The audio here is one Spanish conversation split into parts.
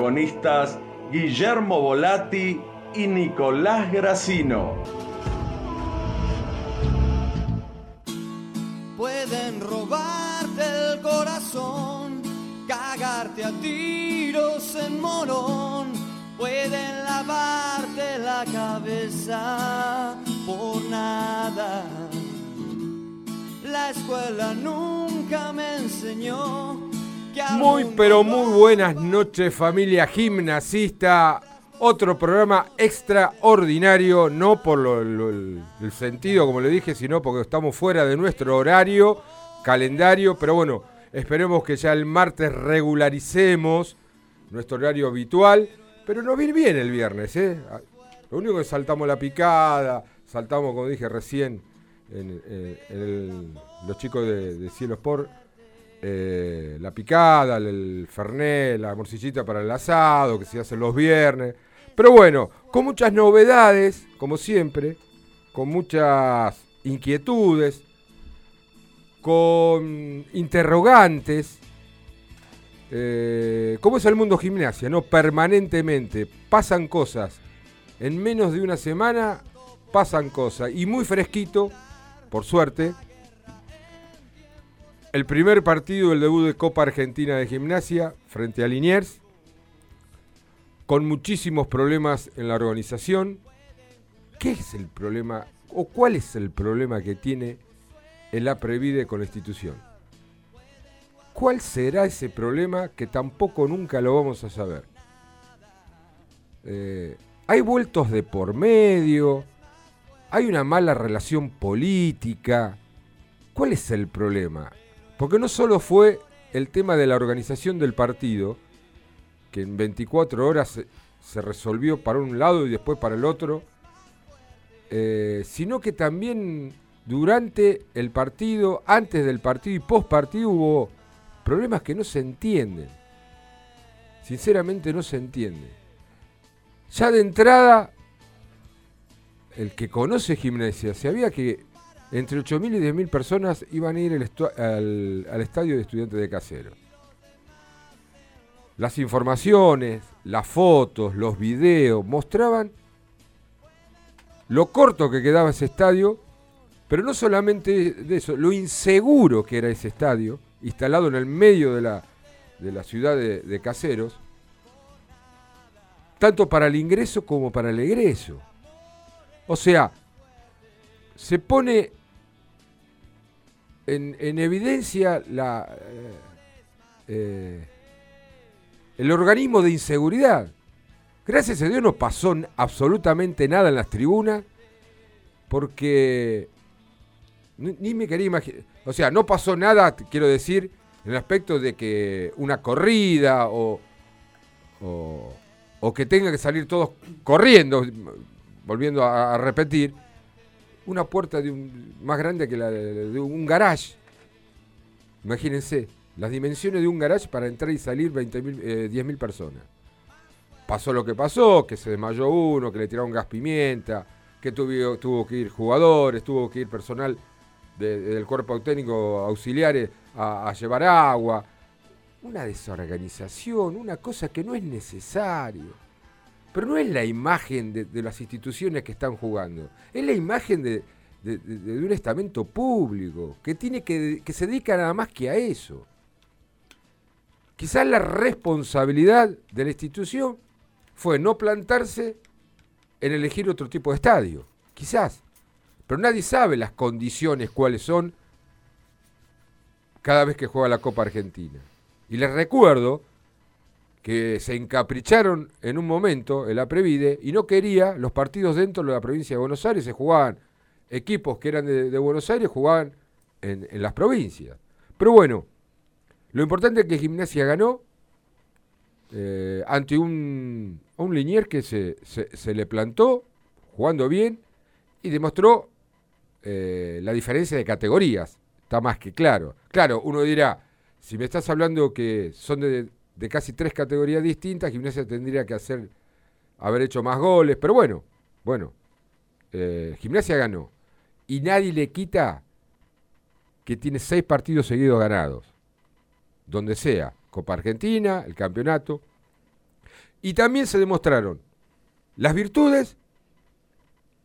protagonistas Guillermo Volati y Nicolás Gracino. Pueden robarte el corazón, cagarte a tiros en morón, pueden lavarte la cabeza por nada. La escuela nunca me enseñó muy, pero muy buenas noches familia gimnasista. Otro programa extraordinario, no por el, sentido, como le dije, sino porque estamos fuera de nuestro horario, calendario, pero bueno, esperemos que ya el martes regularicemos nuestro horario habitual, pero nos viene bien el viernes, ¿eh? Lo único que saltamos la picada, saltamos, como dije recién, en, los chicos de, de Cielo Sport eh, la picada, el fernet, la morcillita para el asado, que se hace los viernes. Pero bueno, con muchas novedades, como siempre, con muchas inquietudes, con interrogantes. Eh, ¿Cómo es el mundo gimnasia? No, permanentemente pasan cosas. En menos de una semana pasan cosas. Y muy fresquito, por suerte, el primer partido del debut de Copa Argentina de Gimnasia frente a Liniers, con muchísimos problemas en la organización. ¿Qué es el problema o cuál es el problema que tiene el APREVIDE con la institución? ¿Cuál será ese problema que tampoco nunca lo vamos a saber? Eh, hay vueltos de por medio, hay una mala relación política. ¿Cuál es el problema? Porque no solo fue el tema de la organización del partido, que en 24 horas se, resolvió para un lado y después para el otro, eh, sino que también durante el partido, antes del partido y post partido hubo problemas que no se entienden. Sinceramente no se entiende. Ya de entrada, el que conoce gimnasia sabía que entre 8.000 y 10.000 personas iban a ir al, estadio de estudiantes de Casero. Las informaciones, las fotos, los videos mostraban lo corto que quedaba ese estadio, pero no solamente de eso, lo inseguro que era ese estadio, instalado en el medio de la, de la ciudad de, de Caseros, tanto para el ingreso como para el egreso. O sea, se pone en, evidencia la, eh, eh, el organismo de inseguridad. Gracias a Dios no pasó absolutamente nada en las tribunas, porque ni, me quería imaginar, o sea, no pasó nada, quiero decir, en el aspecto de que una corrida o, o, que tenga que salir todos corriendo, volviendo a repetir, una puerta de un, más grande que la de, un garage. Imagínense, las dimensiones de un garage para entrar y salir 20 eh, 10.000 personas. Pasó lo que pasó, que se desmayó uno, que le tiraron gas pimienta, que tuvo, tuvo que ir jugadores, tuvo que ir personal del cuerpo técnico auxiliares a, llevar agua. Una desorganización, una cosa que no es necesario. Pero no es la imagen de, las instituciones que están jugando, es la imagen de, un estamento público que, tiene que, que se dedica nada más que a eso. Quizás la responsabilidad de la institución fue no plantarse en elegir otro tipo de estadio, quizás. Pero nadie sabe las condiciones cuáles son cada vez que juega la Copa Argentina. Y les recuerdo que se encapricharon en un momento el Aprevide y no quería los partidos dentro de la provincia de Buenos Aires, se jugaban equipos que eran de, Buenos Aires, jugaban en, las provincias. Pero bueno, lo importante es que Gimnasia ganó eh, ante un, un Linier que se, se, le plantó jugando bien y demostró eh, la diferencia de categorías. Está más que claro. Claro, uno dirá, si me estás hablando que son de, de casi tres categorías distintas, Gimnasia tendría que hacer, haber hecho más goles, pero bueno, bueno, eh, Gimnasia ganó. Y nadie le quita que tiene seis partidos seguidos ganados, donde sea, Copa Argentina, el campeonato. Y también se demostraron las virtudes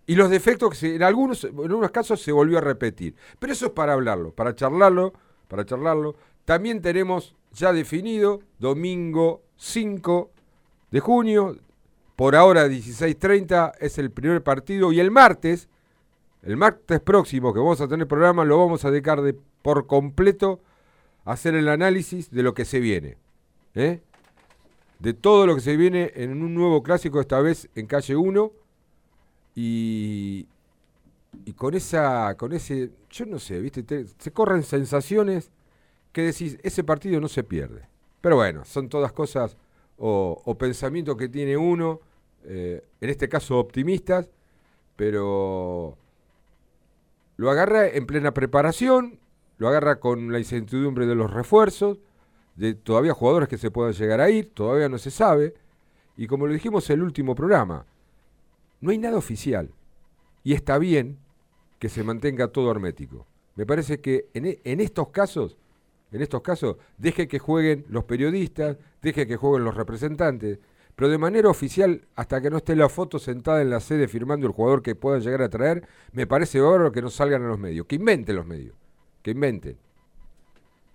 y los defectos que en algunos en casos se volvió a repetir. Pero eso es para hablarlo, para charlarlo, para charlarlo. También tenemos ya definido domingo 5 de junio, por ahora 16:30 es el primer partido y el martes el martes próximo que vamos a tener programa lo vamos a dedicar de, por completo a hacer el análisis de lo que se viene. ¿eh? De todo lo que se viene en un nuevo clásico, esta vez en calle 1. Y, y con esa, con ese, yo no sé, ¿viste? Te- se corren sensaciones que decís, ese partido no se pierde. Pero bueno, son todas cosas o, pensamientos que tiene uno, eh, en este caso optimistas, pero lo agarra en plena preparación, lo agarra con la incertidumbre de los refuerzos, de todavía jugadores que se puedan llegar a ir, todavía no se sabe, y como lo dijimos en el último programa, no hay nada oficial, y está bien que se mantenga todo hermético. Me parece que en, e- en estos casos, en estos casos, deje que jueguen los periodistas, deje que jueguen los representantes, pero de manera oficial, hasta que no esté la foto sentada en la sede firmando el jugador que puedan llegar a traer, me parece bárbaro que no salgan a los medios, que inventen los medios, que inventen.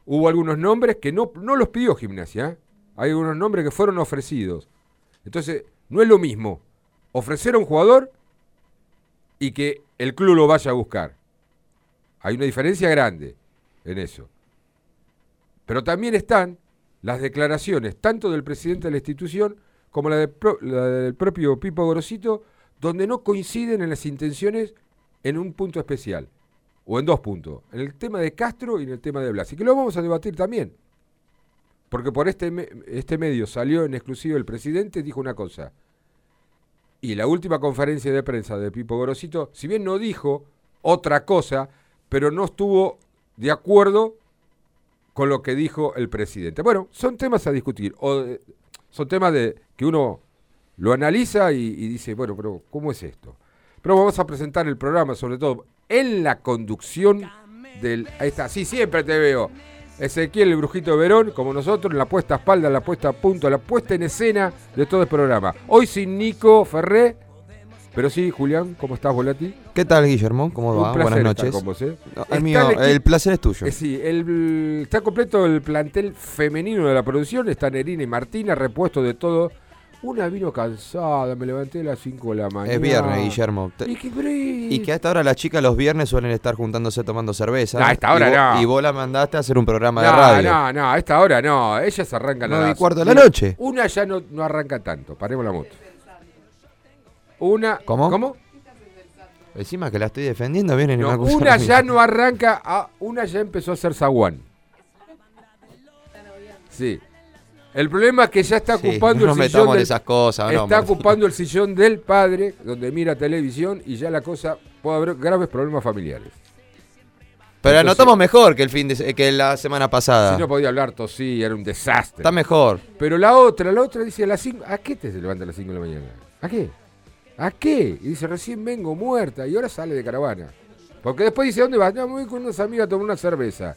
Hubo algunos nombres que no, no los pidió Gimnasia, ¿eh? hay algunos nombres que fueron ofrecidos. Entonces, no es lo mismo ofrecer a un jugador y que el club lo vaya a buscar. Hay una diferencia grande en eso. Pero también están las declaraciones, tanto del presidente de la institución como la, del propio Pipo Gorosito, donde no coinciden en las intenciones en un punto especial, o en dos puntos, en el tema de Castro y en el tema de Blas. Y que lo vamos a debatir también. Porque por este, me- este medio salió en exclusivo el presidente, dijo una cosa. Y la última conferencia de prensa de Pipo Gorosito, si bien no dijo otra cosa, pero no estuvo de acuerdo con lo que dijo el presidente. Bueno, son temas a discutir, o de- son temas de que uno lo analiza y, y dice, bueno, pero ¿cómo es esto? Pero vamos a presentar el programa, sobre todo en la conducción del... Ahí está, sí, siempre te veo. Ezequiel, el brujito Verón, como nosotros, en la puesta a espalda, la puesta a punto, la puesta en escena de todo el programa. Hoy sin Nico Ferré, pero sí, Julián, ¿cómo estás, Volati? ¿Qué tal, Guillermo? ¿Cómo va? Buenas estar noches. con vos, ¿eh? No, el, mío, equipo- el placer es tuyo. Eh, sí, el, está completo el plantel femenino de la producción. Está Nerina y Martina, repuesto de todo. Una vino cansada, me levanté a las 5 de la mañana. es viernes, Guillermo. Te- Y que, Y que a esta hora las chicas los viernes suelen estar juntándose tomando cerveza. No, a esta hora y vos, no. Y vos la mandaste a hacer un programa de radio. no, no, a esta hora no. Ellas arrancan a las- cuarto de la noche. Una ya no, no arranca tanto. Paremos la moto. Una. ¿Cómo? ¿Cómo? Encima que la estoy defendiendo, vienen y No, me acusan una ya no arranca, a- una ya empezó a hacer zaguán. Sí. El problema es que ya está Sí, ocupando no el sillón del, esas cosas. no, está ocupando el sillón del padre, donde mira televisión y ya la cosa puede haber graves problemas familiares. Pero Entonces- anotamos mejor que el fin de, que la semana pasada. Si no podía hablar, tosí, era un desastre. Está mejor. Pero la otra, la otra dice a las 5, ¿a qué te se levanta a las 5 de la mañana? ¿A qué? ¿A qué? Y dice, recién vengo muerta y ahora sale de caravana. Porque después dice, ¿dónde vas? No, voy con unas amigas a tomar una cerveza.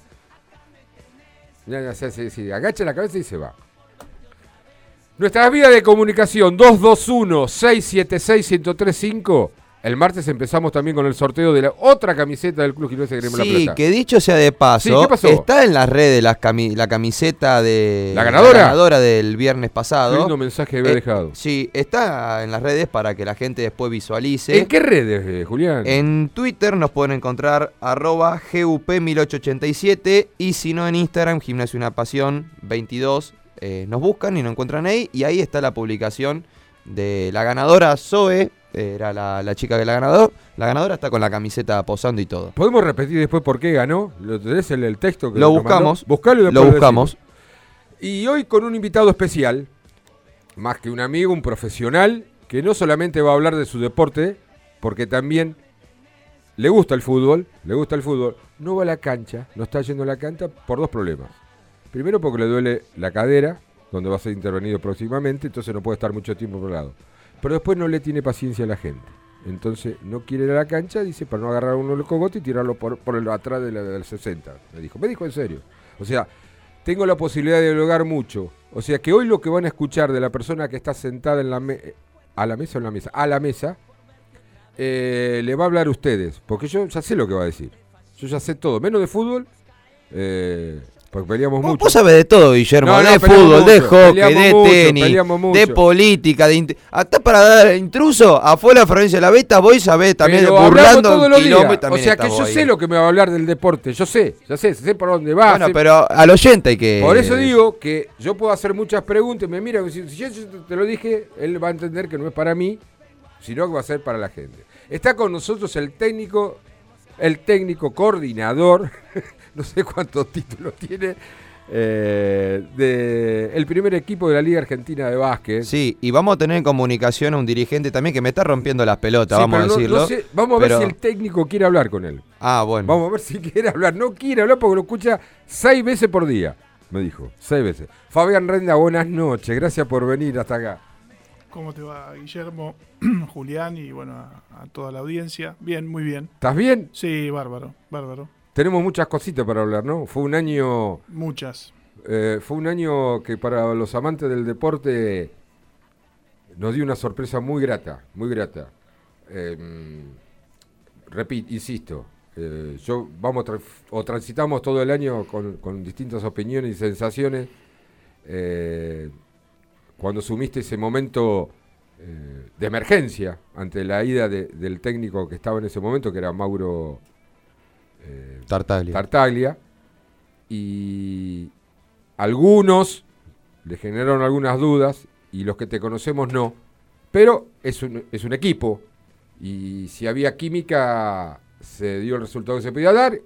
Se, se- se agacha la cabeza y se va. Nuestras vías de comunicación 221-676-1035. El martes empezamos también con el sorteo de la otra camiseta del Club Gimnasia Gremio La Sí, Plata. que dicho sea de paso, Sí, está en las redes cami- la camiseta de ¿La ganadora? ganadora del viernes pasado. lindo mensaje había Eh, dejado. Sí, está en las redes para que la gente después visualice. ¿En qué redes, eh, Julián? En Twitter nos pueden encontrar arroba GUP1887 y si no en Instagram, Gimnasio Una Pasión 22. eh, nos buscan y nos encuentran ahí y ahí está la publicación de la ganadora Zoe, era la, la chica que la ganador. La ganadora está con la camiseta posando y todo. ¿Podemos repetir después por qué ganó? ¿Lo tenés el, el texto que Lo buscamos. Buscalo y Lo buscamos. Y hoy con un invitado especial, más que un amigo, un profesional, que no solamente va a hablar de su deporte, porque también le gusta el fútbol, le gusta el fútbol, no va a la cancha, no está yendo a la cancha por dos problemas. Primero porque le duele la cadera, donde va a ser intervenido próximamente, entonces no puede estar mucho tiempo por lado. Pero después no le tiene paciencia a la gente. Entonces no quiere ir a la cancha, dice, para no agarrar uno el cogote y tirarlo por, por el atrás de la, del 60. Me dijo, me dijo en serio. O sea, tengo la posibilidad de dialogar mucho. O sea que hoy lo que van a escuchar de la persona que está sentada en la me- a la mesa o en la mesa, a la mesa, eh, le va a hablar a ustedes, porque yo ya sé lo que va a decir. Yo ya sé todo, menos de fútbol, eh, porque peleamos mucho. vos sabés de todo, Guillermo. No, no, de fútbol, de hockey, de mucho, tenis, de política, de int- hasta para dar intruso afuera Florencia La Beta, vos sabés también Pero burlando todos los días. O sea que yo ahí. sé lo que me va a hablar del deporte. Yo sé, ya sé, sé por dónde va. Bueno, sé- pero al oyente hay que. Por eso digo que yo puedo hacer muchas preguntas. Me mira, si yo te lo dije, él va a entender que no es para mí, sino que va a ser para la gente. Está con nosotros el técnico, el técnico coordinador, no sé cuántos títulos tiene, eh, de el primer equipo de la Liga Argentina de Básquet. Sí, y vamos a tener en comunicación a un dirigente también que me está rompiendo las pelotas, Sí, vamos a no- decirlo. no sé, vamos a ver si el técnico quiere hablar con él. Ah, bueno. Vamos a ver si quiere hablar. No quiere hablar porque lo escucha seis veces por día. Me dijo, seis veces. Fabián Renda, buenas noches. Gracias por venir hasta acá. ¿Cómo te va, Guillermo, Julián y bueno, a, a toda la audiencia? Bien, muy bien. ¿Estás bien? Sí, bárbaro, bárbaro. Tenemos muchas cositas para hablar, ¿no? Fue un año, Muchas. eh, fue un año que para los amantes del deporte nos dio una sorpresa muy grata, muy grata. Eh, repito, insisto, eh, yo vamos tra- o transitamos todo el año con, con distintas opiniones y sensaciones. eh, cuando sumiste ese momento de emergencia ante la ida de- del técnico que estaba en ese momento, que era Mauro eh, Tartaglia. Tartaglia, y algunos le generaron algunas dudas, y los que te conocemos no, pero es un, es un equipo, y si había química, se dio el resultado que se podía dar,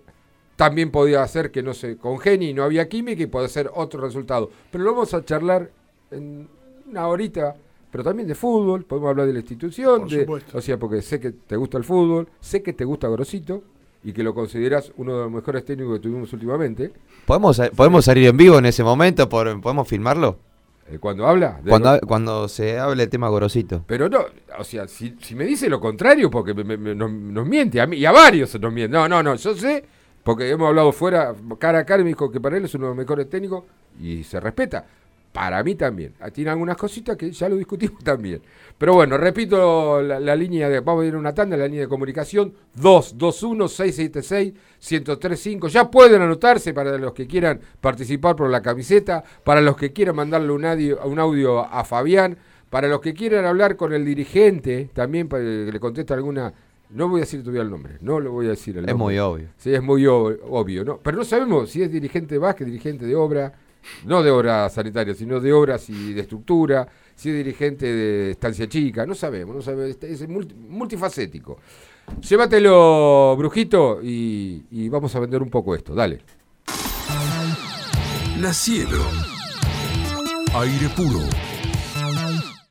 también podía hacer que no se congenie y no había química y puede ser otro resultado. Pero lo vamos a charlar en una horita, pero también de fútbol, podemos hablar de la institución, Por de- supuesto. o sea, porque sé que te gusta el fútbol, sé que te gusta Grosito y que lo consideras uno de los mejores técnicos que tuvimos últimamente. ¿Podemos, ¿Podemos salir en vivo en ese momento? ¿Por- ¿Podemos filmarlo? Eh, cuando habla. Cuando, lo- cuando se hable el tema Gorosito. Pero no, o sea, si, si me dice lo contrario, porque me- me- me- nos, nos miente, a mí y a varios nos miente. No, no, no, yo sé, porque hemos hablado fuera, cara a cara, y me dijo que para él es uno de los mejores técnicos y se respeta. Para mí también. Ah, Tiene algunas cositas que ya lo discutimos también. Pero bueno, repito la, la línea de. Vamos a ir a una tanda, la línea de comunicación 221-676-1035. Ya pueden anotarse para los que quieran participar por la camiseta, para los que quieran mandarle un audio, un audio a Fabián, para los que quieran hablar con el dirigente, también para que le conteste alguna. No voy a decir todavía el nombre, no lo voy a decir el Es nombre. muy obvio. Sí, es muy ob- obvio, ¿no? Pero no sabemos si es dirigente de básquet, dirigente de obra, no de obra sanitaria, sino de obras y de estructura, si es dirigente de estancia chica, no sabemos, no sabemos, este es multi- multifacético. Llévatelo, brujito, y, y vamos a vender un poco esto, dale. La Cielo. Aire puro.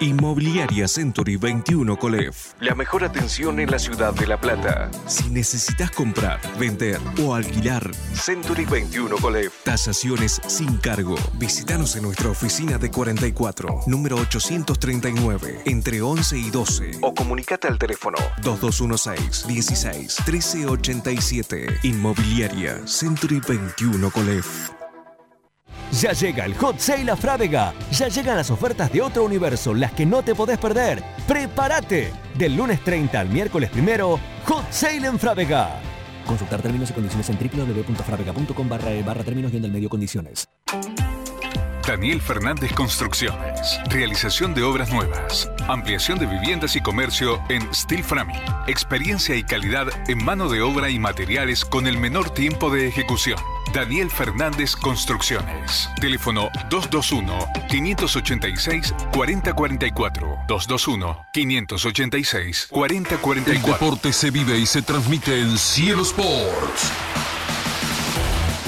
Inmobiliaria Century 21 Colef. La mejor atención en la ciudad de La Plata. Si necesitas comprar, vender o alquilar, Century 21 Colef. Tasaciones sin cargo. Visítanos en nuestra oficina de 44, número 839, entre 11 y 12. O comunicate al teléfono 2216 16 1387. Inmobiliaria Century 21 Colef. Ya llega el Hot Sale a Frávega. Ya llegan las ofertas de otro universo, las que no te podés perder. ¡Prepárate! Del lunes 30 al miércoles primero, Hot Sale en Frávega. Consultar términos y condiciones en www.fravega.com barra e barra términos y en del medio condiciones. Daniel Fernández Construcciones. Realización de obras nuevas. Ampliación de viviendas y comercio en Steel Framing. Experiencia y calidad en mano de obra y materiales con el menor tiempo de ejecución. Daniel Fernández Construcciones. Teléfono 221-586-4044. 221-586-4044. El deporte se vive y se transmite en Cielo Sports.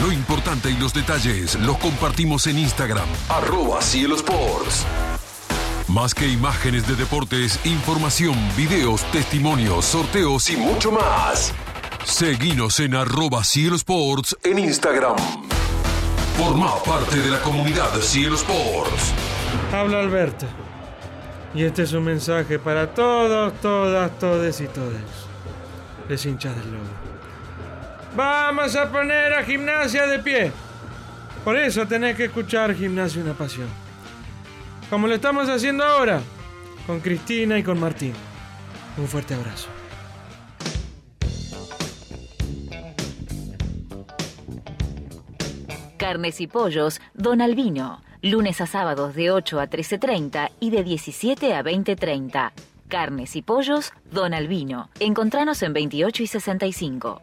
Lo importante y los detalles los compartimos en Instagram, arroba Cielo Sports. Más que imágenes de deportes, información, videos, testimonios, sorteos y mucho más. Seguinos en arroba Cielo Sports en Instagram. Forma parte de la comunidad Cielo Sports. Habla Alberto. Y este es un mensaje para todos, todas, todes y todes. Les hinchas del lobo. Vamos a poner a gimnasia de pie. Por eso tenés que escuchar Gimnasia Una Pasión. Como lo estamos haciendo ahora, con Cristina y con Martín. Un fuerte abrazo. Carnes y pollos, Don Albino. Lunes a sábados de 8 a 13.30 y de 17 a 20.30. Carnes y pollos, Don Albino. Encontranos en 28 y 65.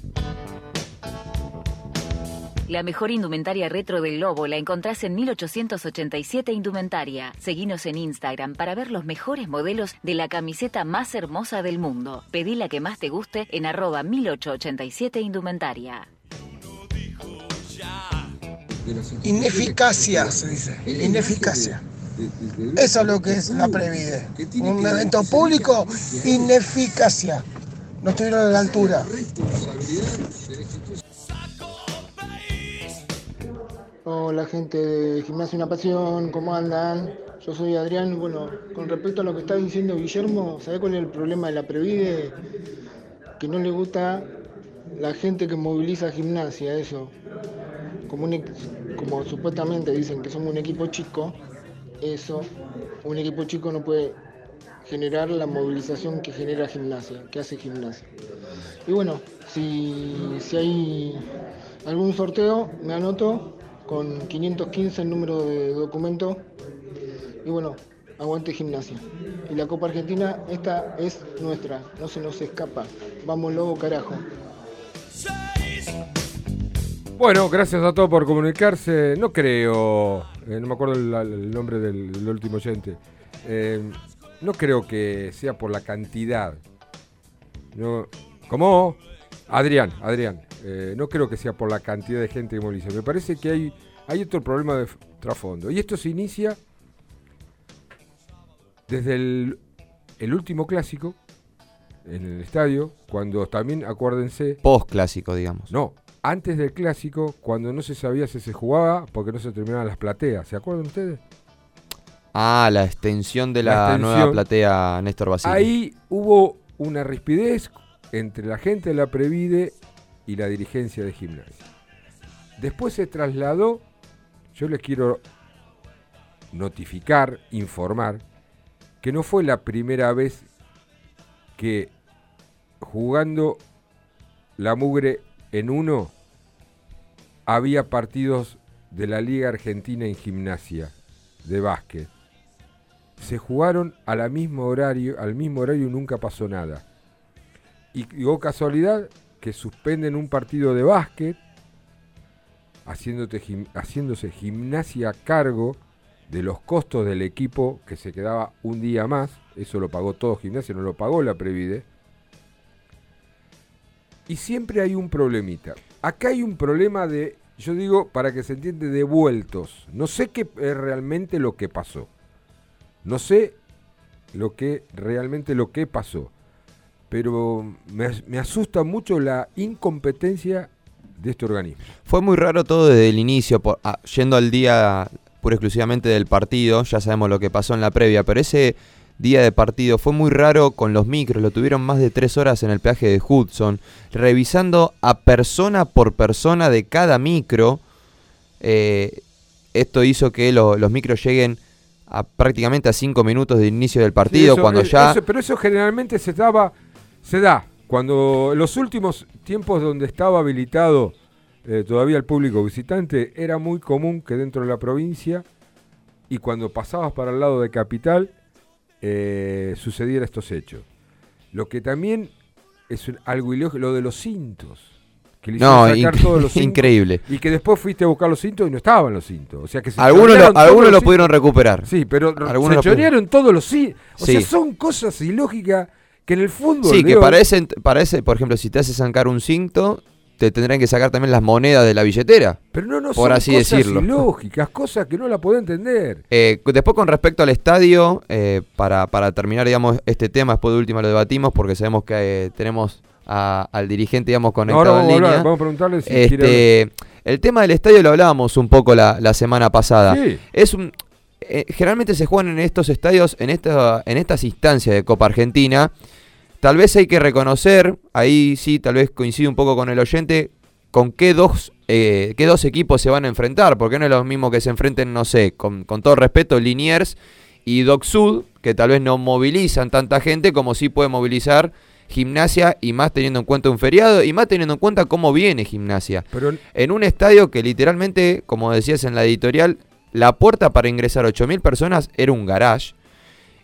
La mejor indumentaria retro del Lobo la encontrás en 1887 Indumentaria. Seguinos en Instagram para ver los mejores modelos de la camiseta más hermosa del mundo. Pedí la que más te guste en arroba 1887 Indumentaria. Ineficacia, se dice. Ineficacia. Eso es lo que es la Previde. Un evento público, ineficacia. No estuvieron a la altura. Hola gente de Gimnasia Una Pasión, ¿cómo andan? Yo soy Adrián. Bueno, con respecto a lo que está diciendo Guillermo, ¿sabe cuál es el problema de la Previde? Que no le gusta la gente que moviliza gimnasia, eso. Como, como supuestamente dicen que somos un equipo chico, eso, un equipo chico no puede generar la movilización que genera gimnasia, que hace gimnasia. Y bueno, si, si hay algún sorteo, me anoto con 515 el número de documento. Y bueno, aguante gimnasia. Y la Copa Argentina, esta es nuestra, no se nos escapa. Vamos lobo carajo. Bueno, gracias a todos por comunicarse. No creo, eh, no me acuerdo el, nombre del, último oyente. Eh, no creo que sea por la cantidad. No, ¿Cómo? Adrián, Adrián. Eh, no creo que sea por la cantidad de gente que moviliza. Me parece que hay, hay otro problema de trasfondo. Y esto se inicia desde el, el último clásico en el estadio, cuando también, acuérdense, Post clásico, digamos. no, antes del clásico, cuando no se sabía si se jugaba porque no se terminaban las plateas. ¿Se acuerdan ustedes? Ah, la extensión de La la, extensión. nueva platea Néstor Basile. Ahí hubo una rispidez entre la gente de la Previde y la dirigencia de gimnasia. Después se trasladó, yo les quiero notificar, informar, que no fue la primera vez que jugando la mugre en uno había partidos de la Liga Argentina en gimnasia de básquet. Se jugaron a la mismo horario, al mismo horario y nunca pasó nada. Y digo casualidad que suspenden un partido de básquet haciéndose gimnasia a cargo de los costos del equipo que se quedaba un día más. Eso lo pagó todo gimnasia, no lo pagó la Previde. Y siempre hay un problemita. Acá hay un problema de, yo digo, para que se entiende, de vueltos. No sé qué es realmente lo que pasó. No sé lo que realmente lo que pasó. Pero me, as- me asusta mucho la incompetencia de este organismo. Fue muy raro todo desde el inicio, por- ah, yendo al día pura exclusivamente del partido, ya sabemos lo que pasó en la previa, pero ese día de partido fue muy raro con los micros, lo tuvieron más de tres horas en el peaje de Hudson, revisando a persona por persona de cada micro. Eh, esto hizo que lo- los micros lleguen a prácticamente a cinco minutos del inicio del partido, Sí, eso- cuando eh, ya... eso- pero eso generalmente se daba, se da cuando los últimos tiempos donde estaba habilitado eh, todavía el público visitante, era muy común que dentro de la provincia y cuando pasabas para el lado de Capital eh, sucediera estos hechos. Lo que también es algo ilógico, lo de los cintos. Que le No, sacar todos los cintos, increíble. Y que después fuiste a buscar los cintos y no estaban los cintos. O sea que se Algunos lo- algunos los lo pudieron recuperar. Sí, pero Algunos se chorearon todos los cintos. O Sí. sea, son cosas ilógicas que en el fútbol. Sí, que digo, para ese, por ejemplo, si te hace sacar un cinto, te tendrán que sacar también las monedas de la billetera. Pero no, no por son así cosas decirlo. ilógicas, cosas que no la puedo entender. Eh, después con respecto al estadio, eh, para, para terminar, digamos, este tema, después de última lo debatimos porque sabemos que eh, tenemos a- al dirigente, digamos, conectado Ahora vamos en a línea. vamos a preguntarle si Este, el tema del estadio lo hablábamos un poco la, la semana pasada. Sí. Es un, eh, generalmente se juegan en estos estadios, en, esta, en estas instancias de Copa Argentina. Tal vez hay que reconocer, ahí sí, tal vez coincide un poco con el oyente, con qué dos, eh, qué dos equipos se van a enfrentar, porque no es lo mismo que se enfrenten, no sé, con, con todo respeto, Liniers y Doc Sud, que tal vez no movilizan tanta gente como sí puede movilizar gimnasia y más teniendo en cuenta un feriado y más teniendo en cuenta cómo viene gimnasia. Pero En un estadio que literalmente, como decías en la editorial, la puerta para ingresar 8.000 personas era un garage.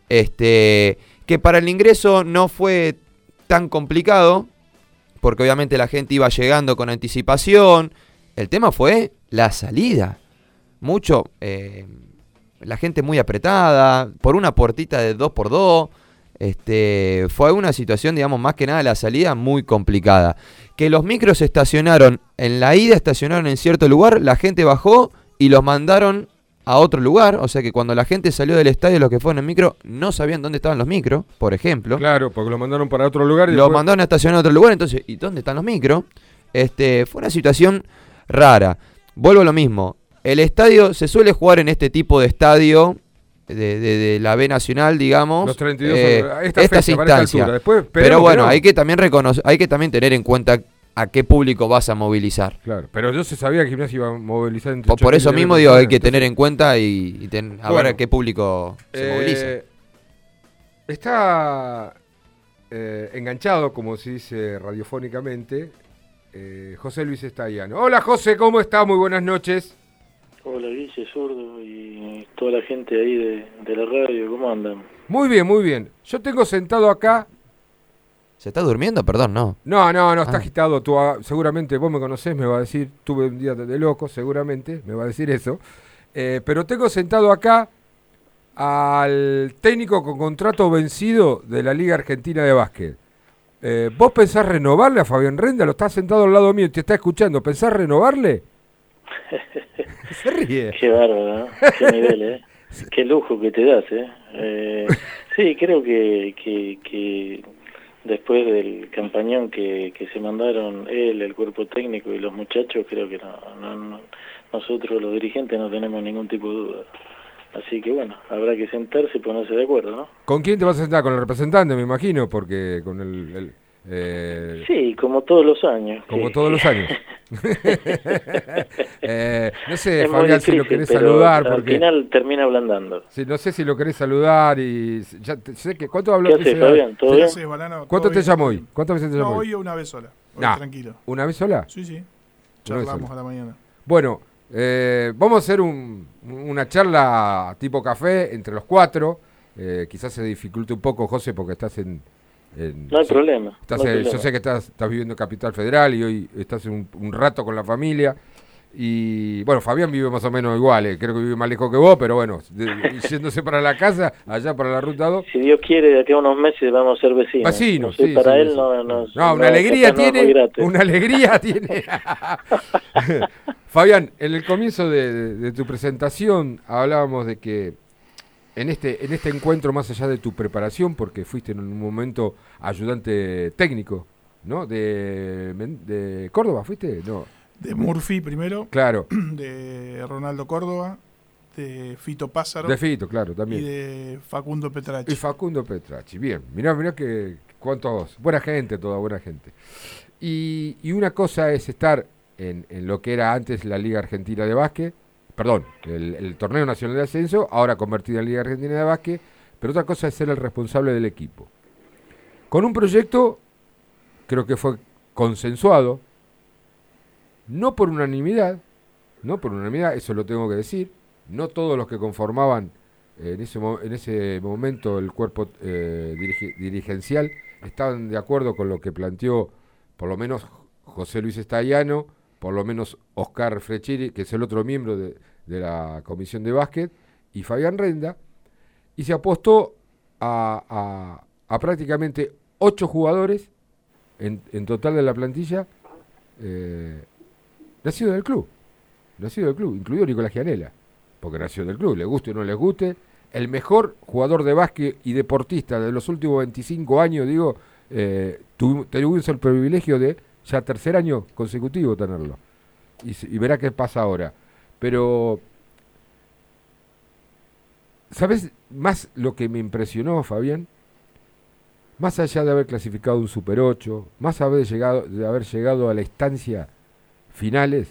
Este, que para el ingreso no fue tan complicado, porque obviamente la gente iba llegando con anticipación. El tema fue la salida. Mucho, eh, la gente muy apretada, por una puertita de 2x2. Este, fue una situación, digamos, más que nada la salida muy complicada. Que los micros estacionaron, en la ida estacionaron en cierto lugar, la gente bajó y los mandaron a otro lugar. O sea que cuando la gente salió del estadio, los que fueron en micro, no sabían dónde estaban los micros, por ejemplo. Claro, porque lo mandaron para otro lugar y Lo después- mandaron a estacionar a otro lugar, entonces, ¿y dónde están los micros? Este, fue una situación rara. Vuelvo a lo mismo. El estadio se suele jugar en este tipo de estadio de, de- de la B Nacional, digamos. Los 32 eh, esta estas fecha, para esta instancias. altura. Después, Pero bueno, no. hay que también reconocer, hay que también tener en cuenta a qué público vas a movilizar. Claro, pero yo se sabía que Gimnasia iba a movilizar entre Por, por 80 eso y 90 mismo digo, hay que tener en cuenta y, y ten- a ver a qué público se Eh, moviliza. Está eh, enganchado, como se dice radiofónicamente, eh, José Luis Estallano. Hola José, ¿cómo está? Muy buenas noches. Hola Guille Sordo y toda la gente ahí de, de la radio, ¿cómo andan? Muy bien, muy bien. Yo tengo sentado acá. ¿Se está durmiendo? Perdón, no. No, no, no, está Ah. agitado. Tú, ah, seguramente vos me conocés, me va a decir, tuve un día de, de loco, seguramente, me va a decir eso. Eh, pero tengo sentado acá al técnico con contrato vencido de la Liga Argentina de Básquet. Eh, ¿Vos pensás renovarle a Fabián Renda? Lo está sentado al lado mío y te está escuchando. ¿Pensás renovarle? Se ríe. Qué bárbaro, ¿no? Qué nivel, ¿eh? Qué lujo que te das, ¿eh? Eh, sí, creo que, que, que después del campañón que, que se mandaron él, el cuerpo técnico y los muchachos, creo que no, no, no- nosotros los dirigentes no tenemos ningún tipo de duda. Así que bueno, habrá que sentarse y ponerse de acuerdo, ¿no? ¿Con quién te vas a sentar? Con el representante, me imagino, porque con el... el, eh, Sí, como todos los años. Como todos los años. Eh, no sé, Es Fabián, si lo querés saludar. Al Porque, final termina ablandando. sí, no sé si lo querés saludar y... Ya te- sé que, ¿Cuánto habló? ¿Qué haces, ese- Fabián? ¿Todo sí, bien? ¿Cuánto todo te bien, llamó hoy? ¿Cuántas veces te No, llamó hoy una vez sola. Hoy Nah, tranquilo. ¿Una vez sola? Sí, sí. Charlamos a la mañana. Bueno, eh, vamos a hacer un- una charla tipo café entre los cuatro. Eh, quizás se dificulte un poco, José, porque estás en... en- No hay problema, estás no hay en- problema. Yo sé que estás, estás viviendo en Capital Federal y hoy estás un, un rato con la familia. Y bueno, Fabián vive más o menos igual, eh, creo que vive más lejos que vos, pero bueno, de- yéndose para la casa, allá para la ruta 2. Si Dios quiere, de aquí a unos meses vamos a ser vecinos. Sí, para sí, él no, no, No, una alegría tiene. Una alegría tiene. Fabián, en el comienzo de, de- de tu presentación hablábamos de que en este, en este encuentro, más allá de tu preparación, porque fuiste en un momento ayudante técnico, ¿no? De, de Córdoba, ¿fuiste? No. De Murphy primero. Claro. De Ronaldo Córdoba. De Fito Pázaro. De Fito, claro, también. Y de Facundo Petrachi. Y Facundo Petrachi, bien. Mirá, mirá que cuántos. Buena gente, toda buena gente. Y, y una cosa es estar en, en lo que era antes la Liga Argentina de Básquet, perdón, el, Torneo Nacional de Ascenso, ahora convertida en Liga Argentina de Básquet, pero otra cosa es ser el responsable del equipo. Con un proyecto, creo que fue consensuado, no por unanimidad, no por unanimidad, eso lo tengo que decir, no todos los que conformaban eh, en, ese, en ese momento el cuerpo eh, dirigencial estaban de acuerdo con lo que planteó por lo menos José Luis Estallano, por lo menos Oscar Frechiri, que es el otro miembro de, la comisión de básquet, y Fabián Renda, y se apostó a, prácticamente ocho jugadores en, total de la plantilla eh, nacido del club, nacido del club, incluido Nicolás Gianella, porque nació del club, le guste o no les guste, el mejor jugador de básquet y deportista de los últimos 25 años, digo, eh, tuvimos el privilegio de ya tercer año consecutivo tenerlo. Y, verá qué pasa ahora. Pero, ¿sabes más lo que me impresionó, Fabián? Más allá de haber clasificado un Super 8, más haber llegado, de haber llegado a la instancia finales,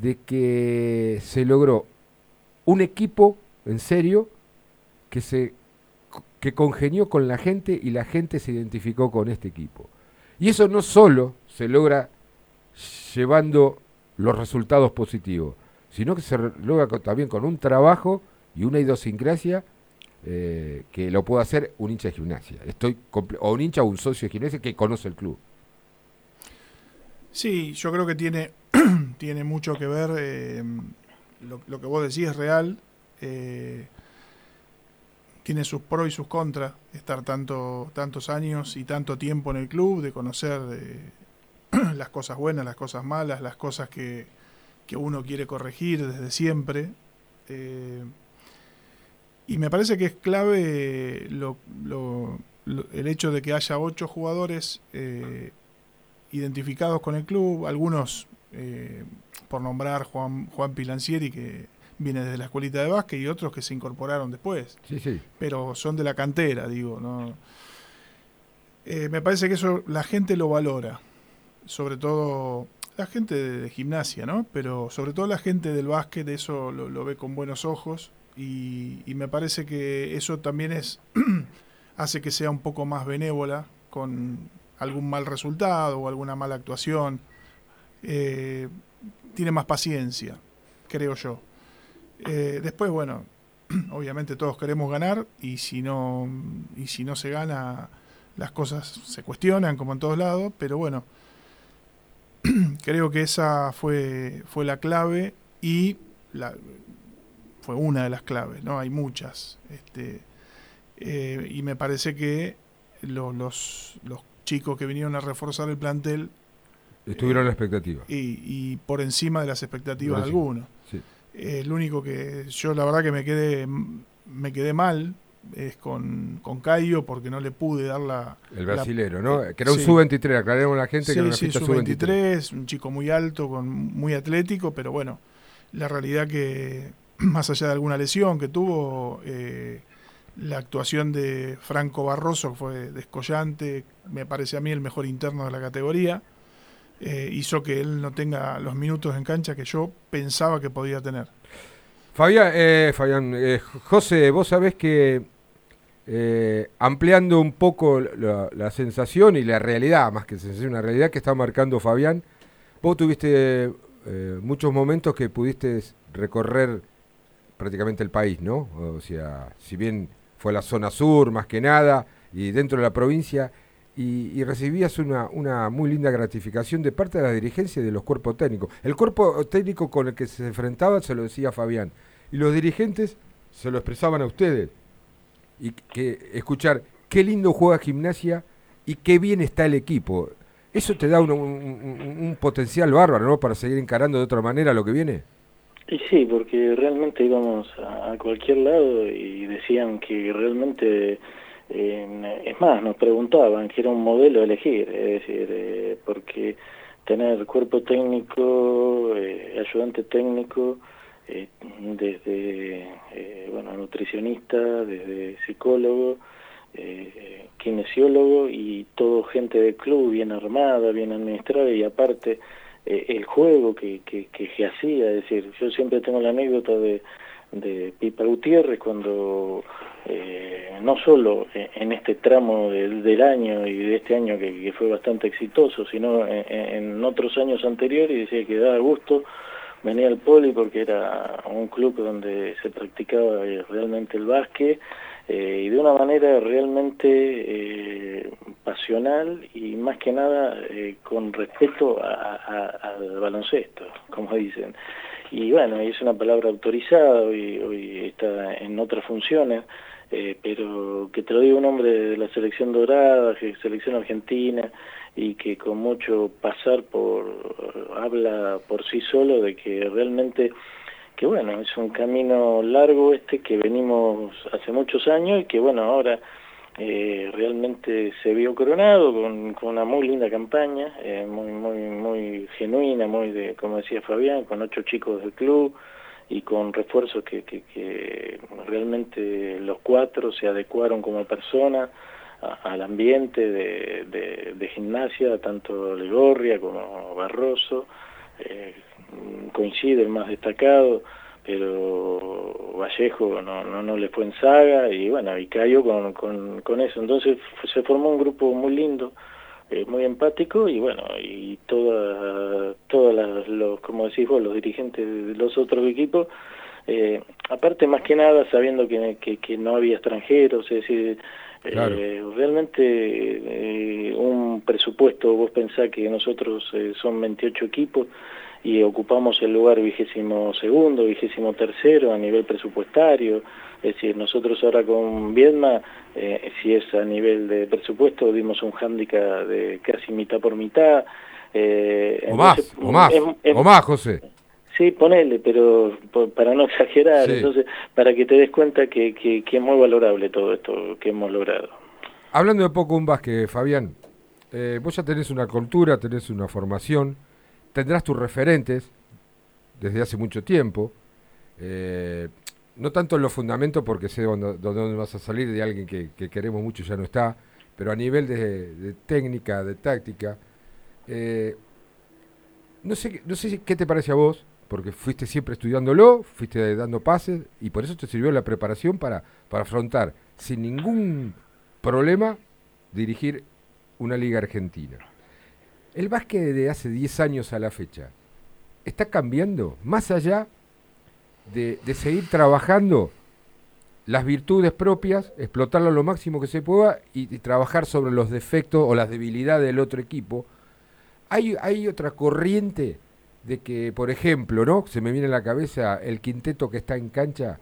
de que se logró un equipo en serio que se que congenió con la gente y la gente se identificó con este equipo. Y eso no solo se logra llevando los resultados positivos, sino que se logra también con un trabajo y una idiosincrasia eh, que lo puede hacer un hincha de gimnasia. Estoy o un hincha o un socio de gimnasia que conoce el club. Sí, yo creo que tiene, tiene mucho que ver, eh, lo, que vos decís es real. Eh, tiene sus pros y sus contras estar tanto, tantos años y tanto tiempo en el club, de conocer eh, las cosas buenas, las cosas malas, las cosas que, que uno quiere corregir desde siempre. Eh, y me parece que es clave lo, el hecho de que haya ocho jugadores eh, identificados con el club, algunos, por nombrar Juan, Juan Pilancieri, que viene desde la escuelita de básquet y otros que se incorporaron después. Sí, sí. Pero son de la cantera, digo, ¿no? Eh, me parece que eso la gente lo valora, sobre todo la gente de, gimnasia, ¿no? Pero sobre todo la gente del básquet eso lo, ve con buenos ojos y, me parece que eso también es hace que sea un poco más benévola con algún mal resultado o alguna mala actuación. Eh, tiene más paciencia, creo yo. Eh, después, bueno, obviamente todos queremos ganar y si no y si no se gana las cosas se cuestionan como en todos lados, pero bueno, creo que esa fue fue la clave y la, fue una de las claves, no hay muchas, este eh, y me parece que los, los, chicos que vinieron a reforzar el plantel estuvieron a la expectativa. y, y, por encima de las expectativas de algunos. El único que yo la verdad que me quedé, me quedé mal es con, con Caio porque no le pude dar la... El brasilero, ¿no? Que era un sub-23, aclaremos a la gente que era una sí, sub-23, un chico muy alto, con, muy atlético, pero bueno, la realidad que más allá de alguna lesión que tuvo, eh, la actuación de Franco Barroso fue descollante, me parece a mí el mejor interno de la categoría. Eh, hizo que él no tenga los minutos en cancha que yo pensaba que podía tener. Fabián, eh, Fabián eh, José, vos sabés que ampliando un poco la, sensación y la realidad, más que sensación, una realidad que está marcando Fabián, vos tuviste muchos momentos que pudiste recorrer prácticamente el país, ¿no? O sea, si bien fue la zona sur más que nada y dentro de la provincia, y, recibías una, una, muy linda gratificación de parte de la dirigencia y de los cuerpos técnicos. El cuerpo técnico con el que se enfrentaba se lo decía Fabián, y los dirigentes se lo expresaban a ustedes. Y que escuchar qué lindo juega gimnasia y qué bien está el equipo. ¿Eso te da un, potencial bárbaro ¿no? para seguir encarando de otra manera lo que viene? Y sí, porque realmente íbamos a cualquier lado y decían que realmente es más, nos preguntaban que era un modelo elegir, es decir, eh, porque tener cuerpo técnico, eh, ayudante técnico, eh, desde bueno nutricionista, desde psicólogo, kinesiólogo y todo gente del club bien armada, bien administrada y aparte el juego que, que, hacía, es decir, yo siempre tengo la anécdota de de Pipa Gutiérrez cuando eh, no solo en este tramo del, del, año y de este año que, fue bastante exitoso, sino en, otros años anteriores, decía que daba gusto venir al poli porque era un club donde se practicaba eh, realmente el básquet eh, y de una manera realmente eh, pasional y más que nada con respeto al baloncesto, como dicen. Y bueno, es una palabra autorizada, hoy, hoy está en otras funciones, pero que te lo diga un hombre de la selección dorada, selección argentina, y que con mucho pasar por habla por sí solo de que realmente que bueno es un camino largo este que venimos hace muchos años y que bueno ahora eh, realmente se vio coronado con, con una muy linda campaña eh, muy muy muy genuina muy de como decía Fabián con ocho chicos del club y con refuerzos que, que, que realmente los cuatro se adecuaron como personas al ambiente de, de, gimnasia, tanto Legorria como Barroso, eh, coincide el más destacado, pero Vallejo no, no, no le fue en saga y bueno, y cayó con, con, con eso. Entonces se formó un grupo muy lindo, eh, muy empático y bueno, y todas, todas los, como decís vos, los dirigentes de los otros equipos, eh, aparte más que nada sabiendo que, que, que no había extranjeros, es decir, eh, realmente eh, un presupuesto, vos pensás que nosotros eh, son 28 equipos y ocupamos el lugar vigésimo segundo, vigésimo tercero a nivel presupuestario, es decir, nosotros ahora con Viedma, si es a nivel de presupuesto, dimos un hándicap de casi mitad por mitad. o más, o más, o más, José. Sí, ponele, pero para no exagerar, entonces, para que te des cuenta que, que, es muy valorable todo esto que hemos logrado. Hablando de poco un básquet, Fabián, eh, vos ya tenés una cultura, tenés una formación, tendrás tus referentes desde hace mucho tiempo, eh, no tanto en los fundamentos porque sé dónde, dónde vas a salir de alguien que, queremos mucho ya no está, pero a nivel de, técnica, de táctica, eh, no sé, no sé qué te parece a vos, porque fuiste siempre estudiándolo, fuiste dando pases y por eso te sirvió la preparación para, para afrontar sin ningún problema dirigir una liga argentina. El básquet de hace 10 años a la fecha está cambiando más allá de, seguir trabajando las virtudes propias, explotarlo lo máximo que se pueda y, trabajar sobre los defectos o las debilidades del otro equipo. Hay, hay otra corriente de que, por ejemplo, ¿no? Se me viene a la cabeza el quinteto que está en cancha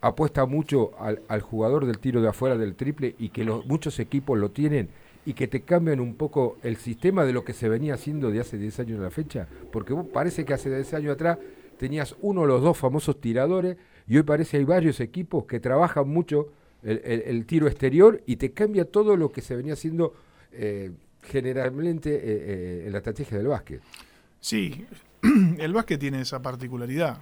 apuesta mucho al, jugador del tiro de afuera del triple y que los, muchos equipos lo tienen y que te cambian un poco el sistema de lo que se venía haciendo de hace 10 años a la fecha, porque vos parece que hace 10 años atrás tenías uno o los dos famosos tiradores y hoy parece hay varios equipos que trabajan mucho el, tiro exterior y te cambia todo lo que se venía haciendo eh, generalmente eh, eh, en la estrategia del básquet. Sí, el básquet tiene esa particularidad,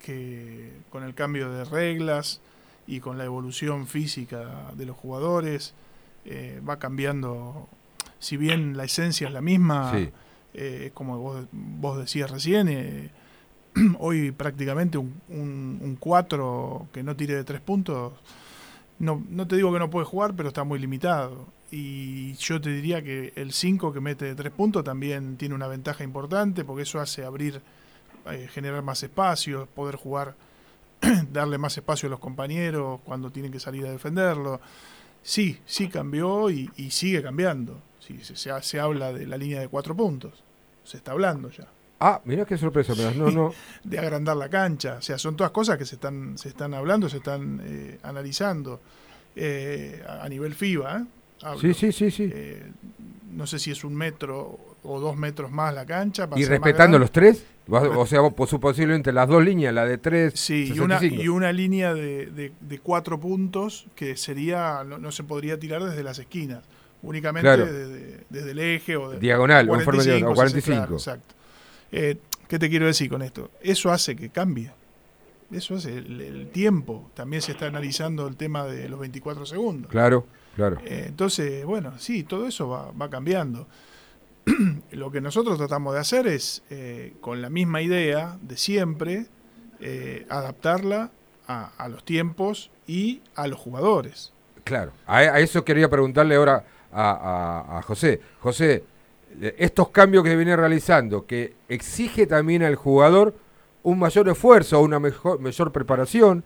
que con el cambio de reglas y con la evolución física de los jugadores, eh, va cambiando, si bien la esencia es la misma, eh, como vos, decías recién, eh, hoy prácticamente un, un, 4 que no tire de tres puntos, no, no te digo que no puede jugar, pero está muy limitado y yo te diría que el 5 que mete de 3 puntos también tiene una ventaja importante porque eso hace abrir, eh, generar más espacio, poder jugar, darle más espacio a los compañeros cuando tienen que salir a defenderlo. Sí, sí cambió y, sigue cambiando. Sí, se, se, habla de la línea de 4 puntos. Se está hablando ya. Ah, mira qué sorpresa, no, no. De agrandar la cancha. O sea, son todas cosas que se están, se están hablando, se están eh, analizando eh, a nivel FIBA. ¿eh? Sí, sí, sí, sí. Eh, no sé si es un metro o dos metros más la cancha. ¿Y respetando los tres? O sea, posiblemente las dos líneas, la de tres. Sí, y una, y una, línea de, de, cuatro puntos que sería no, se podría tirar desde las esquinas, únicamente desde, el eje o de, diagonal, 45, o 45. exacto. Eh, ¿Qué te quiero decir con esto? Eso hace que cambie. Eso hace el, el tiempo. También se está analizando el tema de los 24 segundos. Claro. Claro. Eh, entonces, bueno, sí, todo eso va, cambiando. Lo que nosotros tratamos de hacer es, eh, con la misma idea de siempre, eh, adaptarla a, a los tiempos y a los jugadores. Claro, a, a eso quería preguntarle ahora a, a- José. José, estos cambios que viene realizando, que exige también al jugador un mayor esfuerzo, una mejor, mayor preparación,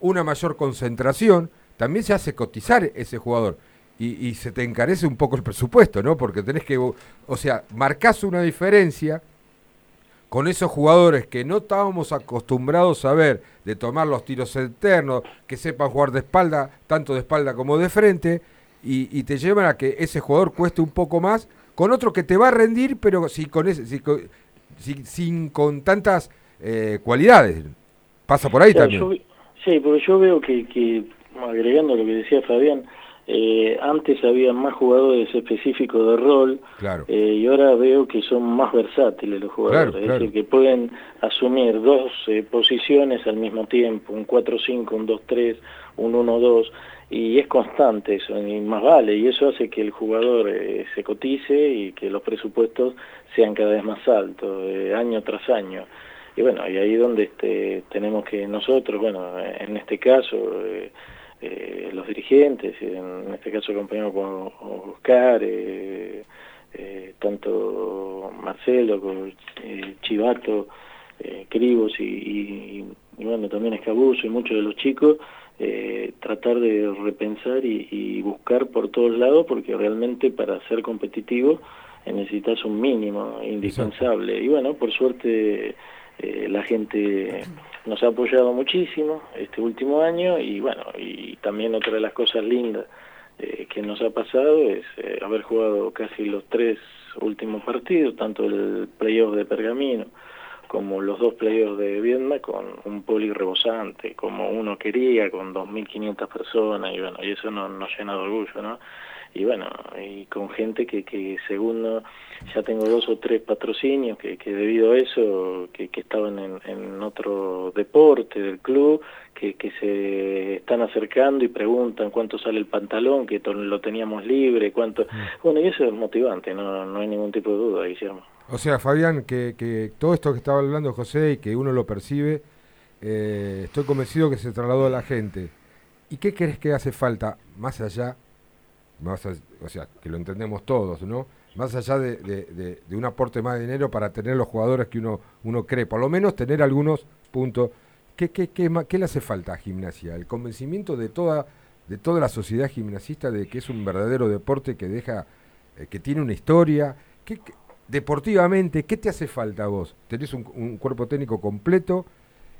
una mayor concentración, también se hace cotizar ese jugador. Y, y se te encarece un poco el presupuesto, ¿no? Porque tenés que, o sea, marcás una diferencia con esos jugadores que no estábamos acostumbrados a ver, de tomar los tiros internos, que sepan jugar de espalda, tanto de espalda como de frente, y, y te llevan a que ese jugador cueste un poco más, con otro que te va a rendir, pero sin con, ese, con- sin- sin con tantas eh, cualidades. Pasa por ahí Claro, también. yo sí, porque yo veo que, que, agregando lo que decía Fabián, eh, antes había más jugadores específicos de rol Claro. eh, y ahora veo que son más versátiles los jugadores, Claro, es claro. decir, que pueden asumir dos eh, posiciones al mismo tiempo, un 4-5, un 2-3, un 1-2, y es constante eso, y más vale, y eso hace que el jugador eh, se cotice y que los presupuestos sean cada vez más altos, eh, año tras año. Y bueno, y ahí donde este, tenemos que nosotros, bueno, en este caso, eh, los dirigentes, en este caso acompañado con Oscar, eh, eh, tanto Marcelo, con eh, Chivato, eh, Cribos y, y- y bueno, también Escabuso y muchos de los chicos, eh, tratar de repensar y, y buscar por todos lados, porque realmente para ser competitivo necesitas un mínimo indispensable. Y bueno, por suerte eh, la gente nos ha apoyado muchísimo este último año y bueno, y también otra de las cosas lindas eh, que nos ha pasado es eh, haber jugado casi los tres últimos partidos, tanto el playoff de Pergamino como los dos playoffs de Viedma con un poli rebosante, como uno quería, con 2.500 personas, y bueno, y eso nos, nos llena de orgullo, ¿no? Y bueno, y con gente que, que según no- ya tengo dos o tres patrocinios que, que debido a eso, que, que estaban en, en otro deporte del club, que, que se están acercando y preguntan cuánto sale el pantalón, que lo teníamos libre, cuánto... Bueno, y eso es motivante, no, no hay ningún tipo de duda, Guillermo. O sea, Fabián, que, que todo esto que estaba hablando José y que uno lo percibe, eh, estoy convencido que se trasladó a la gente. ¿Y qué crees que hace falta más allá, más a- o sea, que lo entendemos todos, ¿no? Más allá de, de- de- un aporte más de dinero para tener los jugadores que uno, uno cree, por lo menos tener algunos puntos. ¿Qué, qué, qué, qué le hace falta a gimnasia? El convencimiento de toda, de toda la sociedad gimnasista de que es un verdadero deporte que deja, eh, que tiene una historia. ¿Qué, deportivamente, ¿qué te hace falta a vos? Tenés un, un cuerpo técnico completo,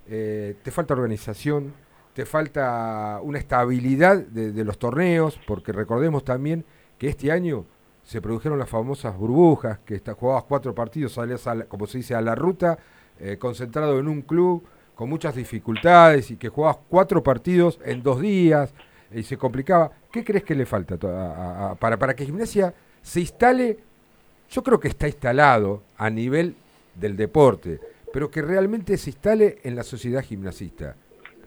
eh, te falta organización, te falta una estabilidad de, de los torneos, porque recordemos también que este año se produjeron las famosas burbujas, que está, jugabas cuatro partidos, salías, a la- como se dice, a la ruta, eh, concentrado en un club, con muchas dificultades, y que jugabas cuatro partidos en dos días, y se complicaba. ¿Qué crees que le falta para, para que Gimnasia se instale? Yo creo que está instalado a nivel del deporte, pero que realmente se instale en la sociedad gimnasista,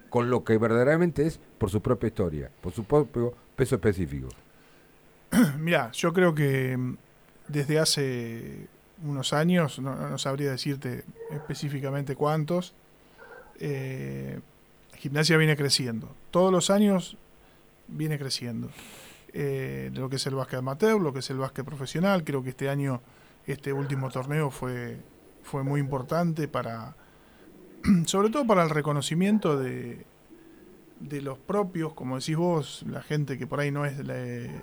con lo que verdaderamente es por su propia historia, por su propio peso específico. Mira, yo creo que mm, desde hace unos años, no, sabría decirte específicamente cuántos, eh, gimnasia viene creciendo. Todos los años viene creciendo. Eh, lo que es el básquet amateur, lo que es el básquet profesional, creo que este año, este último torneo fue, fue muy importante para, sobre todo para el reconocimiento de, de los propios, como decís vos, la gente que por ahí no es eh,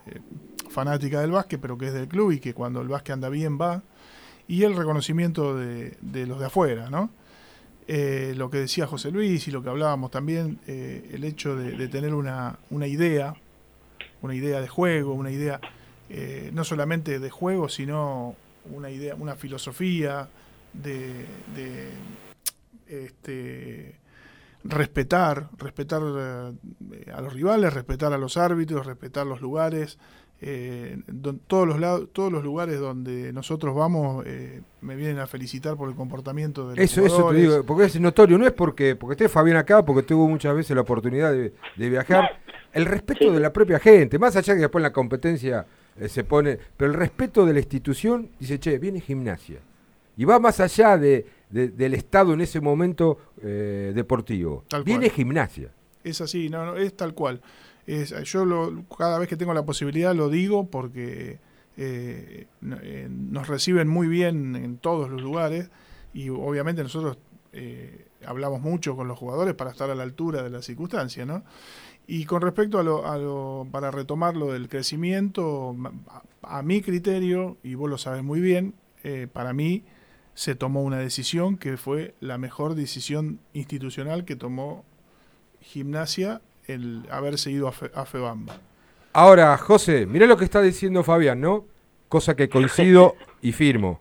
fanática del básquet, pero que es del club y que cuando el básquet anda bien va, y el reconocimiento de, de los de afuera, ¿no? Eh, lo que decía José Luis y lo que hablábamos también, eh, el hecho de, tener una, una idea, una idea de juego, una idea no solamente de juego, sino una idea, una filosofía de, este, respetar, respetar eh, a los rivales, respetar a los árbitros, respetar los lugares. eh, don- todos, los lados, todos los lugares donde nosotros vamos eh, me vienen a felicitar por el comportamiento de los Eso, eso te jugadores. digo, porque es notorio, no es porque, porque esté Fabián acá, porque tuvo muchas veces la oportunidad de, de viajar. El respeto de la propia gente, más allá que después en la competencia eh, se pone, pero el respeto de la institución dice, che, viene gimnasia. Y va más allá de, de- del estado en ese momento eh, deportivo. Tal Viene cual. gimnasia. Es así, no, no, es tal cual. Es, yo lo, cada vez que tengo la posibilidad lo digo porque eh, eh, nos reciben muy bien en todos los lugares y obviamente nosotros hablamos mucho con los jugadores para estar a la altura de las circunstancias, ¿no? Y con respecto a lo, a lo para retomar lo del crecimiento, a, a mi criterio, y vos lo sabes muy bien, para mí se tomó una decisión que fue la mejor decisión institucional que tomó Gimnasia el haberse ido a, Fe- a Febamba. Ahora, José, mirá lo que está diciendo Fabián, ¿no? Cosa que coincido y firmo.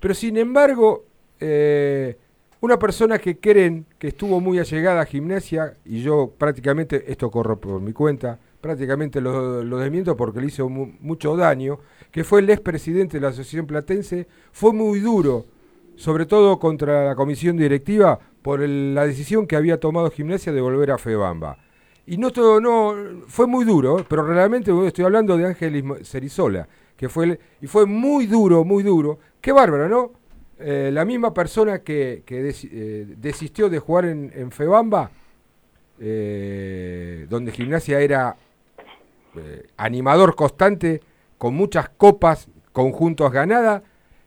Pero sin embargo, eh, una persona que creen que estuvo muy allegada a gimnasia, y yo prácticamente, esto corro por mi cuenta, prácticamente lo, lo desmiento porque le hizo mu- mucho daño, que fue el expresidente de la Asociación Platense, fue muy duro, sobre todo contra la comisión directiva, por la decisión que había tomado gimnasia de volver a Febamba. Y no todo, no, fue muy duro, pero realmente estoy hablando de Ángel Cerizola, que fue, y fue muy duro, muy duro. Qué bárbaro, ¿no? Eh, la misma persona que, eh, desistió de jugar en, Febamba, eh, donde gimnasia era animador constante, con muchas copas, conjuntos ganadas,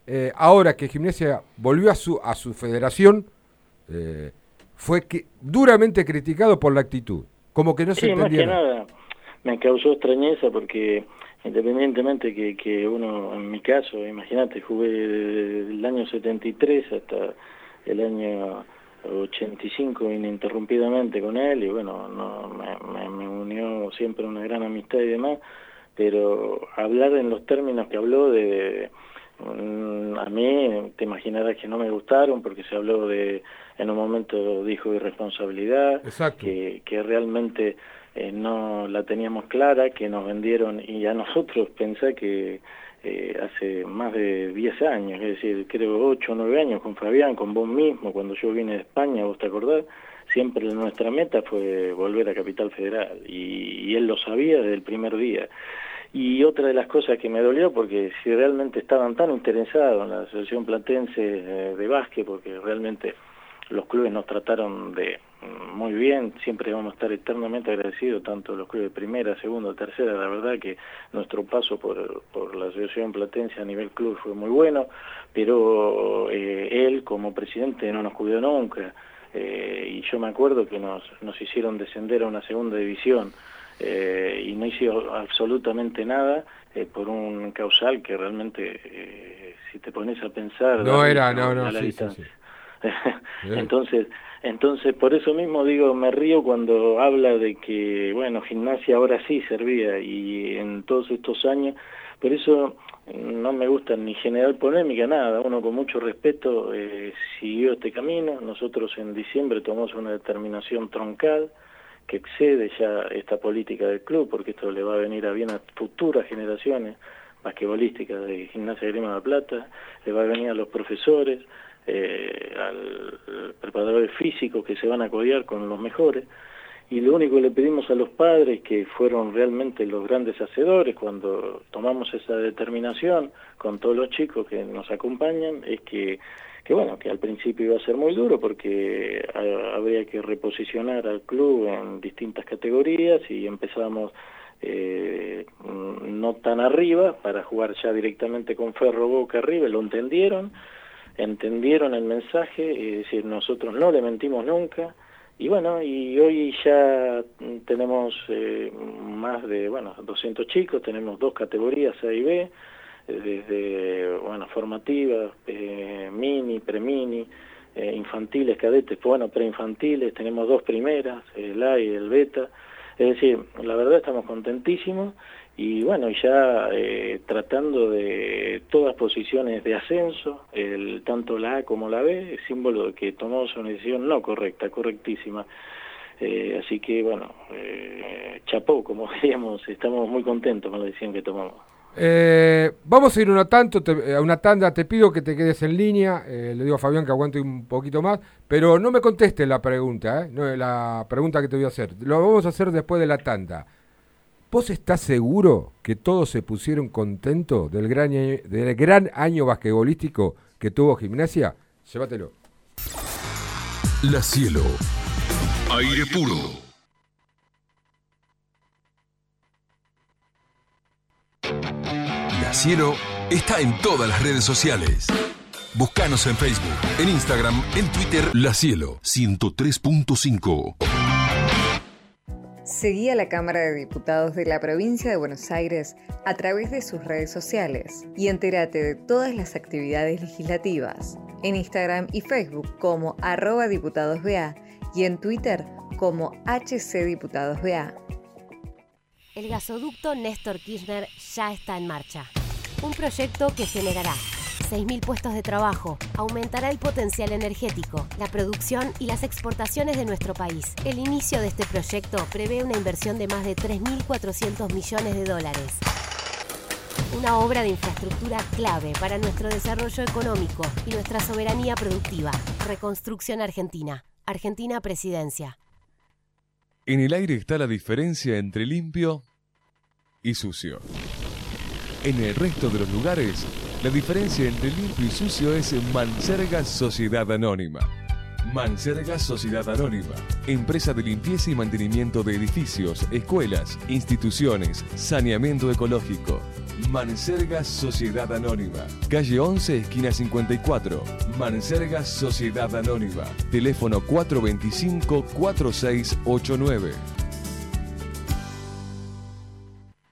eh, ahora que gimnasia volvió a su, a su federación, eh, fue que, duramente criticado por la actitud. Como que no se Sí, más entendía que nada. me causó extrañeza porque independientemente que, que uno, en mi caso, imagínate, jugué desde el año 73 hasta el año 85 ininterrumpidamente con él y bueno, no, me, me- me unió siempre una gran amistad y demás, pero hablar en los términos que habló de... mm, a mí te imaginarás que no me gustaron porque se habló de, en un momento dijo irresponsabilidad, que, que realmente eh, no la teníamos clara, que nos vendieron y a nosotros pensá que eh, hace más de 10 años, es decir, creo 8 o 9 años con Fabián, con vos mismo, cuando yo vine de España, vos te acordás, siempre nuestra meta fue volver a Capital Federal y, y él lo sabía desde el primer día. Y otra de las cosas que me dolió, porque si realmente estaban tan interesados en la Asociación Platense eh, de Básquet, porque realmente los clubes nos trataron de mm, muy bien, siempre vamos a estar eternamente agradecidos, tanto los clubes de primera, segunda, tercera, la verdad que nuestro paso por, por la Asociación Platense a nivel club fue muy bueno, pero eh, él como presidente no nos cuidó nunca, eh, y yo me acuerdo que nos, nos hicieron descender a una segunda división, eh, y no hizo absolutamente nada eh, por un causal que realmente, eh, si te pones a pensar... No era, no, no, a la sí, sí, distancia. sí. entonces, entonces por eso mismo digo, me río cuando habla de que, bueno, gimnasia ahora sí servía y en todos estos años, por eso no me gusta ni generar polémica, nada, uno con mucho respeto eh, siguió este camino, nosotros en diciembre tomamos una determinación troncal que excede ya esta política del club, porque esto le va a venir a bien a futuras generaciones basquetbolísticas de Gimnasia de Grima de la Plata, le va a venir a los profesores, eh, al preparadores físicos que se van a codear con los mejores, y lo único que le pedimos a los padres, que fueron realmente los grandes hacedores cuando tomamos esa determinación con todos los chicos que nos acompañan, es que, que bueno, que al principio iba a ser muy duro porque ah, habría que reposicionar al club en distintas categorías y empezamos eh, no tan arriba para jugar ya directamente con Ferro Boca arriba, lo entendieron, entendieron el mensaje, es decir, nosotros no le mentimos nunca, y bueno, y hoy ya tenemos eh, más de, bueno, 200 chicos, tenemos dos categorías A y B, desde, bueno, formativas, eh, mini, premini, eh, infantiles, cadetes, bueno, preinfantiles, tenemos dos primeras, el A y el beta, es decir, la verdad estamos contentísimos y bueno, ya eh, tratando de todas posiciones de ascenso, el, tanto la A como la B, símbolo de que tomamos una decisión no correcta, correctísima. Eh, así que bueno, eh, chapó, como diríamos, estamos muy contentos con la decisión que tomamos. Eh, vamos a ir una, tanto, te- a una tanda, te pido que te quedes en línea, eh, le digo a Fabián que aguante un poquito más, pero no me contestes la pregunta, eh, no, la pregunta que te voy a hacer, lo vamos a hacer después de la tanda. ¿Vos estás seguro que todos se pusieron contentos del gran año, del gran año basquetbolístico que tuvo gimnasia? Llévatelo. La Cielo. Aire puro. La Cielo está en todas las redes sociales. Búscanos en Facebook, en Instagram, en Twitter, La Cielo 103.5. Seguí a la Cámara de Diputados de la provincia de Buenos Aires a través de sus redes sociales y entérate de todas las actividades legislativas en Instagram y Facebook como arroba diputadosBA y en Twitter como HCDiputadosBA. El gasoducto Néstor Kirchner ya está en marcha. Un proyecto que generará 6.000 puestos de trabajo, aumentará el potencial energético, la producción y las exportaciones de nuestro país. El inicio de este proyecto prevé una inversión de más de 3.400 millones de dólares. Una obra de infraestructura clave para nuestro desarrollo económico y nuestra soberanía productiva. Reconstrucción Argentina. Argentina Presidencia. En el aire está la diferencia entre limpio y sucio. En el resto de los lugares, la diferencia entre limpio y sucio es Manserga Sociedad Anónima. Manserga Sociedad Anónima, empresa de limpieza y mantenimiento de edificios, escuelas, instituciones, saneamiento ecológico. Manserga Sociedad Anónima, calle 11, esquina 54. Manserga Sociedad Anónima, teléfono 425-4689.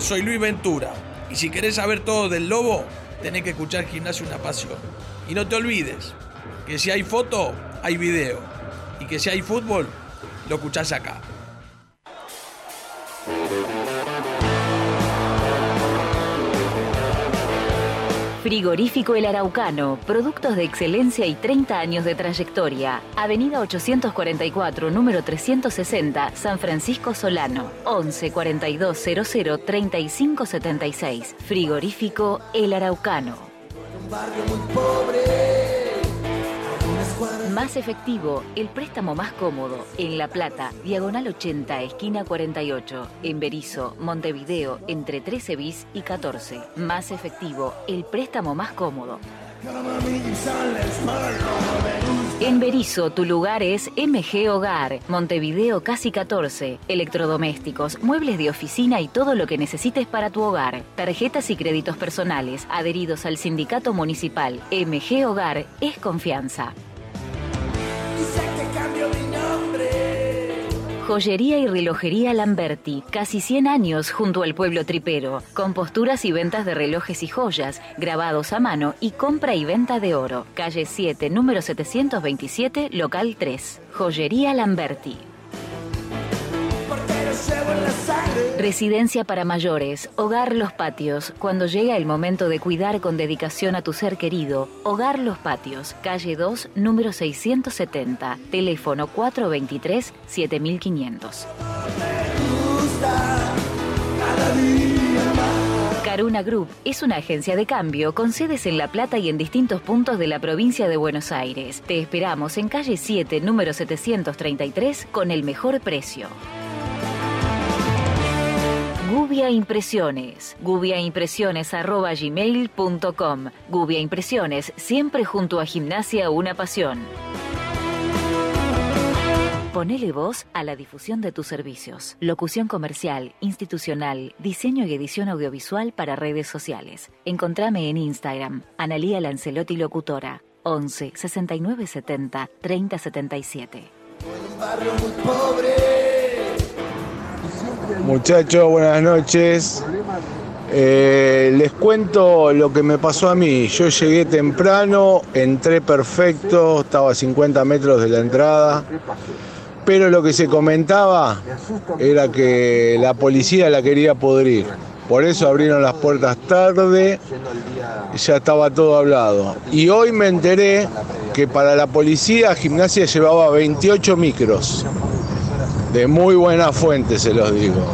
Soy Luis Ventura. Y si querés saber todo del lobo, tenés que escuchar Gimnasio Una Pasión. Y no te olvides que si hay foto, hay video. Y que si hay fútbol, lo escuchás acá. Frigorífico El Araucano, productos de excelencia y 30 años de trayectoria. Avenida 844, número 360, San Francisco Solano. 11 42 00 35 76. Frigorífico El Araucano. Más efectivo, el préstamo más cómodo. En La Plata, diagonal 80, esquina 48. En Berizo, Montevideo, entre 13 bis y 14. Más efectivo, el préstamo más cómodo. En Berizo, tu lugar es MG Hogar, Montevideo Casi 14. Electrodomésticos, muebles de oficina y todo lo que necesites para tu hogar. Tarjetas y créditos personales, adheridos al sindicato municipal. MG Hogar es confianza. Joyería y relojería Lamberti, casi 100 años junto al pueblo tripero, con posturas y ventas de relojes y joyas, grabados a mano y compra y venta de oro. Calle 7, número 727, local 3. Joyería Lamberti. Residencia para mayores, Hogar Los Patios. Cuando llega el momento de cuidar con dedicación a tu ser querido, Hogar Los Patios, calle 2, número 670, teléfono 423-7500. Caruna Group es una agencia de cambio con sedes en La Plata y en distintos puntos de la provincia de Buenos Aires. Te esperamos en calle 7, número 733, con el mejor precio. Gubia Impresiones. gubiaimpresiones.gmail.com Gubia Impresiones, siempre junto a Gimnasia Una Pasión. Ponele voz a la difusión de tus servicios. Locución comercial, institucional, diseño y edición audiovisual para redes sociales. Encontrame en Instagram, Analía Lancelotti Locutora, 11 69 70 30 77. Muchachos, buenas noches. Eh, les cuento lo que me pasó a mí. Yo llegué temprano, entré perfecto, estaba a 50 metros de la entrada, pero lo que se comentaba era que la policía la quería podrir. Por eso abrieron las puertas tarde, ya estaba todo hablado. Y hoy me enteré que para la policía gimnasia llevaba 28 micros. De muy buena fuente, se los digo.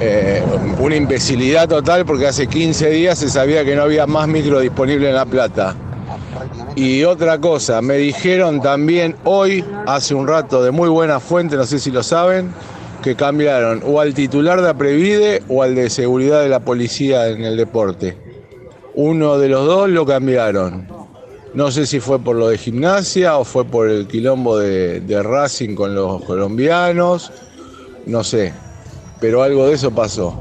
Eh, una imbecilidad total porque hace 15 días se sabía que no había más micro disponible en La Plata. Y otra cosa, me dijeron también hoy, hace un rato, de muy buena fuente, no sé si lo saben, que cambiaron o al titular de Aprevide o al de seguridad de la policía en el deporte. Uno de los dos lo cambiaron. No sé si fue por lo de gimnasia o fue por el quilombo de, Racing con los colombianos, no sé, pero algo de eso pasó.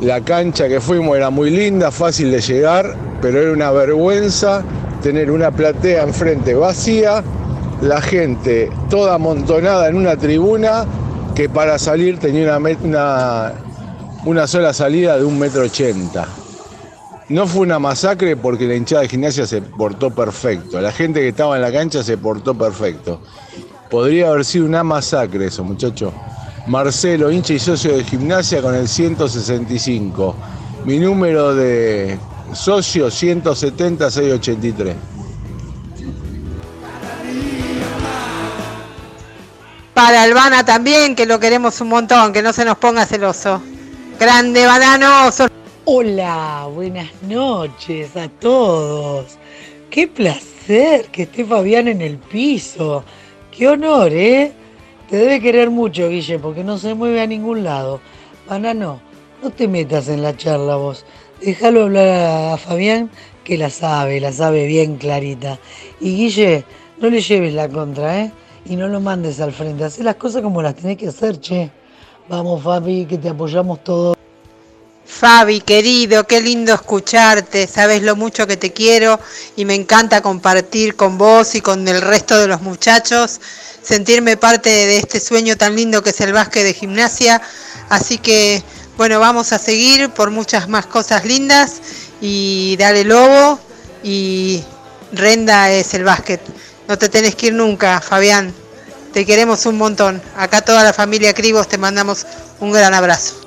La cancha que fuimos era muy linda, fácil de llegar, pero era una vergüenza tener una platea enfrente vacía, la gente toda amontonada en una tribuna que para salir tenía una, una, una sola salida de un metro ochenta. No fue una masacre porque la hinchada de gimnasia se portó perfecto. La gente que estaba en la cancha se portó perfecto. Podría haber sido una masacre eso, muchachos. Marcelo, hincha y socio de gimnasia con el 165. Mi número de socio 170-683. Para Albana también, que lo queremos un montón, que no se nos ponga celoso. Grande bananoso. Hola, buenas noches a todos. Qué placer que esté Fabián en el piso. Qué honor, ¿eh? Te debe querer mucho, Guille, porque no se mueve a ningún lado. Banano, no te metas en la charla vos. Déjalo hablar a Fabián, que la sabe, la sabe bien clarita. Y Guille, no le lleves la contra, ¿eh? Y no lo mandes al frente. Haz las cosas como las tenés que hacer, che. Vamos, Fabi, que te apoyamos todos. Fabi, querido, qué lindo escucharte. Sabes lo mucho que te quiero y me encanta compartir con vos y con el resto de los muchachos, sentirme parte de este sueño tan lindo que es el básquet de gimnasia. Así que, bueno, vamos a seguir por muchas más cosas lindas y dale lobo y Renda es el básquet. No te tenés que ir nunca, Fabián. Te queremos un montón. Acá toda la familia Cribos te mandamos un gran abrazo.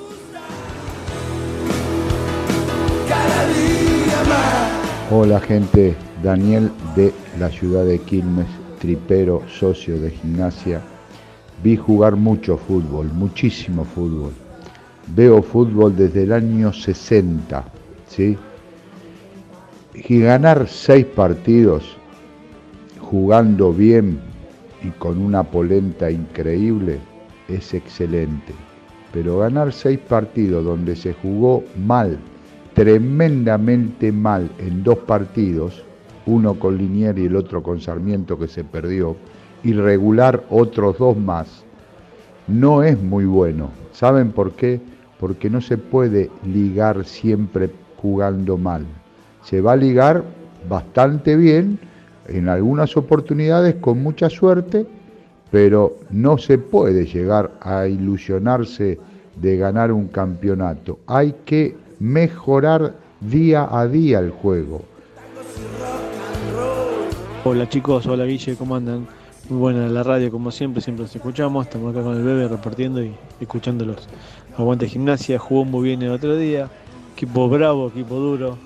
Hola gente, Daniel de la ciudad de Quilmes, tripero, socio de gimnasia. Vi jugar mucho fútbol, muchísimo fútbol. Veo fútbol desde el año 60, ¿sí? Y ganar seis partidos jugando bien y con una polenta increíble es excelente. Pero ganar seis partidos donde se jugó mal, tremendamente mal en dos partidos, uno con Linier y el otro con Sarmiento que se perdió, y regular otros dos más, no es muy bueno. ¿Saben por qué? Porque no se puede ligar siempre jugando mal. Se va a ligar bastante bien, en algunas oportunidades con mucha suerte, pero no se puede llegar a ilusionarse de ganar un campeonato. Hay que mejorar día a día el juego. Hola chicos, hola Guille, ¿cómo andan? Muy buena la radio como siempre, siempre los escuchamos, estamos acá con el bebé repartiendo y escuchándolos. Aguante gimnasia, jugó muy bien el otro día, equipo bravo, equipo duro,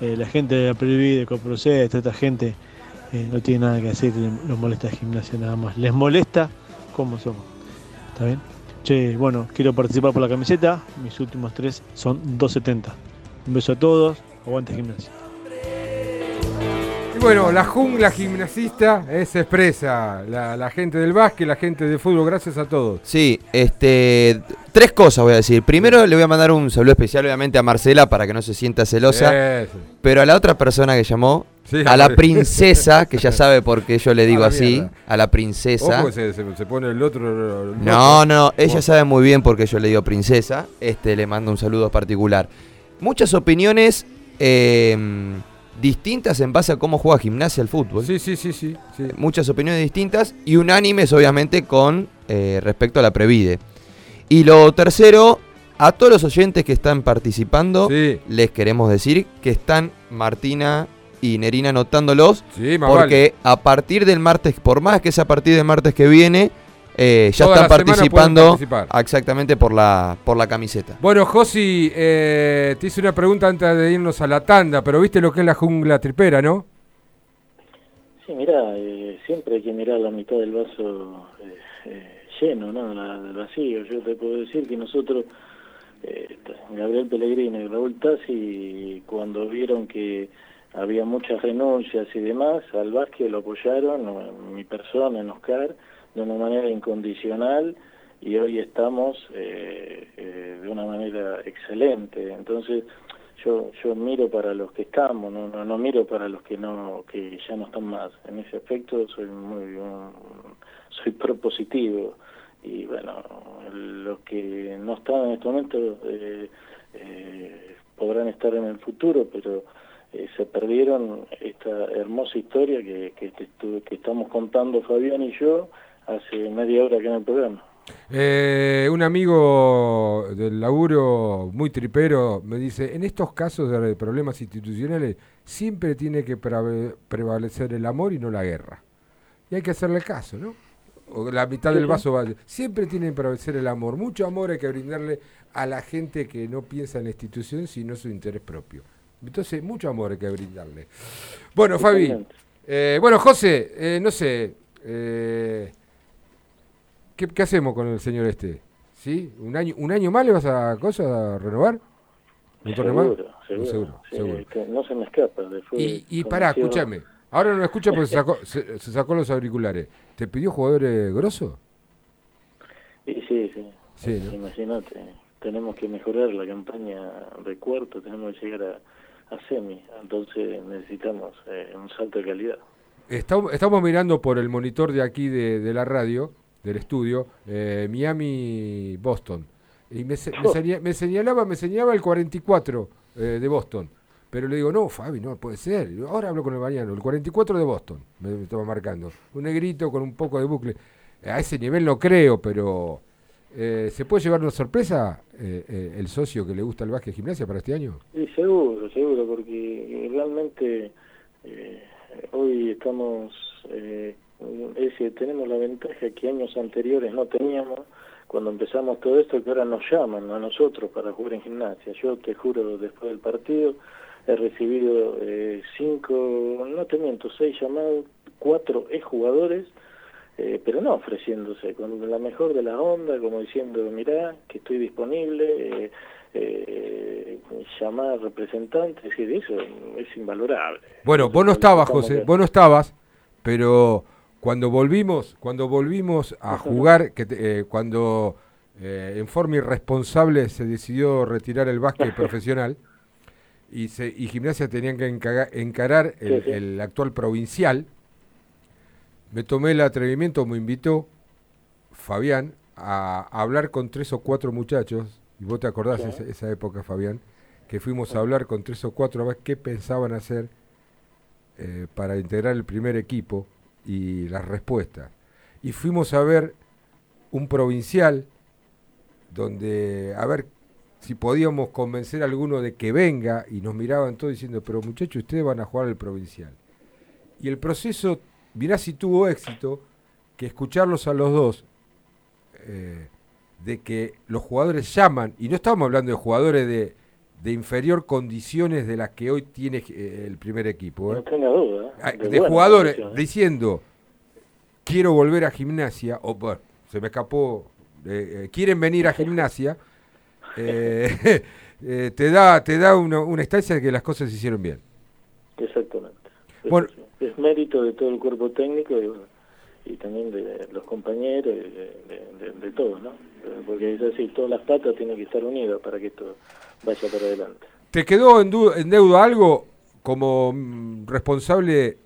eh, la gente de la Previ, de Coproced, toda esta gente eh, no tiene nada que decir, los molesta gimnasia nada más, les molesta cómo somos, ¿está bien? Che, bueno, quiero participar por la camiseta, mis últimos tres son 270. Un beso a todos, aguante gimnasia. Bueno, la jungla gimnasista es expresa. La, la gente del básquet, la gente de fútbol, gracias a todos. Sí, este, tres cosas voy a decir. Primero le voy a mandar un saludo especial obviamente a Marcela para que no se sienta celosa. Pero a la otra persona que llamó, Sí, a la princesa, que ya sabe por qué yo le digo A así, mierda. a la princesa. Ojo se, se- se pone el otro. el No, no, ella Ojo. sabe muy bien por qué yo le digo princesa. Este le mando un saludo particular. Muchas opiniones eh, distintas en base a cómo juega gimnasia el fútbol. Sí, sí, sí, sí. sí. Muchas opiniones distintas y unánimes, obviamente, con eh, respecto a la Previde. Y lo tercero, a todos los oyentes que están participando, les queremos decir que están Martina y Nerina anotándolos. Sí, porque a partir del martes, por más que sea a partir del martes que viene, eh, ya Toda están participando exactamente por la, por la camiseta. Bueno, Josi, eh, te hice una pregunta antes de irnos a la tanda, pero viste lo que es la jungla tripera, ¿no? Sí, mira, eh, siempre hay que mirar la mitad del vaso eh, eh, lleno, ¿no? La, del vacío. Yo te puedo decir que nosotros, eh, Gabriel Pellegrino y Raúl Tassi, cuando vieron que había muchas renuncias y demás, al Vázquez lo apoyaron, mi persona, en Oscar, de una manera incondicional y hoy estamos eh, eh, de una manera excelente. Entonces, yo yo miro para los que estamos, no, no, no miro para los que no que ya no están más. En ese aspecto soy muy un- soy propositivo y bueno, los que no están en este momento eh, eh, podrán estar en el futuro, pero eh, se perdieron esta hermosa historia que, que, estuve- que estamos contando Fabián y yo hace media hora acá en el programa. Eh, un amigo del laburo muy tripero me dice, en estos casos de problemas institucionales siempre tiene que prevalecer el amor y no la guerra. Y hay que hacerle caso, ¿no? O la mitad del vaso va... Siempre tiene que prevalecer el amor. Mucho amor hay que brindarle a la gente que no piensa en la institución sino su interés propio. Entonces, mucho amor hay que brindarle. Bueno, Fabi. Eh, bueno, José, eh, no sé... ¿Qué, qué hacemos con el señor este? ¿Sí? ¿Un año, un año más le vas a, cosa, a renovar? ¿Un torneo más? Seguro, seguro, Seguro, sí, seguro. que no se me escapa. después Y, y pará, escúchame. Ahora no escucha porque se sacó, se, se sacó los auriculares. ¿Te pidió jugadores grosos? Sí, sí. Sí, ¿no? Imagínate, tenemos que mejorar la campaña de cuarto, tenemos que llegar a, a semi, entonces necesitamos eh, un salto de calidad. Estamos, estamos mirando por el monitor de aquí de, de la radio, del estudio, eh, Miami-Boston. Y me, me, me señalaba, me señalaba el 44 eh, de Boston. Pero le digo, no, Fabi, no puede ser. Ahora hablo con el bañano, el 44 de Boston, me, me estaba marcando. Un negrito con un poco de bucle. A ese nivel no creo, pero eh, ¿se puede llevar una sorpresa eh, eh, el socio que le gusta el básquet gimnasia para este año? Y seguro, seguro, porque realmente eh, hoy estamos, eh, es decir, tenemos la ventaja que años anteriores no teníamos cuando empezamos todo esto, que ahora nos llaman a nosotros para jugar en gimnasia. Yo te juro, después del partido he recibido eh, cinco, no te miento, seis llamados, cuatro exjugadores, eh, pero no ofreciéndose, con la mejor de la onda, como diciendo, mirá, que estoy disponible, eh, eh, llamar representantes, es decir, eso es invalorable. Bueno, vos no estabas, José, vos no estabas, pero cuando volvimos, cuando volvimos a jugar, que eh, cuando eh, en forma irresponsable se decidió retirar el básquet profesional y, se, y Gimnasia tenían que encarar el, actual provincial, me tomé el atrevimiento, me invitó Fabián a, a hablar con tres o cuatro muchachos, y vos te acordás Sí. esa, esa época, Fabián, que fuimos a hablar con tres o cuatro a ver qué pensaban hacer eh, para integrar el primer equipo y las respuestas. Y fuimos a ver un provincial donde a ver si podíamos convencer a alguno de que venga y nos miraban todos diciendo, pero muchachos, ustedes van a jugar el provincial. Y el proceso, mirá si tuvo éxito, que escucharlos a los dos, eh, de que los jugadores llaman, y no estamos hablando de jugadores de, de inferior condiciones de las que hoy tiene eh, el primer equipo, ¿eh? No tenga duda. ¿eh? Ah, de, jugadores diciendo quiero volver a gimnasia o bueno, se me escapó eh, quieren venir a gimnasia eh, te da te da una, una instancia de que las cosas se hicieron bien Exactamente. Bueno. Es mérito de todo el cuerpo técnico y, y también de los compañeros, de, de, de- de todos, ¿no? Porque es así, todas las patas tienen que estar unidas para que esto vaya para adelante. te quedó en, en deuda algo como mm, responsable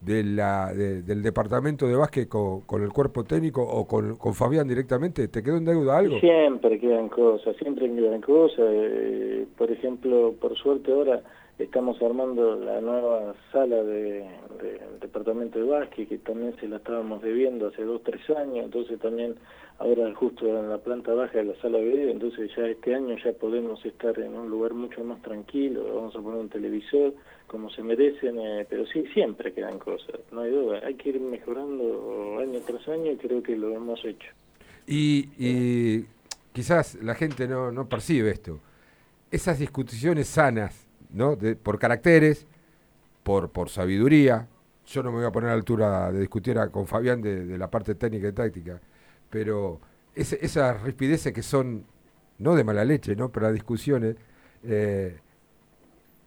de la, de- del departamento de básquet con, con el cuerpo técnico o con, con Fabián directamente te quedó en deuda algo Siempre quedan cosas, siempre quedan cosas. eh, por ejemplo, por suerte ahora estamos armando la nueva sala de, de- del departamento de básquet, que también se la estábamos debiendo hace dos, tres años, entonces también ahora justo en la planta baja de la sala de video, entonces ya este año ya podemos estar en un lugar mucho más tranquilo, vamos a poner un televisor como se merecen, eh, pero sí, siempre quedan cosas, no hay duda, hay que ir mejorando año tras año y creo que lo hemos hecho. Y, y quizás la gente no, no percibe esto. Esas discusiones sanas, ¿no? De- por caracteres, por, por sabiduría, yo no me voy a poner a la altura de discutir a- con Fabián de, de la parte técnica y táctica, pero ese- esas rispideces que son, no de mala leche, ¿no? Pero las discusiones, eh,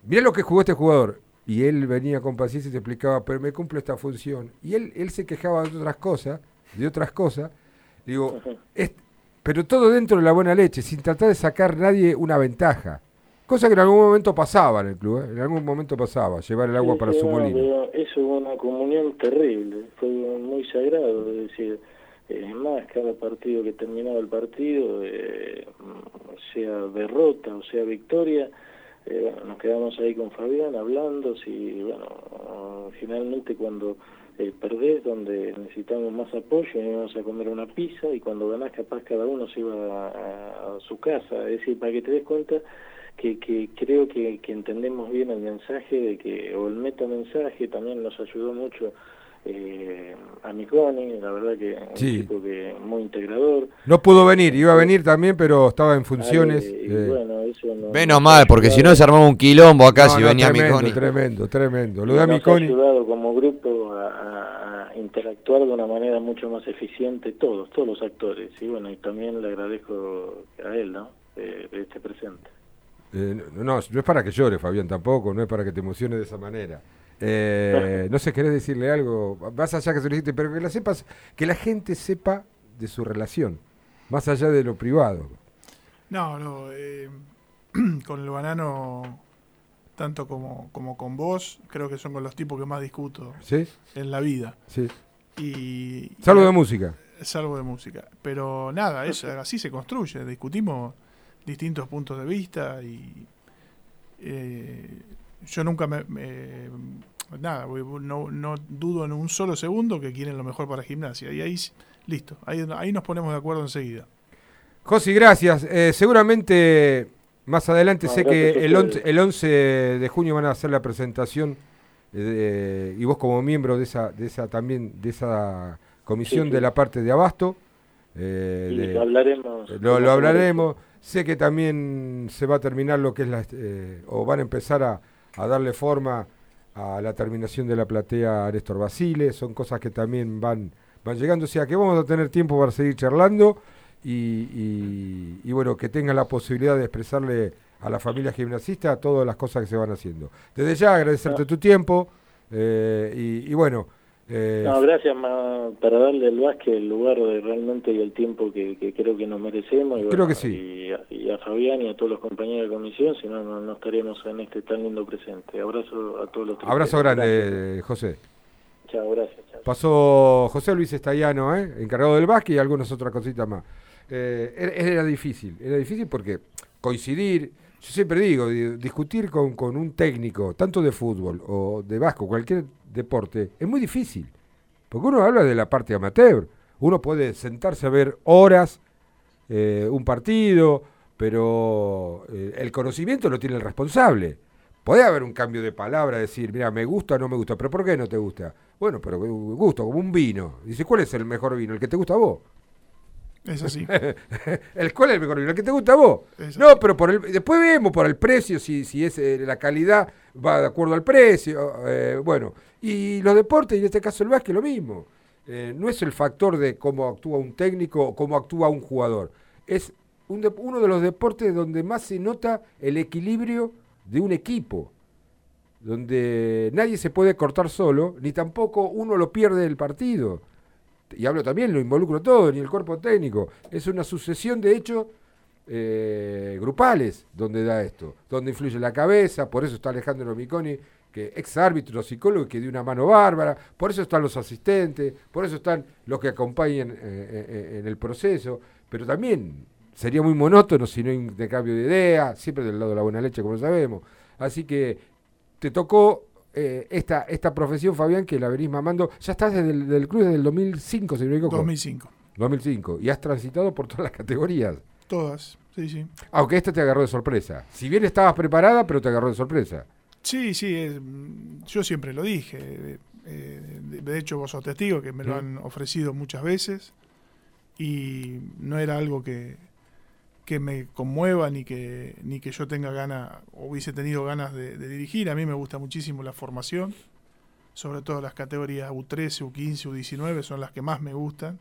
mirá lo que jugó este jugador. Y él venía con paciencia y te explicaba, pero me cumplo esta función. Y él, él se quejaba de otras cosas, de otras cosas. Digo, es- pero todo dentro de la buena leche, sin tratar de sacar nadie una ventaja. Cosa que en algún momento pasaba en el club, ¿eh? en algún momento pasaba, llevar el agua Sí, para su no, molino. Eso fue una comunión terrible, fue muy sagrado, es decir, es más, cada partido que terminaba el partido, eh, sea derrota o sea victoria, eh, bueno, nos quedamos ahí con Fabián hablando, si, bueno, finalmente cuando eh, perdés, donde necesitamos más apoyo, íbamos a comer una pizza y cuando ganás capaz cada uno se iba a, a- a su casa, es decir, para que te des cuenta que, que creo que, que entendemos bien el mensaje de que o el metamensaje también nos ayudó mucho eh, a Miconi, la verdad que un Sí. tipo que muy integrador. No pudo venir, iba a venir también, pero estaba en funciones. Ale, y eh, bueno, eso no- Menos nos mal, porque si no se armaba un quilombo acá no, si no, venía tremendo, Miconi. Tremendo, tremendo. Lo de nos ha Miconi. ayudado como grupo a, a- a interactuar de una manera mucho más eficiente todos, todos los actores. Y bueno, y también le agradezco a él, ¿no? De, de este presente. Eh, no, no, es para que llore, Fabián, tampoco, no es para que te emociones de esa manera. Eh, no sé, ¿querés decirle algo? Más allá que se lo dijiste, pero que la sepas, que la gente sepa de su relación, más allá de lo privado. No, no. eh, con el banano, tanto como, como con vos, creo que son con los tipos que más discuto ¿Sí? en la vida. Sí. Y, Salvo y- de música. Salvo de música. Pero nada, es, así se construye. Discutimos distintos puntos de vista y eh, yo nunca me... me- nada, no, no dudo en un solo segundo que quieren lo mejor para gimnasia. Y ahí, listo, ahí, ahí nos ponemos de acuerdo enseguida. Josi, gracias. Eh, seguramente más adelante No, sé que el. 11, el 11 de junio van a hacer la presentación eh, y vos como miembro de esa, de esa también de esa comisión Sí, sí. de la parte de Abasto. eh, de- lo hablaremos. Lo, lo hablaremos. Sé que también se va a terminar lo que es la, eh, o van a empezar a, a darle forma a la terminación de la platea a Néstor Basile. Son cosas que también van, van llegando. O sea que vamos a tener tiempo para seguir charlando y, y- y bueno, que tengan la posibilidad de expresarle a la familia gimnasista todas las cosas que se van haciendo. Desde ya agradecerte tu tiempo eh, y, y bueno. Eh, No, gracias ma, para darle al básquet el lugar de realmente y el tiempo que, que creo que nos merecemos. Y Creo bueno, que sí. Y a, y a Fabián y a todos los compañeros de comisión, si no, no, no estaríamos en este tan lindo presente. Abrazo a todos los abrazo triperos. grande, José. Chao, gracias. Chao. Pasó José Luis Estallano, ¿eh? encargado del básquet y algunas otras cositas más. Eh, era, era difícil, era difícil porque coincidir, yo siempre digo, di- discutir con, con un técnico, tanto de fútbol o de básquet, cualquier deporte, es muy difícil. Porque uno habla de la parte amateur, uno puede sentarse a ver horas eh, un partido, pero eh, el conocimiento lo tiene el responsable. Puede haber un cambio de palabra, decir, mira, me gusta o no me gusta, pero ¿por qué no te gusta? Bueno, pero gusto, como un vino. Dice, ¿cuál es el mejor vino? El que te gusta a vos. Es así. el cuál es el mejor vino, el que te gusta a vos. No, pero por el, después vemos por el precio, si, si es eh, la calidad va de acuerdo al precio. eh, bueno, y los deportes, y en este caso el básquet, lo mismo. Eh, no es el factor de cómo actúa un técnico o cómo actúa un jugador. Es un de- uno de los deportes donde más se nota el equilibrio de un equipo donde nadie se puede cortar solo, ni tampoco uno lo pierde el partido. Y hablo también, lo involucro todo, ni el cuerpo técnico. Es una sucesión de hechos eh, grupales donde da esto, donde influye la cabeza, por eso está Alejandro Miconi, que ex árbitro, psicólogo, que dio una mano bárbara, por eso están los asistentes, por eso están los que acompañan eh, eh, en el proceso, pero también sería muy monótono si no hay intercambio de ideas, siempre del lado de la buena leche, como sabemos. Así que te tocó eh, esta, esta profesión, Fabián, que la venís mamando. Ya estás desde el del club desde el 2005, si no me equivoco. 2005. 2005. Y has transitado por todas las categorías. Todas, sí, sí. Aunque esta te agarró de sorpresa. Si bien estabas preparada, pero te agarró de sorpresa. Sí, sí, mm, yo siempre lo dije. eh, eh, de, de hecho, vos sos testigo que me lo Sí. han ofrecido muchas veces y no era algo que, que me conmueva ni que, ni que yo tenga ganas o hubiese tenido ganas de, de dirigir. A mí me gusta muchísimo la formación sobre todo las categorías U13, U15, U19 son las que más me gustan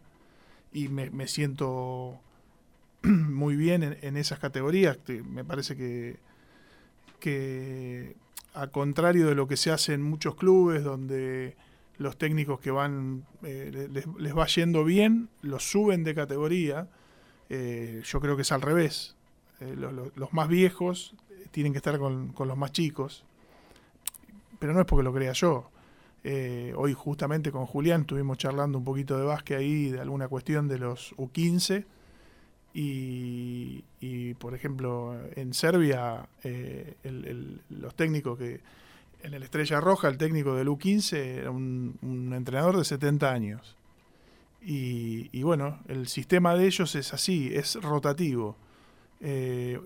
y me, me siento muy bien en, en esas categorías. Te- Me parece que, que, a contrario de lo que se hace en muchos clubes, donde los técnicos que van, eh, le- les, les va yendo bien, los suben de categoría, eh, yo creo que es al revés. Eh, lo- lo- los más viejos tienen que estar con, los más chicos, pero no es porque lo crea yo. Eh, hoy justamente con Julián estuvimos charlando un poquito de básquet ahí, de alguna cuestión de los U15. Y, por ejemplo, en Serbia, los técnicos que. En el Estrella Roja, el técnico del U15 era un entrenador de 70 años. Y, y bueno, el sistema de ellos es así, es rotativo. Eh,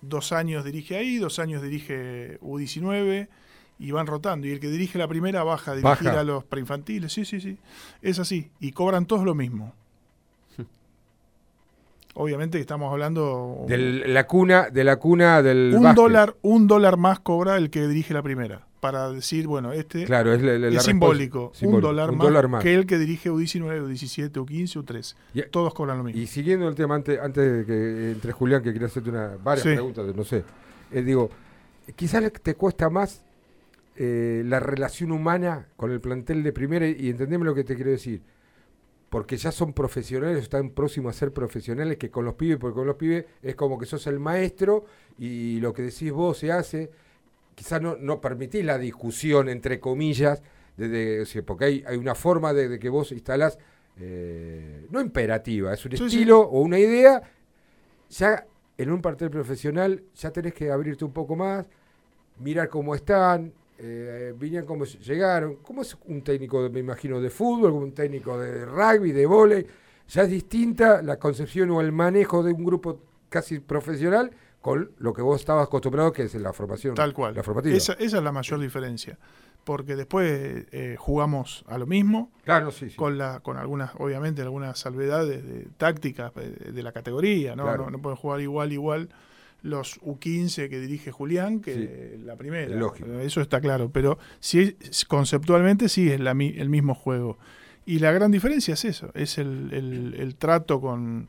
dos años dirige ahí, dos años dirige U19 y van rotando. Y el que dirige la primera baja a dirigir Baja. a los preinfantiles. Sí, sí, sí. Es así. Y cobran todos lo mismo. Obviamente que estamos hablando De la cuna, de la cuna del un básquet. dólar, un dólar más cobra el que dirige la primera. Para decir, bueno, este Claro, es la- es simbólico. Un, dólar, Un más dólar más. que el que dirige U19, U17, U15, U13. Y- Todos cobran lo mismo. Y siguiendo el tema, antes, antes de que entre Julián, que quería hacerte una, varias Sí. preguntas, no sé. Eh, digo, quizás te cuesta más eh, la relación humana con el plantel de primera y, y entendeme lo que te quiero decir. Porque ya son profesionales, están próximos a ser profesionales que con los pibes, porque con los pibes es como que sos el maestro y lo que decís vos se hace. Quizás no, no permitís la discusión, entre comillas, de, porque hay, hay una forma de, de que vos instalás, eh, no imperativa, es un Sí, sí. estilo o una idea. Ya en un partido profesional ya tenés que abrirte un poco más, mirar cómo están, eh, vinieron cómo llegaron. ¿Cómo es un técnico, me imagino, de fútbol, un técnico de rugby, de vóley? Ya es distinta la concepción o el manejo de un grupo casi profesional con lo que vos estabas acostumbrado, que es la formación. Tal cual. La formativa. Esa, esa es la mayor diferencia. Porque después eh, jugamos a lo mismo. Claro, sí, sí. Con, la, con algunas, obviamente, algunas salvedades de, tácticas eh, de la categoría. ¿no? Claro. No, no pueden jugar igual, igual los U15 que dirige Julián que la primera. lógico. Eso está claro. Pero sí, conceptualmente sí es la, el mismo juego. Y la gran diferencia es eso, es el, el- el trato con,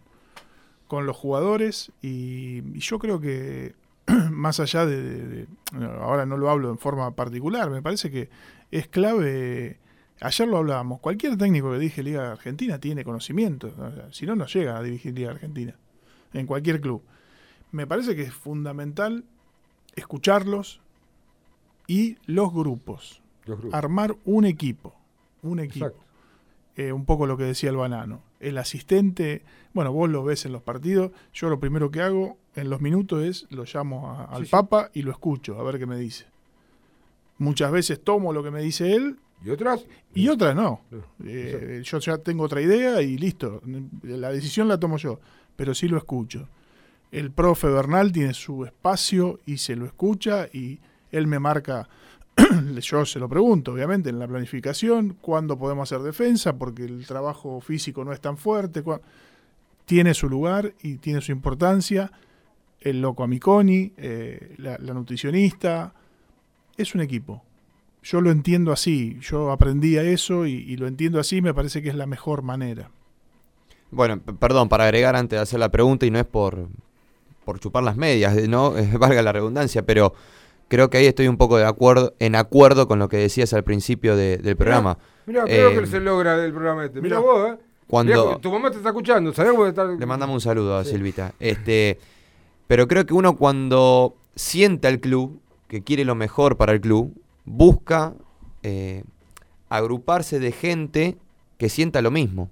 con los jugadores y, y yo creo que más allá de, de- de- no, ahora no lo hablo en forma particular, me parece que es clave, ayer lo hablábamos, cualquier técnico que dirige Liga Argentina tiene conocimiento, o sea, si no, no llega a dirigir Liga Argentina, en cualquier club. Me parece que es fundamental escucharlos y los grupos, Los grupos. armar un equipo, un equipo. Eh, un poco lo que decía el banano. El asistente, bueno, vos lo ves en los partidos, yo lo primero que hago en los minutos es lo llamo a- al Sí. Papa y lo escucho, a ver qué me dice. Muchas veces tomo lo que me dice él ¿Y otras? y otras no. No, Eh, yo ya tengo otra idea y listo. La decisión la tomo yo, pero sí lo escucho. El profe Bernal tiene su espacio y se lo escucha y él me marca, yo se lo pregunto, obviamente, en la planificación, cuándo podemos hacer defensa, porque el trabajo físico no es tan fuerte. Tiene su lugar y tiene su importancia. El loco Amiconi, eh, la, nutricionista, es un equipo. Yo lo entiendo así, yo aprendí a eso y, lo entiendo así, me parece que es la mejor manera. Bueno, perdón, para agregar antes de hacer la pregunta, y no es por, por chupar las medias, eh, no valga la redundancia, pero creo que ahí estoy un poco de acuerdo, en acuerdo con lo que decías al principio de- del programa. Mira, creo Eh, que se logra del programa este. Mira mirá. vos, ¿eh? Cuando- Mirá, tu mamá te está escuchando, ¿sabés? Vos estás- Le mandamos un saludo a Sí. Silvita. Este, pero creo que uno cuando sienta el club, que quiere lo mejor para el club, busca eh, agruparse de gente que sienta lo mismo.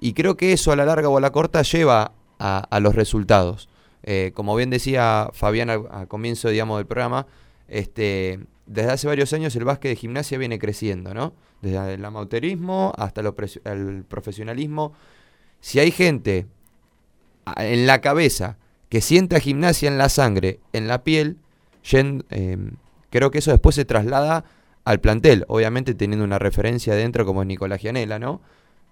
Y creo que eso a la larga o a la corta lleva a, a los resultados. Eh, como bien decía Fabián al, al comienzo digamos, del programa, este, desde hace varios años el básquet de gimnasia viene creciendo, ¿no? Desde el amateurismo hasta el profesionalismo. Si hay gente en la cabeza que sienta gimnasia en la sangre, en la piel, eh, creo que eso después se traslada al plantel, obviamente teniendo una referencia dentro como es Nicolás Gianella, ¿no?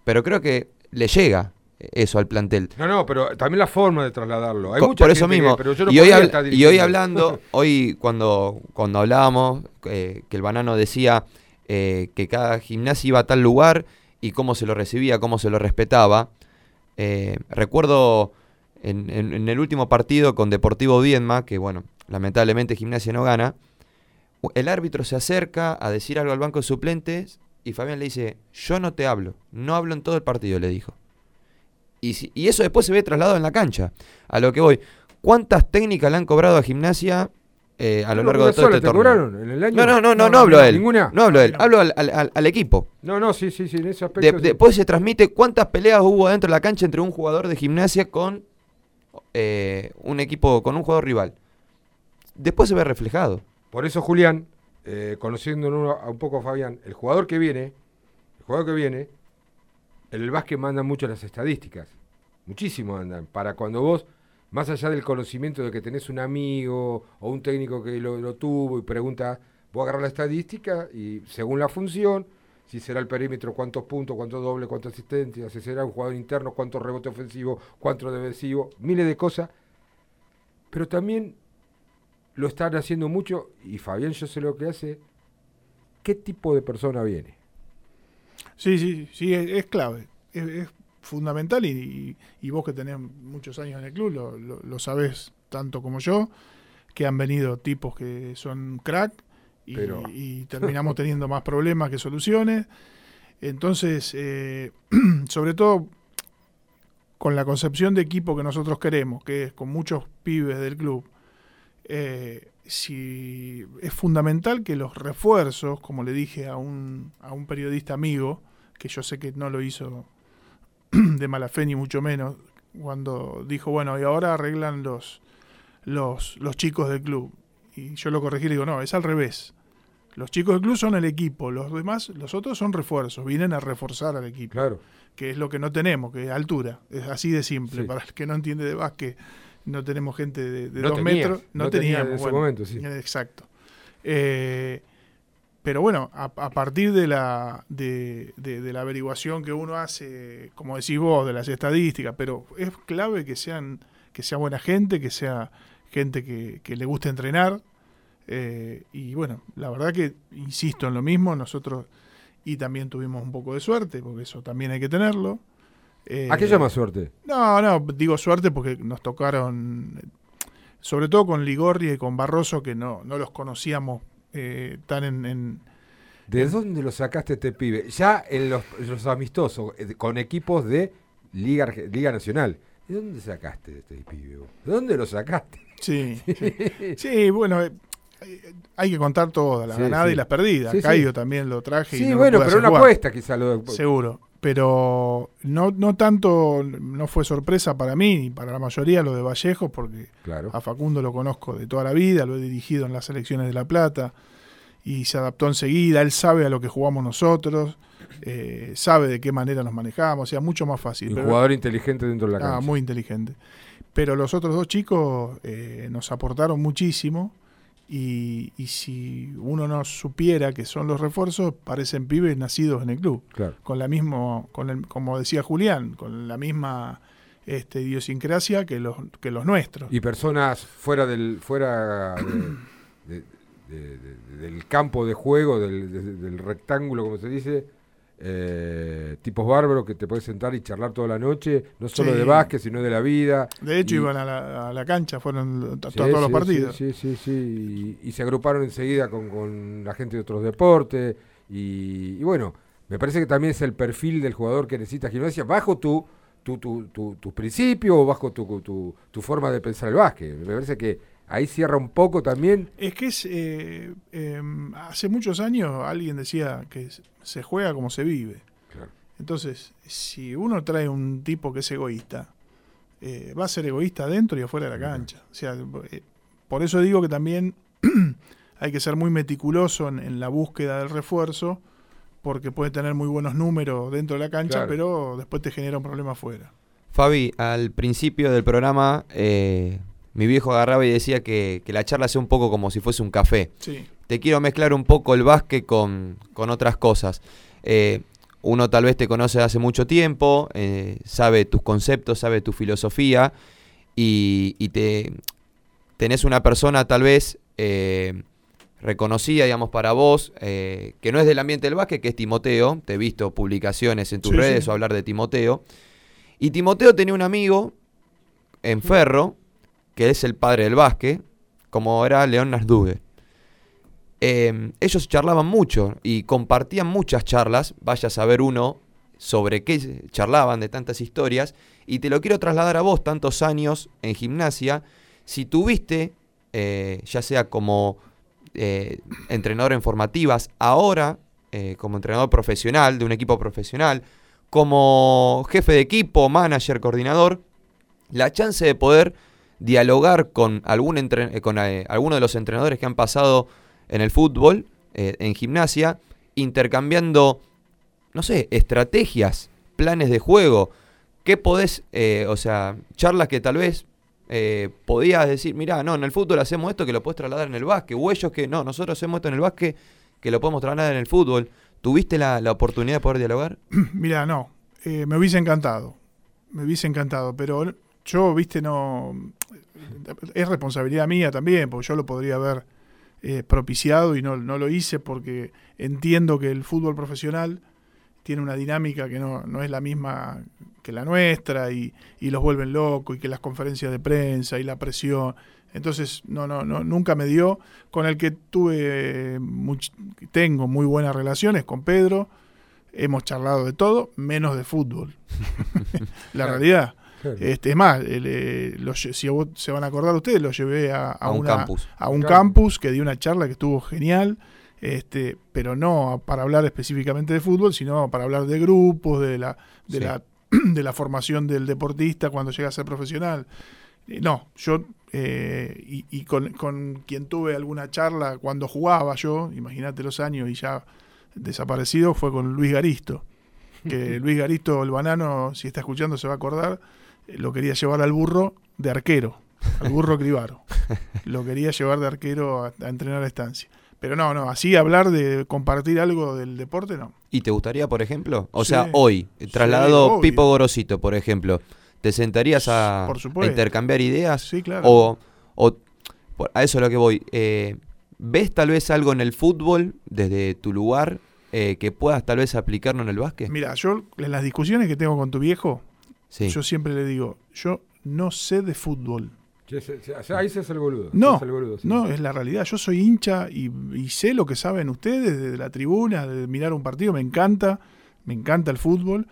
Pero creo que le llega eso al plantel. No, no, pero también la forma de trasladarlo. Hay Co- mucha por eso gente que- mismo. pero yo no y, hoy y hoy hablando, hoy cuando, cuando hablábamos, eh, que el banano decía, eh, que cada gimnasia iba a tal lugar y cómo se lo recibía, cómo se lo respetaba. Eh, recuerdo en, en- en el último partido con Deportivo Viedma, que bueno, lamentablemente Gimnasia no gana, el árbitro se acerca a decir algo al banco de suplentes y Fabián le dice, yo no te hablo, no hablo en todo el partido, le dijo. Y, si- y eso después se ve trasladado en la cancha. A lo que voy, ¿cuántas técnicas le han cobrado a Gimnasia eh, a lo largo de todo este te torneo? cobraron en el año. No, no, no, no, No, hablo a él. ninguna. No hablo a él, hablo al, al- al- al equipo. No, no, sí, sí, sí, en ese aspecto. De- sí. después se transmite cuántas peleas hubo dentro de la cancha entre un jugador de gimnasia con eh, un equipo, con un jugador rival. Después se ve reflejado. Por eso, Julián, eh, conociéndolo a un poco a Fabián, el jugador que viene, el jugador que viene, en el básquet mandan mucho las estadísticas. Muchísimo andan. Para cuando vos, más allá del conocimiento de que tenés un amigo o un técnico que lo, tuvo y pregunta, vos agarrás la estadística y según la función, si será el perímetro, cuántos puntos, cuántos doble, cuántas asistencias, si será un jugador interno, cuántos rebote ofensivo, cuántos defensivo, miles de cosas. Pero también lo están haciendo mucho y Fabián yo sé lo que hace. ¿Qué tipo de persona viene? Sí, sí, sí, es, es clave. Es, es fundamental y, y- y vos que tenés muchos años en el club lo, lo, lo sabés tanto como yo, que han venido tipos que son crack y, Pero- y terminamos teniendo más problemas que soluciones. Entonces, eh, sobre todo con la concepción de equipo que nosotros queremos, que es con muchos pibes del club, eh, si es fundamental que los refuerzos, como le dije a un, a un periodista amigo, que yo sé que no lo hizo de mala fe ni mucho menos, cuando dijo, bueno, y ahora arreglan los, los, los chicos del club. Y yo lo corregí y le digo, no, es al revés. Los chicos del club son el equipo, los demás, los otros son refuerzos, vienen a reforzar al equipo. Claro. Que es lo que no tenemos, que es altura. Es así de simple. Sí. Para el que no entiende de básquet, no tenemos gente de, de No dos tenías, metros. No, teníamos. en ese bueno, momento, sí. Exacto. Eh, pero bueno, a, a partir de la, de, de- de la averiguación que uno hace, como decís vos, de las estadísticas, pero es clave que sean que sea buena gente, que sea gente que, que le guste entrenar. eh, y bueno, la verdad que insisto en lo mismo, nosotros y también tuvimos un poco de suerte, porque eso también hay que tenerlo. Eh, ¿A qué llama suerte? no, no, digo suerte porque nos tocaron, sobre todo con Ligorri y con Barroso, que no, no los conocíamos eh, tan en, en- ¿De dónde lo sacaste este pibe? Ya en los, los amistosos, eh, con equipos de Liga, Arge- Liga Nacional. ¿De dónde sacaste este pibe? vos? ¿De dónde lo sacaste? Sí, sí. Sí, bueno, eh, eh, hay que contar todas, las Sí, ganadas sí. y las perdidas. Caído también lo traje. y Sí, no lo bueno, pero una apuesta quizá lo de- Seguro. Pero no, no tanto, no fue sorpresa para mí ni para la mayoría lo de Vallejo, porque Claro. a Facundo lo conozco de toda la vida, lo he dirigido en las selecciones de La Plata y se adaptó enseguida. Él sabe a lo que jugamos nosotros, eh, sabe de qué manera nos manejamos, o sea, mucho más fácil. Un Pero- jugador inteligente dentro de la Ah, cancha. muy inteligente. Pero los otros dos chicos eh, nos aportaron muchísimo y, y si uno no supiera que son los refuerzos, parecen pibes nacidos en el club. Claro. Con la mismo, con el, como decía Julián, con la misma este, idiosincrasia que los, que los nuestros. Y personas fuera del fuera de- de- de- de- del campo de juego, del, de- del rectángulo, como se dice, eh, tipos bárbaros que te puedes sentar y charlar toda la noche, no solo Sí. de básquet, sino de la vida. De hecho, Y- iban a la, a la cancha, fueron a Sí, todos los partidos. Sí, sí, sí. Y, y se agruparon enseguida con, con la gente de otros deportes. Y, y bueno, me parece que también es el perfil del jugador que necesita gimnasia bajo tu, tu, tu, tu, tus principios o bajo tu, tu, tu forma de pensar el básquet. Me parece que ahí cierra un poco también. Es que es, eh, eh, hace muchos años alguien decía que se juega como se vive. Entonces, si uno trae un tipo que es egoísta, eh, va a ser egoísta dentro y afuera de la cancha. O sea, eh, por eso digo que también hay que ser muy meticuloso en, en la búsqueda del refuerzo, porque puede tener muy buenos números dentro de la cancha, Claro. pero después te genera un problema afuera. Fabi, al principio del programa, eh, mi viejo agarraba y decía que, que la charla sea un poco como si fuese un café. Sí. Te quiero mezclar un poco el básquet con, con otras cosas. Eh, uno tal vez te conoce hace mucho tiempo, eh, sabe tus conceptos, sabe tu filosofía y, y te tenés una persona tal vez eh, reconocida, digamos, para vos, eh, que no es del ambiente del básquet, que es Timoteo. Te he visto publicaciones en tus Sí, redes sí. o hablar de Timoteo. Y Timoteo tenía un amigo en Ferro, que es el padre del básquet, como era León Nardugue. Eh, ellos charlaban mucho y compartían muchas charlas, vaya a saber uno sobre qué charlaban de tantas historias, y te lo quiero trasladar a vos, tantos años en gimnasia, si tuviste, eh, ya sea como eh, entrenador en formativas, ahora eh, como entrenador profesional de un equipo profesional, como jefe de equipo, manager, coordinador, la chance de poder dialogar con, algún entre- eh, con eh, alguno de los entrenadores que han pasado en el fútbol, eh, en gimnasia, intercambiando, no sé, estrategias, planes de juego. ¿Qué podés, o sea, charlas que tal vez podías decir, mira, no, en el fútbol hacemos esto que lo puedes trasladar en el básquet, o ellos que no, nosotros hacemos esto en el básquet que lo podemos trasladar en el fútbol. ¿Tuviste la, la oportunidad de poder dialogar? Mira, no, me hubiese encantado, me hubiese encantado, pero yo, viste, no, es responsabilidad mía también, porque yo lo podría haber eh, propiciado y no, no lo hice porque entiendo que el fútbol profesional tiene una dinámica que no, no es la misma que la nuestra y, y los vuelven locos y que las conferencias de prensa y la presión. Entonces, no, no, no, nunca me dio. Con el que tuve, eh, much- tengo muy buenas relaciones, con Pedro. Hemos charlado de todo, menos de fútbol. la realidad. Claro. Este, es más, el, eh, lo si a vos- se van a acordar ustedes, lo llevé a, a A un una- campus. a un Campus. campus que dio una charla que estuvo genial, este, pero no para hablar específicamente de fútbol, sino para hablar de grupos, de la, de Sí. la, de la formación del deportista cuando llega a ser profesional. Eh, No, yo eh, y, y con, con quien tuve alguna charla cuando jugaba yo, imagínate los años y ya desaparecido, fue con Luis Garisto. Que Luis Garisto, el banano, si está escuchando se va a acordar, lo quería llevar al burro de arquero, al burro Cribaro. Lo quería llevar de arquero a, a entrenar a estancia. Pero no, no, así hablar de compartir algo del deporte, no. ¿Y te gustaría, por ejemplo? O Sí. sea, hoy, Sí, trasladado obvio. Pipo Gorosito, por ejemplo, ¿te sentarías a, intercambiar ideas? Sí, claro. O, o- a eso es lo que voy. eh, ¿Ves tal vez algo en el fútbol desde tu lugar eh, que puedas tal vez aplicarlo en el básquet? Mira, yo en las discusiones que tengo con tu viejo, Sí. yo siempre le digo, yo no sé de fútbol. Ahí se hace el boludo. No, hace el boludo, sí. no, es la realidad. Yo soy hincha y, y sé lo que saben ustedes de la tribuna, de mirar un partido, me encanta, me encanta el fútbol,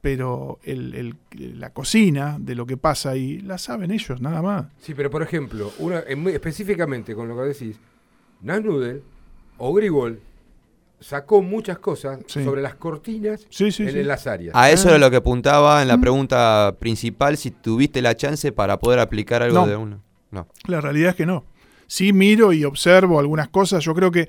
pero el, el- la cocina de lo que pasa ahí la saben ellos, nada más. Sí, pero por ejemplo, una, en muy- específicamente con lo que decís, Nasnudel o Grigol sacó muchas cosas Sí. sobre las cortinas Sí, sí, en, sí. en las áreas. A eso Ah. era lo que apuntaba en la Mm. pregunta principal, si tuviste la chance para poder aplicar algo No. de uno. No. La realidad es que no. Sí miro y observo algunas cosas. Yo creo que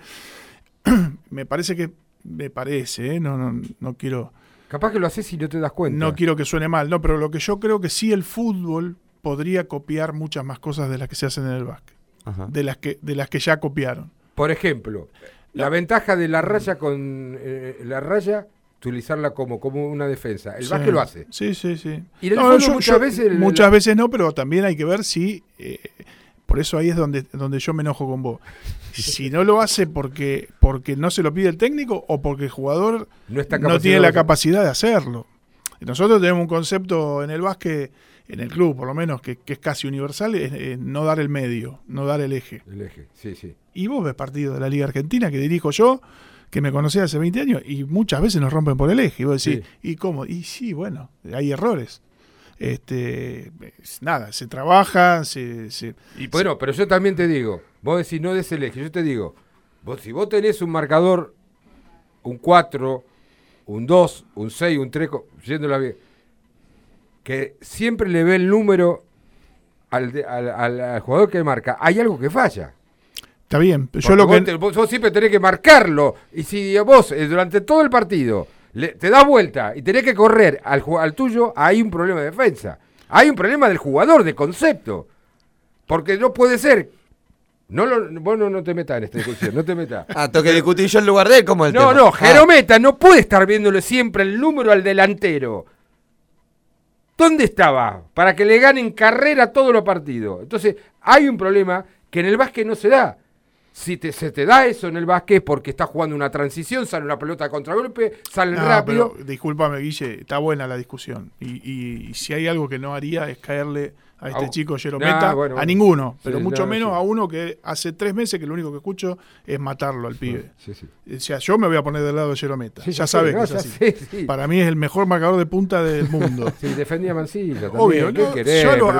me parece que me parece, ¿eh? no, no, no quiero Capaz que lo haces y no te das cuenta. no quiero que suene mal, no, pero lo que yo creo que sí el fútbol podría copiar muchas más cosas de las que se hacen en el básquet, Ajá. de las que de las que ya copiaron. Por ejemplo, la ventaja de la raya con eh, la raya, utilizarla como, como una defensa. El Sí. básquet lo hace. Sí, sí, sí. Y No, yo- muchas yo- veces... muchas la- veces no, pero también hay que ver si eh, por eso ahí es donde, donde yo me enojo con vos. Si no lo hace porque, porque no se lo pide el técnico o porque el jugador No está no tiene la capacidad de hacerlo. Nosotros tenemos un concepto en el básquet, en el club por lo menos, que, que es casi universal, es, es no dar el medio, no dar el eje. El eje, sí, sí. Y vos ves partidos de la Liga Argentina que dirijo yo, que me conocés hace 20 años, y muchas veces nos rompen por el eje. Y vos decís, ¿y cómo? Y sí, bueno, hay errores. Este, es nada, se trabaja, se, se- Y bueno, pero yo también te digo, vos decís no des el eje, yo te digo, vos, si vos tenés un marcador, un 4, un 2, un 6, un 3, co- yéndola bien, que siempre le ve el número al, de- al- al- al jugador que marca, hay algo que falla. Está bien, yo Porque lo vos, que... te- vos- vos siempre tenés que marcarlo. Y si vos eh, durante todo el partido le- te das vuelta y tenés que correr al, al tuyo, hay un problema de defensa. Hay un problema del jugador, de concepto. Porque no puede ser. No lo, vos no, no te metas en esta discusión, no te metas. Ah, tengo que discutir yo en lugar de él como el No, tema. no, Ah. Jerometa no puede estar viéndole siempre el número al delantero. ¿Dónde estaba? Para que le ganen carrera todos los partidos. Entonces, hay un problema que en el básquet no se da. Si te, se te da eso en el básquet porque estás jugando una transición, sale una pelota de contragolpe, salen No, rápido. pero discúlpame, Guille, está buena la discusión. Y, y- y si hay algo que no haría es caerle a este Ah, chico nah, Jerometa, bueno, a ninguno, Sí, pero mucho no, menos sí. a uno que hace tres meses que lo único que escucho es matarlo al pibe. Sí, sí. O sea, yo me voy a poner del lado de Jerometa. Sí, ya sabes no, que es así. Para mí es el mejor marcador de punta del mundo. Sí, defendía a Mancilla. Obvio, ¿qué no, querés? yo a, los, a-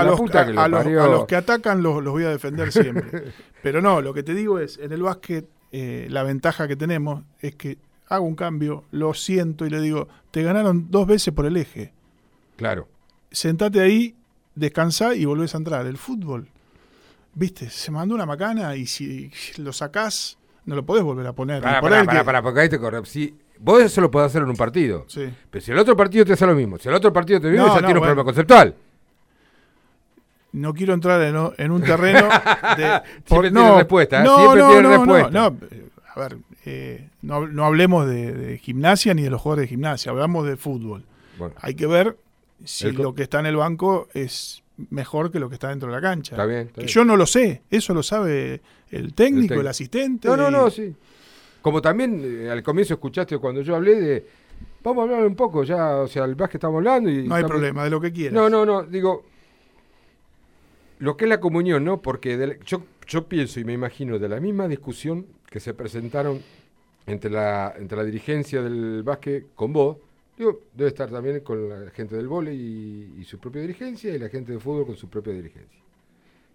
que lo a los- parió. a los que atacan los, los voy a defender siempre. Pero no, lo que te digo es, en el básquet, eh, la ventaja que tenemos es que hago un cambio, lo siento y le digo, te ganaron dos veces por el eje. Claro. Sentate ahí, descansá y volvés a entrar. El fútbol, viste, se mandó una macana y si lo sacás, no lo podés volver a poner. Por pará, ahí pará, que- pará, porque ahí te corre. Si, vos eso lo podés hacer en un partido. Sí. Pero si el otro partido te hace lo mismo, si el otro partido te viene, No, ya no, tiene un bueno. problema conceptual. No quiero entrar en, en un terreno de... Siempre tiene respuesta, ¿eh? Siempre tiene respuesta. No, no, eh, a ver, eh, no, no hablemos de, de gimnasia ni de los jugadores de gimnasia, hablamos de fútbol. Bueno. Hay que ver si El lo que está en el banco es mejor que lo que está dentro de la cancha. Está bien, está Que bien. yo no lo sé, eso lo sabe el técnico, el, técnico. asistente. No, no, no, sí. Como también eh, al comienzo escuchaste cuando yo hablé de. Vamos a hablar un poco ya, o sea, el básquet estamos hablando y. No hay estamos- problema, de lo que quieras. No, no, no, digo. Lo que es la comunión, ¿no? Porque la- yo, yo pienso y me imagino de la misma discusión que se presentaron entre la, entre la dirigencia del básquet con vos, digo, debe estar también con la gente del vóley y, y su propia dirigencia y la gente del fútbol con su propia dirigencia.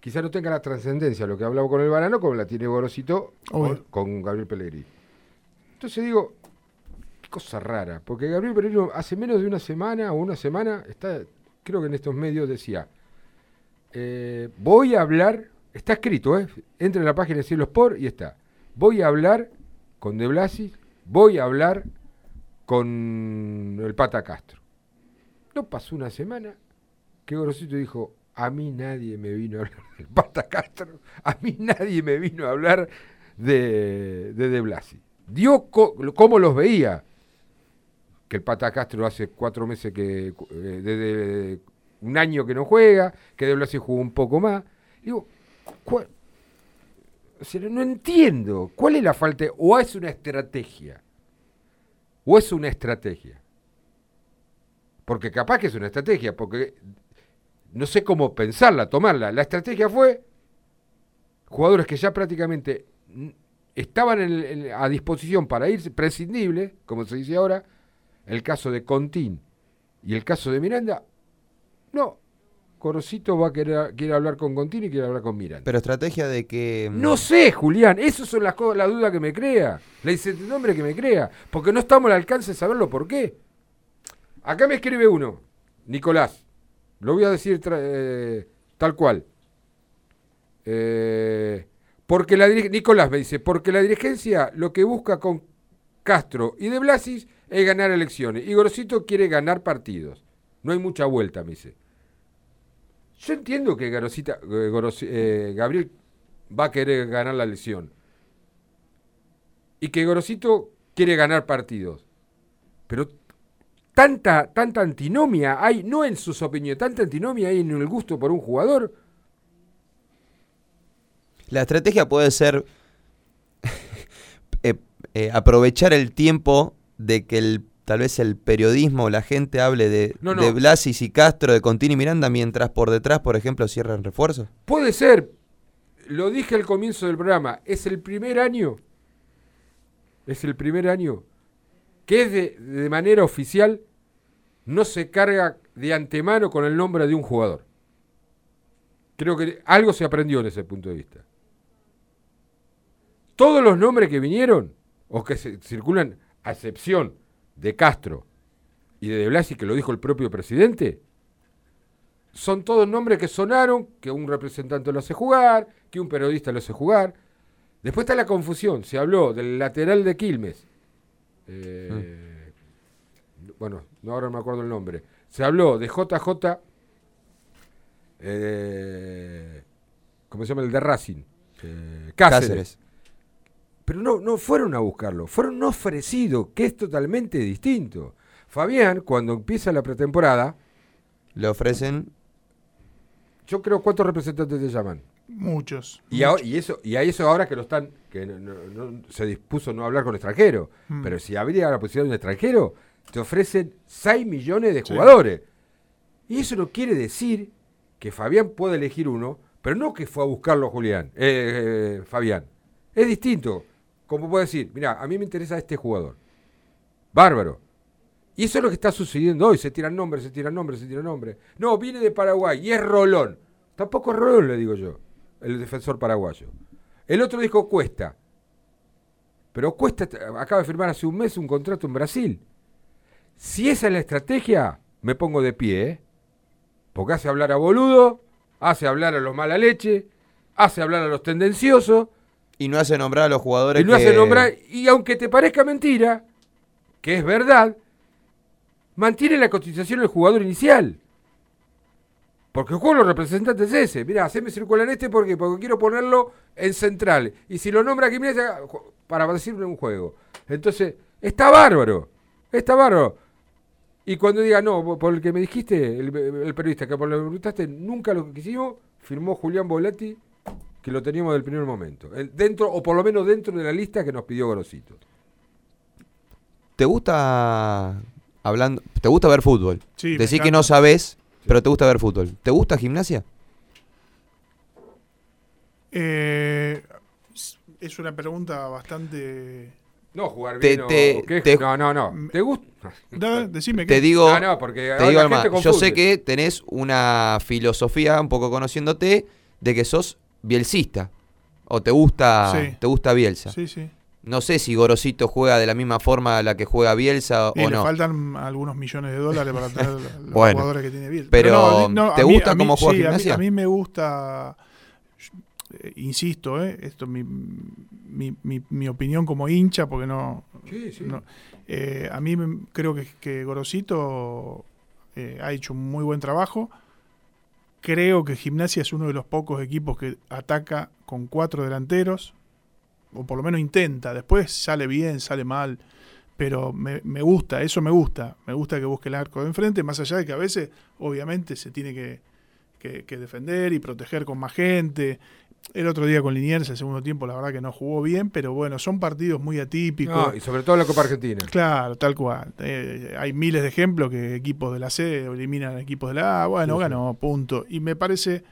Quizá no tenga la trascendencia lo que hablaba con el Barano como la tiene Gorosito con, con Gabriel Pellegrini. Entonces digo, qué cosa rara, porque Gabriel Pellegrini hace menos de una semana o una semana, está, creo que en estos medios decía, eh, voy a hablar, está escrito, ¿eh? entra en la página de Cielo Sport y está, voy a hablar con De Blasi, voy a hablar con el Pata Castro. No pasó una semana que Gorosito dijo, a mí nadie me vino a hablar del Pata Castro, a mí nadie me vino a hablar de De, de Blasi. Dio cómo los veía, que el Pata Castro hace cuatro meses que, eh, desde un año que no juega, que De Blasi jugó un poco más. Digo, ¿cuál- o sea, no entiendo, ¿cuál es la falta? ¿O es una estrategia? ¿O es una estrategia? Porque capaz que es una estrategia, porque no sé cómo pensarla, tomarla. La estrategia fue jugadores que ya prácticamente estaban a disposición para irse, prescindibles, como se dice ahora, el caso de Contín y el caso de Miranda, no, Corosito va a querer quiere hablar con Contín y quiere hablar con Miranda. Pero estrategia de que. mm, No sé, Julián, esas son las cosas, la duda que me crea, la incertidumbre que me crea, porque no estamos al alcance de saberlo por qué. Acá me escribe uno, Nicolás, lo voy a decir eh, tal cual. Eh, porque la Nicolás me dice, porque la dirigencia lo que busca con Castro y de Blasis es ganar elecciones. Y Gorosito quiere ganar partidos. No hay mucha vuelta, me dice. Yo entiendo que Garosita, eh, eh, Gabriel va a querer ganar la elección. Y que Gorosito quiere ganar partidos. Pero tanta, tanta antinomia hay, no en sus opiniones, tanta antinomia hay en el gusto por un jugador. La estrategia puede ser eh, aprovechar el tiempo de que el tal vez el periodismo o la gente hable de, No, no. de Blasis y Castro, de Contini y Miranda, mientras por detrás, por ejemplo, cierran refuerzos. Puede ser, lo dije al comienzo del programa, es el primer año, es el primer año que es de, de manera oficial no se carga de antemano con el nombre de un jugador. Creo que algo se aprendió en ese punto de vista. Todos los nombres que vinieron, o que se circulan, a excepción de Castro y de De Blasi, que lo dijo el propio presidente, son todos nombres que sonaron, que un representante lo hace jugar, que un periodista lo hace jugar. Después está la confusión, se habló del lateral de Quilmes. Eh, Bueno, no, ahora me acuerdo el nombre. Se habló de JJ, eh, ¿cómo se llama? El de Racing. Eh. Cáceres. Pero no, no fueron a buscarlo, fueron ofrecidos, que es totalmente distinto. Fabián, cuando empieza la pretemporada, Le ofrecen yo creo cuántos representantes te llaman. Muchos. Y, ahora- y eso y a eso ahora que lo están que no- no- no- se dispuso no hablar con extranjero, Mm. pero si habría la posibilidad de un extranjero, te ofrecen 6 millones de Sí. jugadores. Y eso no quiere decir que Fabián pueda elegir uno, pero no que fue a buscarlo Julián, eh, eh, Fabián. Es distinto. Como puede decir, mira, a mí me interesa este jugador. Bárbaro. Y eso es lo que está sucediendo hoy. Se tiran nombres, se tiran nombres, se tiran nombres. No, viene de Paraguay y es Rolón. Tampoco es Rolón, le digo yo, el defensor paraguayo. El otro dijo Cuesta. Pero Cuesta acaba de firmar hace un mes un contrato en Brasil. Si esa es la estrategia, me pongo de pie, ¿eh? Porque hace hablar a boludo, hace hablar a los mala leche, hace hablar a los tendenciosos. Y no hace nombrar a los jugadores Y no que- hace nombrar. Y aunque te parezca mentira, que es verdad, mantiene la cotización del jugador inicial. Porque el juego de los representantes es ese. Mira, haceme circular este porque, porque quiero ponerlo en central. Y si lo nombra Gimnasia, ju- para decirle un juego. Entonces, está bárbaro. Está bárbaro. Y cuando diga, no, por el que me dijiste, el, el periodista que por lo que me preguntaste, nunca lo quisimos, firmó Julián Volati, que lo teníamos del primer momento. El- dentro, o por lo menos dentro de la lista que nos pidió Grosito. ¿Te gusta hablando, te gusta ver fútbol? Sí, Decir que no sabes, pero te gusta ver fútbol. ¿Te gusta gimnasia? Eh, es una pregunta bastante. No, jugar Te- bien o- te- o qué- te- No, no, no. ¿Te gusta? Da- decime Te que. digo, No, no, porque te digo gente más. Yo sé que tenés una filosofía, un poco conociéndote, de que sos bielcista. O te gusta, Sí. te gusta Bielsa. Sí, sí. No sé si Gorosito juega de la misma forma a la que juega Bielsa Y o le no. faltan algunos millones de dólares para traer los Bueno, jugadores que tiene Bielsa. pero, no, no, ¿te gusta mí- cómo juega sí, a mí- Gimnasia? A mí, me gusta, eh, insisto, eh, esto es mi, mi, mi- mi opinión como hincha, porque no... Sí, sí. no, eh, a mí me- creo que, que Gorosito eh, ha hecho un muy buen trabajo. Creo que Gimnasia es uno de los pocos equipos que ataca con cuatro delanteros, o por lo menos intenta. Después sale bien, sale mal, pero me, me gusta, eso me gusta. Me gusta que busque el arco de enfrente, más allá de que a veces, obviamente, se tiene que, que- que defender y proteger con más gente. El otro día con Liniers, el segundo tiempo, la verdad que no jugó bien, pero bueno, son partidos muy atípicos. No, y sobre todo la Copa Argentina. Claro, tal cual. Eh, hay miles de ejemplos que equipos de la C eliminan a equipos de la A. Bueno, Sí, sí. ganó, punto. Y me parece,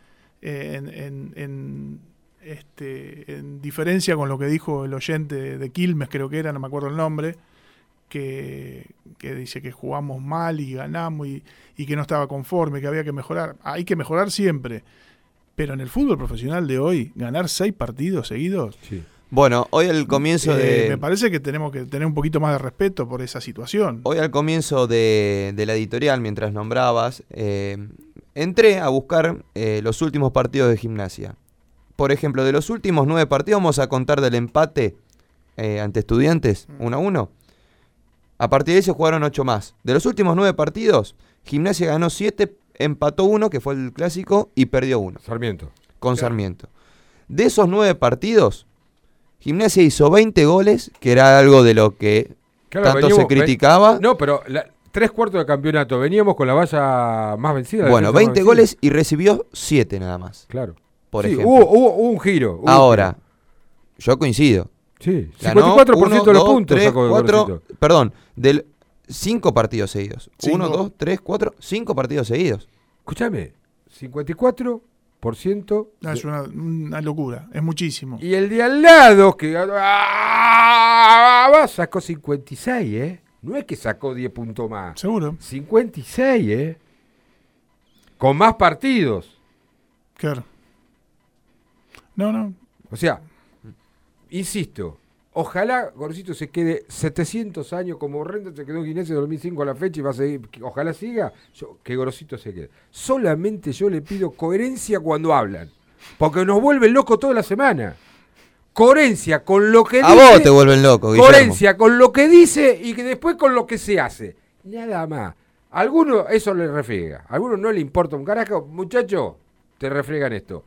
eh, en, en- en, este, en diferencia con lo que dijo el oyente de Quilmes, creo que era, no me acuerdo el nombre, que, que dice que jugamos mal y ganamos y, y que no estaba conforme, que había que mejorar. Hay que mejorar siempre. Pero en el fútbol profesional de hoy, ganar seis partidos seguidos, Bueno, hoy al comienzo eh, de... me parece que tenemos que tener un poquito más de respeto por esa situación. Hoy al comienzo de, de la editorial, mientras nombrabas, eh, entré a buscar eh, los últimos partidos de gimnasia. Por ejemplo, de los últimos nueve partidos, vamos a contar del empate eh, ante estudiantes, 1 a 1. A partir de eso jugaron ocho más. De los últimos nueve partidos, Gimnasia ganó siete, empató uno, que fue el clásico, y perdió uno. Sarmiento. Con Sarmiento. De esos nueve partidos, Gimnasia hizo 20 goles, que era algo de lo que Claro, tanto se criticaba. No, pero la- tres cuartos de campeonato. Veníamos con la valla más vencida. Bueno, defensa más 20 vencida. goles y recibió 7 nada más. Claro. Por Sí, ejemplo. Hubo, hubo- hubo un giro. hubo un Ahora, yo coincido. Sí, Ganó 54% uno, de los dos, puntos tres, sacó de cuatro-. Perdón, del 5 partidos seguidos. Cinco. 1, 2, 3, 4, 5 partidos seguidos. Escúchame, 54%. No, es una, una locura, es muchísimo. Y el de al lado, que ah, sacó 56, ¿eh? No es que sacó 10 puntos más. Seguro. 56, ¿eh? Con más partidos. Claro. No, no. O sea, insisto, ojalá Gorosito se quede 700 años como Renta se quedó en Guinea en 2005 a la fecha y va a seguir, ojalá siga, yo- que Gorosito se quede. Solamente yo le pido coherencia cuando hablan, porque nos vuelven locos toda la semana. Coherencia con lo que A dice. vos te vuelven loco, Guillermo. Coherencia con lo que dice y que después con lo que se hace. Nada más. A algunos eso le refriega. A algunos no le importa un carajo. Muchacho, te refriegan esto.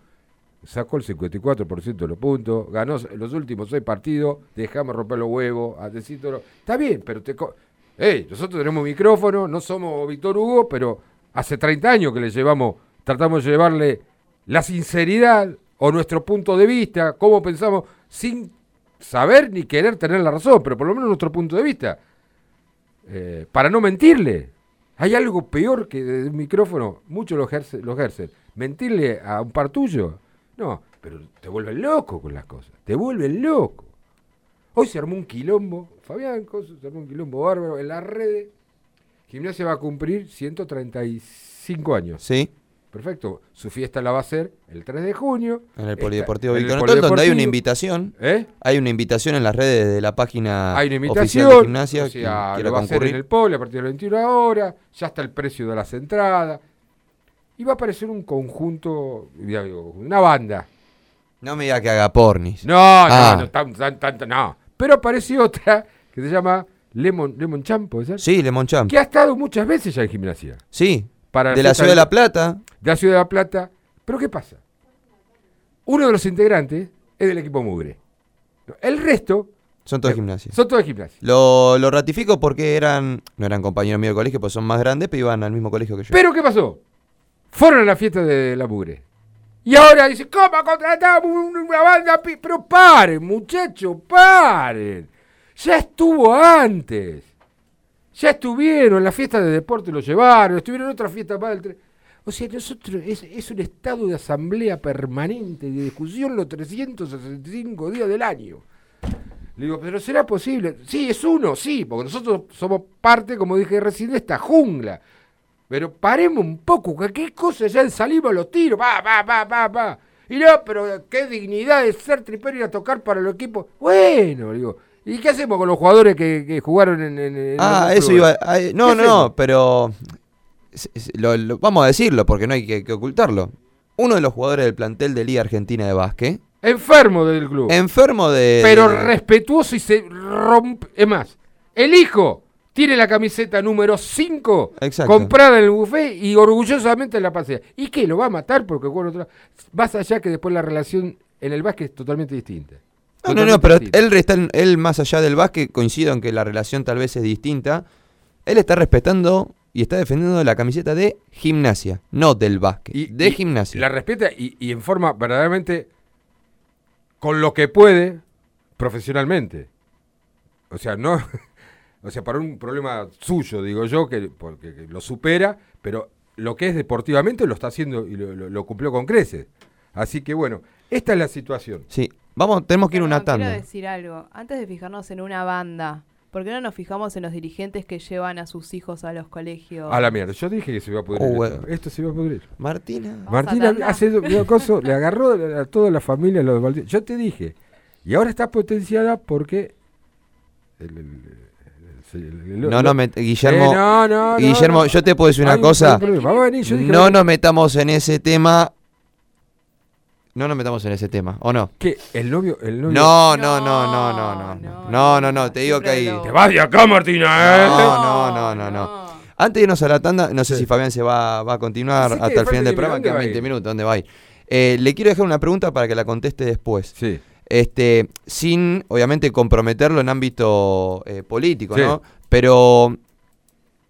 Sacó el 54% de los puntos, ganó los últimos seis partidos, dejame romper los huevos, a decírtelo. Está bien, pero te... co- Ey, nosotros tenemos micrófono, no somos Víctor Hugo, pero hace 30 años que le llevamos, tratamos de llevarle la sinceridad o nuestro punto de vista, cómo pensamos, sin saber ni querer tener la razón, pero por lo menos nuestro punto de vista, eh, para no mentirle. Hay algo peor que un micrófono, muchos lo ejercen, lo ejercen. Mentirle a un par tuyo, no, pero te vuelven loco con las cosas, te vuelven loco. Hoy se armó un quilombo, Fabián Coso, se armó un quilombo bárbaro en las redes. Gimnasia va a cumplir 135 años. Sí. Perfecto. Su fiesta la va a hacer el 3 de junio. En el Esta- Polideportivo el Víctor donde hay una invitación. ¿Eh? Hay una invitación en las redes de la página Hay una oficial invitación, de gimnasia. o sea, quiera lo va a hacer en el Poli a partir de las 21 horas, ya está el precio de las entradas, y va a aparecer un conjunto, una banda. No me diga que haga pornis. No, Ah. no, no, tan- tan- tanto no. Pero apareció otra que se llama Lemon, Lemon Champ, ¿puede ser? Sí, Lemon Champ. Que ha estado muchas veces ya en gimnasia. Sí. Para de la ciudad de La Plata. De la ciudad de La Plata. Pero ¿qué pasa? Uno de los integrantes es del equipo Mugre. El resto Son todos Eh, gimnasia. son todos de gimnasia. Lo, lo ratifico porque eran. No eran compañeros míos de colegio, pues son más grandes, pero iban al mismo colegio que yo. Pero ¿qué pasó? Fueron a la fiesta de la mugre. Y ahora dice, ¿cómo contratamos un- una banda? pi-?" Pero paren, muchachos, paren. Ya estuvo antes. Ya estuvieron en la fiesta de deporte, lo llevaron, estuvieron en otra fiesta más del O sea, nosotros es, es un estado de asamblea permanente, de discusión los 365 días del año. Le digo, pero ¿será posible? Sí, es uno, sí, porque nosotros somos parte, como dije recién, de esta jungla. Pero paremos un poco, cualquier cosa ya salimos a los tiros, va, va, va, va, va. Y no, pero qué dignidad de ser tripero y ir a tocar para el equipo. Bueno, digo, ¿y qué hacemos con los jugadores que, que jugaron en, en- Ah, eso iba. clubes? ¿Qué no, no, no, pero. lo- lo- vamos a decirlo porque no hay que, que ocultarlo. Uno de los jugadores del plantel de Liga Argentina de Básquet. Enfermo del club. Enfermo de. pero de- respetuoso y se rompe. Es más, el hijo tiene la camiseta número 5 Exacto. comprada en el buffet y orgullosamente la pasea. ¿Y qué? ¿Lo va a matar porque en otra? Más allá que después la relación en el básquet es totalmente distinta. No, no, no, pero distinta. él, está en- él más allá del básquet, coincido en que la relación tal vez es distinta. Él está respetando y está defendiendo la camiseta de gimnasia, no del básquet, de y gimnasia. La respeta y, y en forma verdaderamente con lo que puede profesionalmente. O sea, no. O sea, para un problema suyo, digo yo, que porque que lo supera, pero lo que es deportivamente lo está haciendo y lo, lo- lo cumplió con creces. Así que bueno, esta es la situación. Sí, vamos, tenemos que ir a una Quiero tanda. decir algo. Antes de fijarnos en una banda, ¿por qué no nos fijamos en los dirigentes que llevan a sus hijos a los colegios? A la mierda, yo dije que se iba a pudrir. Oh, esto. bueno. esto se iba a pudrir. Martina. Martina hace le agarró a toda la familia los. Yo te dije. Y ahora está potenciada porque. el- el- no, no, Guillermo, Guillermo, yo te puedo decir una cosa. No nos metamos en ese tema. No nos metamos en ese tema, ¿o no? ¿El novio? No, no, no, no, no, no. No, no, no, no te digo que ahí. ¡Te vas de acá, Martina! ¿eh? No, no, no, no, no. Antes de irnos a la tanda, no sé si Fabián se va, va a continuar hasta el final del programa, que es 20 minutos, ¿dónde va? Eh, le quiero dejar una pregunta para que la conteste después. Sí. Este, sin, obviamente, comprometerlo en ámbito eh, político, Sí. ¿no? Pero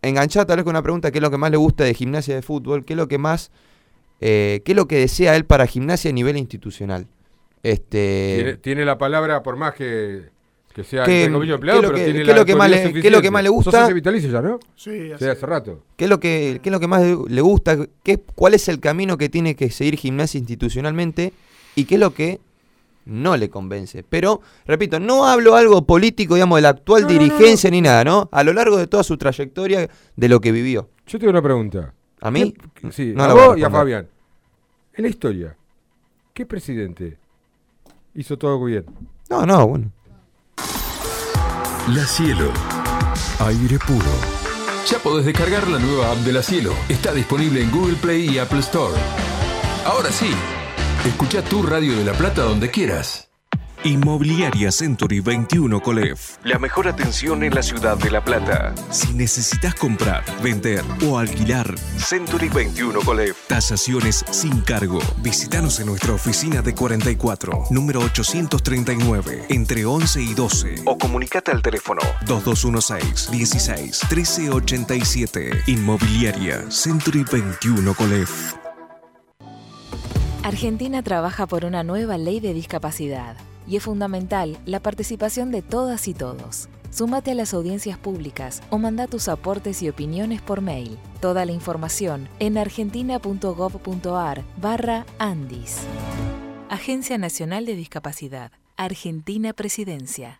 enganchada tal vez con una pregunta, ¿qué es lo que más le gusta de gimnasia de fútbol? ¿Qué es lo que más, eh, qué es lo que desea él para gimnasia a nivel institucional? Este, Tiene, tiene la palabra, por más que, que sea ¿Qué- entre comillas, empleado, qué es lo pero que- tiene qué es la lo que más le- qué es lo que más le gusta? ¿Sos vitalicio ya, no? Sí, Sí, hace- hace rato. ¿Qué es lo que, qué es lo que más le- le gusta? ¿Qué, ¿Cuál es el camino que tiene que seguir gimnasia institucionalmente? ¿Y qué es lo que no le convence? Pero, repito, no hablo algo político, digamos, de la actual No, no, no, dirigencia ni nada, ¿no? A lo largo de toda su trayectoria de lo que vivió. Yo tengo una pregunta. ¿A mí? ¿Qué- Sí, No a vos y a. Fabián. En la historia, ¿qué presidente hizo todo bien? No, no, bueno. La Cielo. Aire puro. Ya podés descargar la nueva app de La Cielo. Está disponible en Google Play y Apple Store. Ahora sí, escucha tu radio de La Plata donde quieras. Inmobiliaria Century 21 Colef. La mejor atención en la ciudad de La Plata. Si necesitas comprar, vender o alquilar, Century 21 Colef. Tasaciones sin cargo. Visítanos en nuestra oficina de 44, número 839, entre 11 y 12. O comunicate al teléfono 2216 16 1387. Inmobiliaria Century 21 Colef. Argentina trabaja por una nueva ley de discapacidad y es fundamental la participación de todas y todos. Súmate a las audiencias públicas o manda tus aportes y opiniones por mail. Toda la información en argentina.gov.ar barra Andis. Agencia Nacional de Discapacidad. Argentina Presidencia.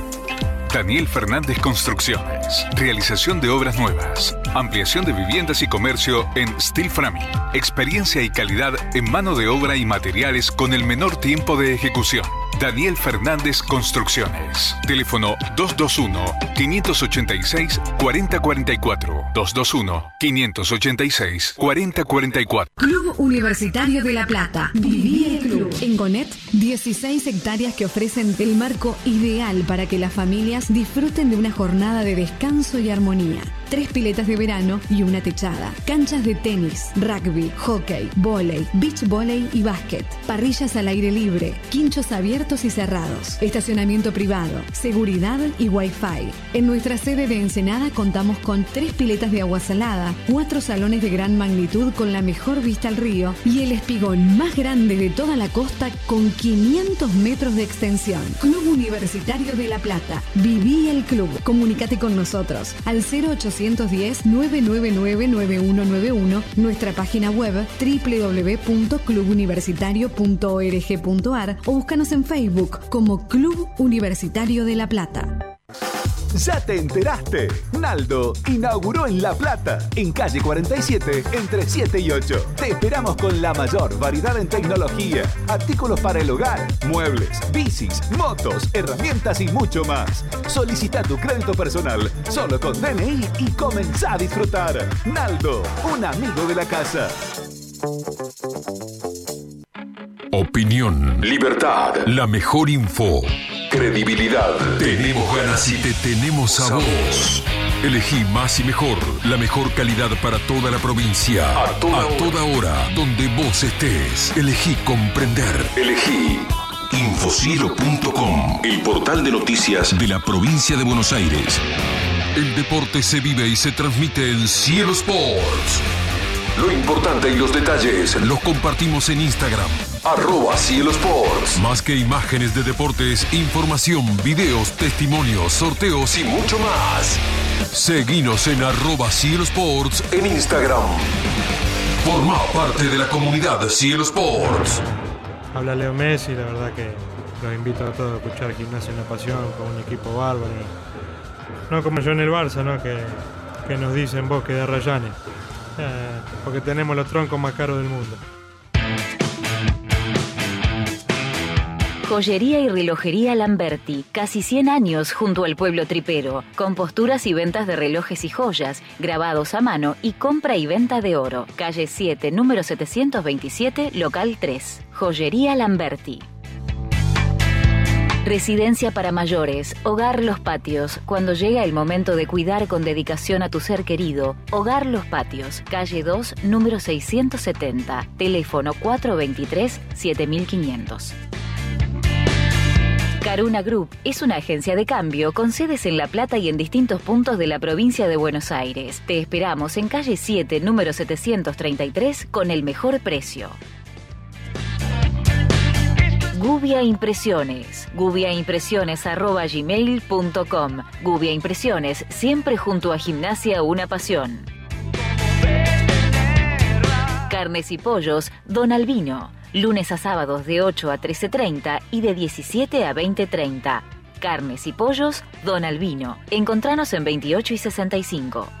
Daniel Fernández Construcciones. Realización de obras nuevas. Ampliación de viviendas y comercio en Steel Framing. Experiencia y calidad en mano de obra y materiales con el menor tiempo de ejecución. Daniel Fernández Construcciones. Teléfono 221-586-4044. 221-586-4044. Club Universitario de La Plata. Viví el club. En Gonet, 16 hectáreas que ofrecen el marco ideal para que las familias disfruten de una jornada de descanso y armonía. Tres piletas de verano y una techada. Canchas de tenis, rugby, hockey, volei, beach volley y básquet. Parrillas al aire libre. Quinchos abiertos y cerrados. Estacionamiento privado. Seguridad y wifi. En nuestra sede de Ensenada contamos con tres piletas de agua salada, cuatro salones de gran magnitud con la mejor vista al río y el espigón más grande de toda la costa con 500 metros de extensión. Club Universitario de La Plata. Viví el club. Comunícate con nosotros al 0810-999-9191, nuestra página web www.clubuniversitario.org.ar o búscanos en Facebook como Club Universitario de La Plata. ¿Ya te enteraste? Naldo inauguró en La Plata, en calle 47, entre 7 y 8. Te esperamos con la mayor variedad en tecnología, artículos para el hogar, muebles, bicis, motos, herramientas y mucho más. Solicita tu crédito personal solo con DNI y comenzá a disfrutar. Naldo, un amigo de la casa. Opinión. Libertad. La mejor info. Credibilidad. Tenemos ganas y te tenemos a vos. Elegí más y mejor. La mejor calidad para toda la provincia. A toda, hora. Donde vos estés. Elegí comprender. Elegí. Infocielo.com. El portal de noticias de la provincia de Buenos Aires. El deporte se vive y se transmite en Cielo Sports. Lo importante y los detalles los compartimos en Instagram. Arroba Cielo Sports. Más que imágenes de deportes, información, videos, testimonios, sorteos y mucho más. Seguinos en arroba Cielo Sports en Instagram. Forma parte de la comunidad Cielo Sports. Habla Leo Messi, la verdad que los invito a todos a escuchar Gimnasia Una Pasión con un equipo bárbaro. No como yo en el Barça, ¿no? Que, que nos dicen vos que de Rayanes. Eh, porque tenemos los troncos más caros del mundo. Joyería y relojería Lamberti, casi 100 años junto al pueblo tripero, con posturas y ventas de relojes y joyas, grabados a mano y compra y venta de oro. Calle 7, número 727, local 3. Joyería Lamberti. Residencia para mayores, Hogar Los Patios. Cuando llega el momento de cuidar con dedicación a tu ser querido, Hogar Los Patios, calle 2, número 670, teléfono 423-7500. Caruna Group es una agencia de cambio con sedes en La Plata y en distintos puntos de la provincia de Buenos Aires. Te esperamos en calle 7, número 733, con el mejor precio. Gubia Impresiones. gubiaimpresiones.gmail.com Gubia Impresiones, siempre junto a Gimnasia Una Pasión. Carnes y pollos, Don Albino. Lunes a sábados de 8 a 13.30 y de 17 a 20.30. Carnes y pollos, Don Albino. Encontranos en 28 y 65.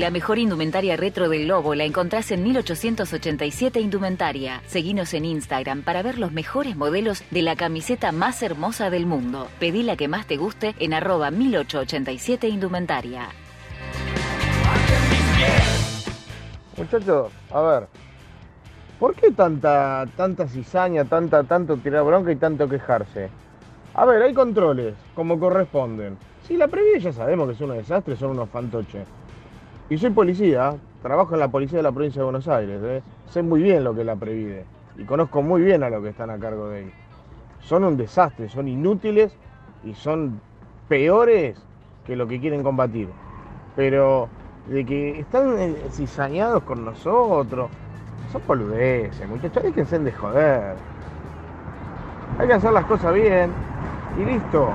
La mejor indumentaria retro del Lobo la encontrás en 1887 Indumentaria. Seguinos en Instagram para ver los mejores modelos de la camiseta más hermosa del mundo. Pedí la que más te guste en arroba 1887 Indumentaria. Muchachos, a ver, ¿por qué tanta, tanta cizaña, tanta, tanto tirar bronca y tanto quejarse? A ver, hay controles, como corresponden. Si la previa ya sabemos que es un desastre, son unos fantoches. Y soy policía, trabajo en la policía de la provincia de Buenos Aires, ¿eh? sé muy bien lo que la Previde y conozco muy bien a los que están a cargo de ahí. Son un desastre, son inútiles y son peores que lo que quieren combatir. Pero de que están eh, cizañados con nosotros, son boludeces, muchachos, déjense de joder. Hay que hacer las cosas bien y listo.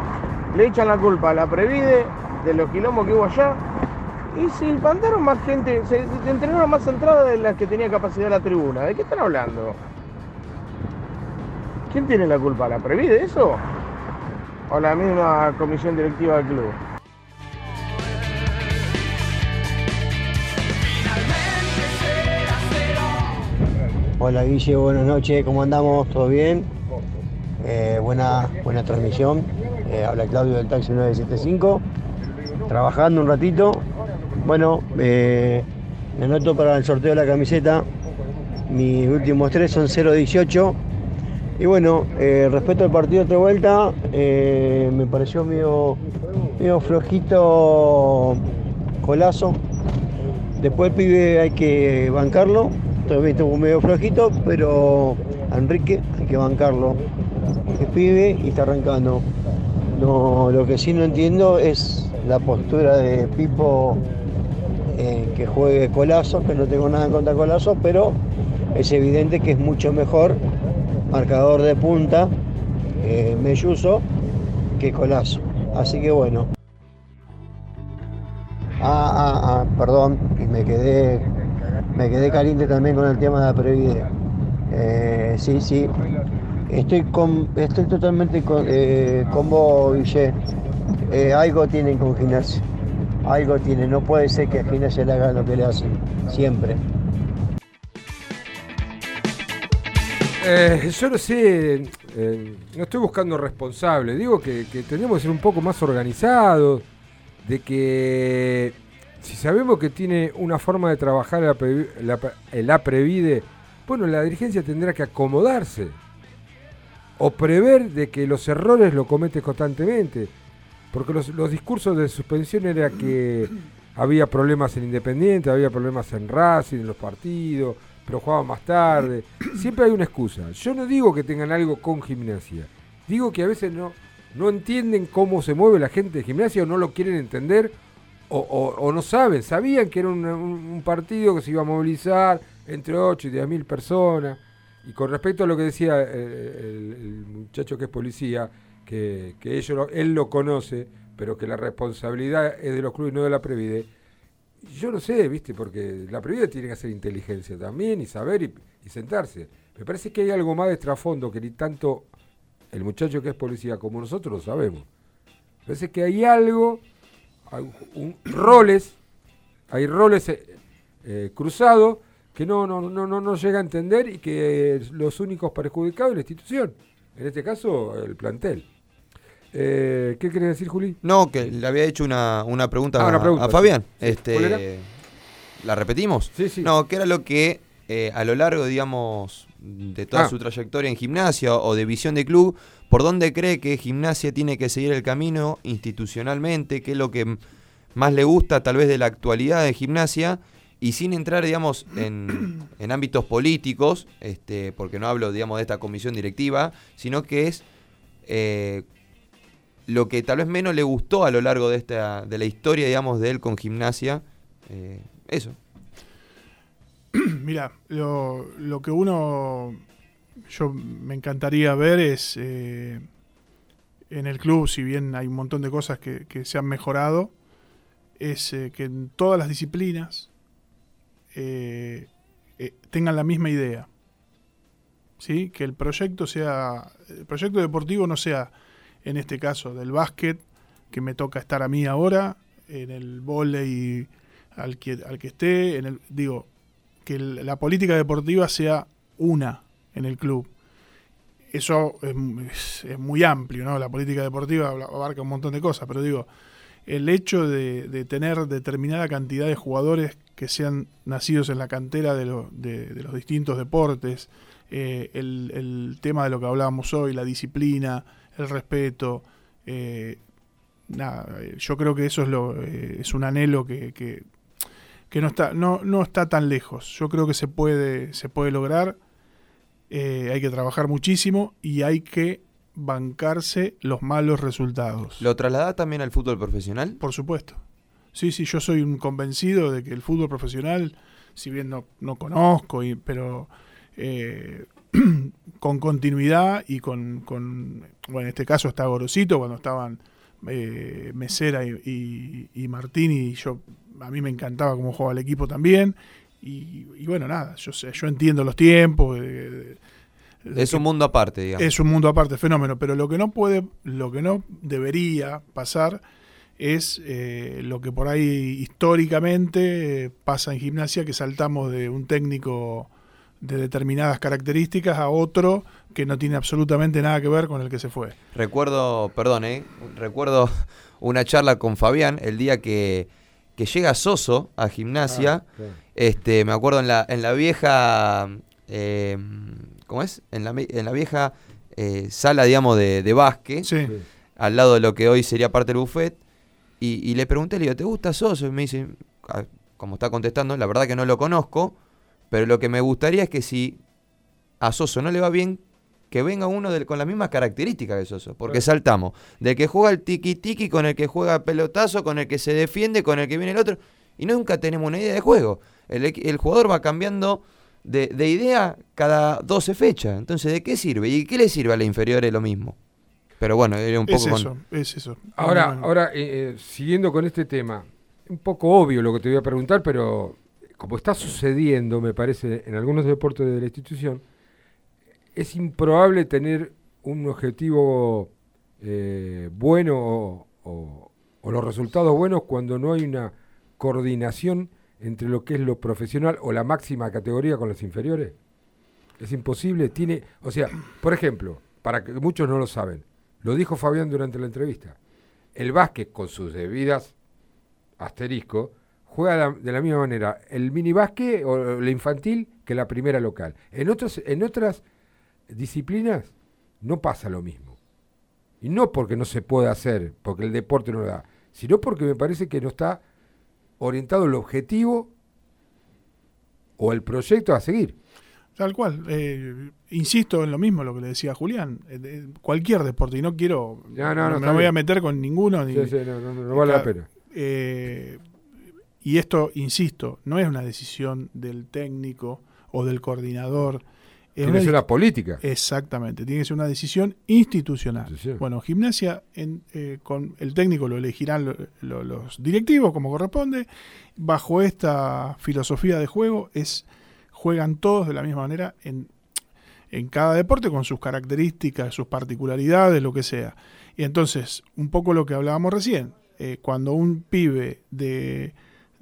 Le echan la culpa a la Previde de los quilombos que hubo allá y si mandaron más gente, se, se entrenaron más entradas de las que tenía capacidad la tribuna. ¿De qué están hablando? ¿Quién tiene la culpa? ¿La Previde eso? ¿O la misma comisión directiva del club? Hola Guille, buenas noches, ¿cómo andamos? ¿Todo bien? Eh, buena, buena transmisión. Eh, habla Claudio del Taxi 975. Trabajando un ratito. Bueno, eh, me anoto para el sorteo de la camiseta. Mis últimos tres son 0-18. Y bueno, eh, respecto al partido de otra vuelta, eh, me pareció medio, medio flojito colazo. Después el pibe hay que bancarlo. Todavía estuvo medio flojito, pero Enrique hay que bancarlo. El pibe y está arrancando. No, lo que sí no entiendo es la postura de Pipo eh, que juegue Colazo, que no tengo nada en contra de Colazo, pero es evidente que es mucho mejor marcador de punta eh, Melluso que Colazo. Así que bueno. Ah, ah, ah, perdón, y me quedé, me quedé caliente también con el tema de la Previde. Eh, sí, sí. Estoy con, estoy totalmente con, eh, con vos, Guille. Eh, algo tienen con gimnasia. Algo tienen. No puede ser que a gimnasia le hagan lo que le hacen. Siempre. Eh, yo no sé, eh, no estoy buscando responsable, digo que, que tenemos que ser un poco más organizados, de que si sabemos que tiene una forma de trabajar la, Previ- la, la Previde, bueno, la dirigencia tendrá que acomodarse o prever de que los errores lo comete constantemente, porque los, los discursos de suspensión era que había problemas en Independiente, había problemas en Racing, en los partidos, pero jugaban más tarde. Siempre hay una excusa. Yo no digo que tengan algo con gimnasia. Digo que a veces no, no entienden cómo se mueve la gente de gimnasia o no lo quieren entender o, o- o no saben. Sabían que era un, un- partido que se iba a movilizar entre 8 y 10 mil personas. Y con respecto a lo que decía eh, el muchacho que es policía, que, que ellos lo- él lo conoce, pero que la responsabilidad es de los clubes no de la Previde. Yo no sé, ¿viste? Porque la Previde tiene que hacer inteligencia también y saber y, sentarse. Me parece que hay algo más de trasfondo que ni tanto el muchacho que es policía como nosotros lo sabemos. Me parece que hay algo, hay roles, hay roles eh, eh, cruzados que no, no, no, no, no llega a entender y que los únicos perjudicados es la institución. En este caso, el plantel. Eh, ¿Qué querés decir, Juli? No, que le había hecho una, una pregunta, Ah, a- una pregunta, a Fabián. sí. Este. ¿La repetimos? Sí, sí. No, que era lo que eh, a lo largo, digamos, de toda Ah. su trayectoria en gimnasia o de visión de club, ¿por dónde cree que gimnasia tiene que seguir el camino institucionalmente? ¿Qué es lo que más le gusta tal vez de la actualidad de gimnasia? Y sin entrar, digamos, en, en ámbitos políticos, este, porque no hablo, digamos, de esta comisión directiva, sino que es eh, lo que tal vez menos le gustó a lo largo de esta de la historia, digamos, de él con gimnasia. eh, eso. Mira, lo, lo que uno, yo me encantaría ver es eh, en el club, si bien hay un montón de cosas que, que se han mejorado, es eh, que en todas las disciplinas tengan la misma idea. ¿Sí? Que el proyecto sea, el proyecto deportivo no sea en este caso del básquet, que me toca estar a mí ahora, en el volei al que, al que esté, en el, digo, que la política deportiva sea una en el club. Eso es, muy amplio, ¿no? La política deportiva abarca un montón de cosas, pero digo, el hecho de, tener determinada cantidad de jugadores que sean nacidos en la cantera de, de- de los distintos deportes, eh, el, el tema de lo que hablábamos hoy, la disciplina, el respeto, eh, nada, eh, yo creo que eso es lo eh, es un anhelo que, que, que no está no, no está tan lejos. Yo creo que se puede se puede lograr. eh, hay que trabajar muchísimo y hay que bancarse los malos resultados. ¿Lo trasladás también al fútbol profesional? Por supuesto. Sí, sí, yo soy un convencido de que el fútbol profesional, si bien no, no conozco, y, pero eh, con continuidad y con, con, bueno, en este caso está Gorosito, cuando estaban eh, Mesera y, y, y Martini, y yo, a mí me encantaba cómo jugaba el equipo también, y, y bueno, nada, yo sé, yo entiendo los tiempos. de- de Es que- un mundo aparte, digamos. es un mundo aparte, fenómeno. Pero lo que no puede, lo que no debería pasar es eh, lo que por ahí históricamente eh, pasa en gimnasia, que saltamos de un técnico de determinadas características a otro que no tiene absolutamente nada que ver con el que se fue. Recuerdo, perdón, ¿eh? recuerdo una charla con Fabián el día que, que llega Soso a gimnasia. Ah, este, me acuerdo en la, en la vieja, eh, ¿cómo es? En la, en la vieja eh, sala, digamos, de, de básquet, al lado de lo que hoy sería parte del buffet. Y, y le pregunté, le digo, ¿te gusta Soso? Y me dice, ah, como está contestando, la verdad que no lo conozco, pero lo que me gustaría es que si a Soso no le va bien, que venga uno del- con las mismas características de Soso. Porque Claro. saltamos del que juega el tiki-tiki, con el que juega pelotazo, con el que se defiende, con el que viene el otro. Y nunca tenemos una idea de juego. El, jugador va cambiando de, de idea cada 12 fechas. Entonces, ¿de qué sirve? ¿Y qué le sirve a la inferior? Es lo mismo. Pero bueno, era un Es poco con- es eso. Ahora, ahora eh, eh, siguiendo con este tema, un poco obvio lo que te voy a preguntar, pero como está sucediendo, me parece, en algunos deportes de la institución, es improbable tener un objetivo eh, bueno o, los resultados buenos cuando no hay una coordinación entre lo que es lo profesional o la máxima categoría con los inferiores. Es imposible, tiene, o sea, por ejemplo, para que muchos no lo saben, lo dijo Fabián durante la entrevista. El básquet, con sus debidas asterisco, juega de la misma manera el mini básquet o la infantil que la primera local. En, otros, en otras disciplinas no pasa lo mismo. Y no porque no se pueda hacer, porque el deporte no lo da, sino porque me parece que no está orientado el objetivo o el proyecto a seguir. Tal cual. eh, insisto en lo mismo, lo que le decía Julián. eh, de- cualquier deporte, y no quiero. No, no, no, me está voy a meter con ninguno. Ni, Sí, sí, no, no, no, no vale la pena. eh, y esto, insisto, no es una decisión del técnico o del coordinador. Es Tiene que ser una una política. Exactamente, tiene que ser una decisión institucional. Bueno, gimnasia, en, eh, con el técnico lo elegirán lo- lo- los directivos como corresponde. Bajo esta filosofía de juego es juegan todos de la misma manera en, en cada deporte con sus características, sus particularidades, lo que sea. Y entonces, un poco lo que hablábamos recién, eh, cuando un pibe de,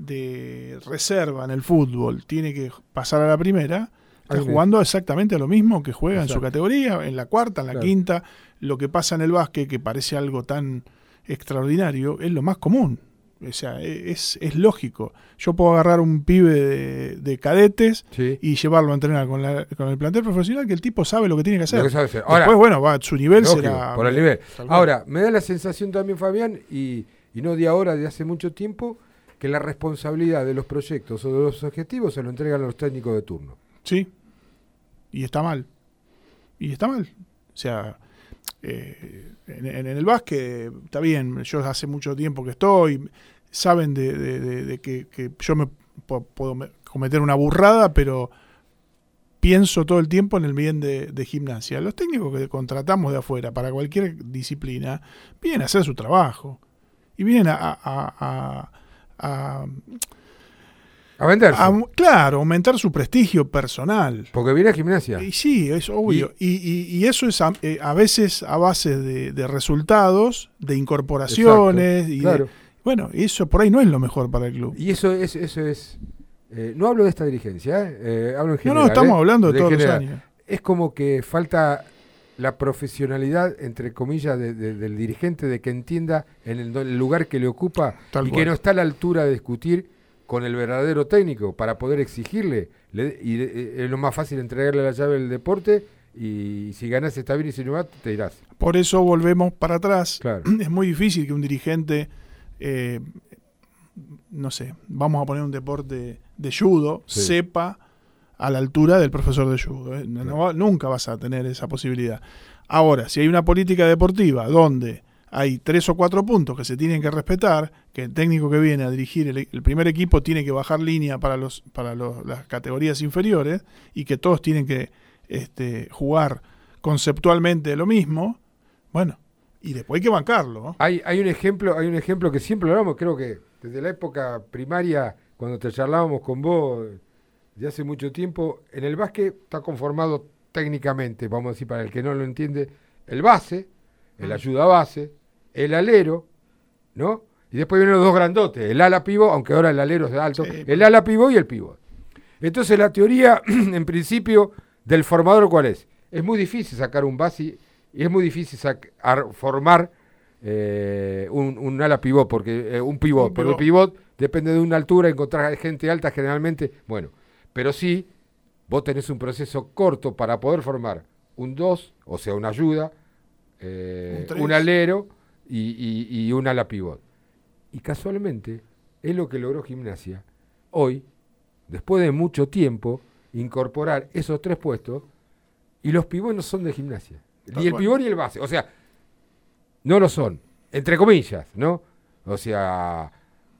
de reserva en el fútbol tiene que pasar a la primera, está jugando exactamente a lo mismo que juega en su categoría, en la cuarta, en la Claro. quinta. Lo que pasa en el básquet, que parece algo tan extraordinario, es lo más común. O sea, e- es, es lógico. Yo puedo agarrar un pibe de, de cadetes y llevarlo a entrenar con, la- con el plantel profesional, que el tipo sabe lo que tiene que hacer. Lo que sabe hacer. Ahora, Después, bueno, va, su nivel lógico, será. Por el nivel. Ahora, me da la sensación también, Fabián, y, y no de ahora, de hace mucho tiempo, que la responsabilidad de los proyectos o de los objetivos se lo entregan los técnicos de turno. Sí. Y está mal. Y está mal. O sea, eh, en, el básquet está bien. Yo hace mucho tiempo que estoy. Saben de, de- de- que, yo me puedo me- cometer una burrada, pero pienso todo el tiempo en el bien de, gimnasia. Los técnicos que contratamos de afuera para cualquier disciplina vienen a hacer su trabajo. Y vienen a- a- a A venderse. a- claro, aumentar su prestigio personal. Porque viene a gimnasia. Y sí, es obvio. Y, y- y eso es a, eh, a veces a base de, de resultados, de incorporaciones. Exacto, y de- bueno, eso por ahí no es lo mejor para el club. Y eso es, eso es. eh, no hablo de esta dirigencia, eh, hablo en No, general. no, estamos eh, hablando de todos los general. años. Es como que falta la profesionalidad, entre comillas, de- de- del dirigente, de que entienda en el, el lugar que le ocupa Tal y que no está a la altura de discutir con el verdadero técnico para poder exigirle. Le- y eh, es lo más fácil entregarle la llave del deporte y si ganas está bien y si no va, te irás. Por eso volvemos para atrás. Claro. Es muy difícil que un dirigente, eh, no sé, vamos a poner un deporte de judo, Sí. sepa a la altura del profesor de judo. ¿eh? No- no va- nunca vas a tener esa posibilidad. Ahora, si hay una política deportiva donde hay tres o cuatro puntos que se tienen que respetar, que el técnico que viene a dirigir el, el primer equipo tiene que bajar línea para, los, para los- las categorías inferiores y que todos tienen que este, jugar conceptualmente lo mismo, bueno, y después hay que bancarlo. ¿no? Hay, hay un ejemplo, hay un ejemplo que siempre lo hablamos, creo que desde la época primaria, cuando te charlábamos con vos de hace mucho tiempo, en el básquet está conformado técnicamente, vamos a decir para el que no lo entiende, el base, el ayuda base, el alero, ¿no? Y después vienen los dos grandotes, el ala pivo, aunque ahora el alero es alto, el ala pivo y el pivo. Entonces la teoría, en principio, del formador, ¿cuál es? Es muy difícil sacar un base y es muy difícil formar eh, un, un ala pivot, porque eh, un pivot, Un porque el pivot depende de una altura, encontrar gente alta generalmente, bueno, pero sí, vos tenés un proceso corto para poder formar un 2, o sea, una ayuda, eh, Un alero y, y- y un ala pivot. Y casualmente es lo que logró Gimnasia hoy, después de mucho tiempo, incorporar esos tres puestos y los pivots no son de Gimnasia. Tal Ni el cual. pivot ni el base. O sea, no lo son, entre comillas, ¿no? O sea,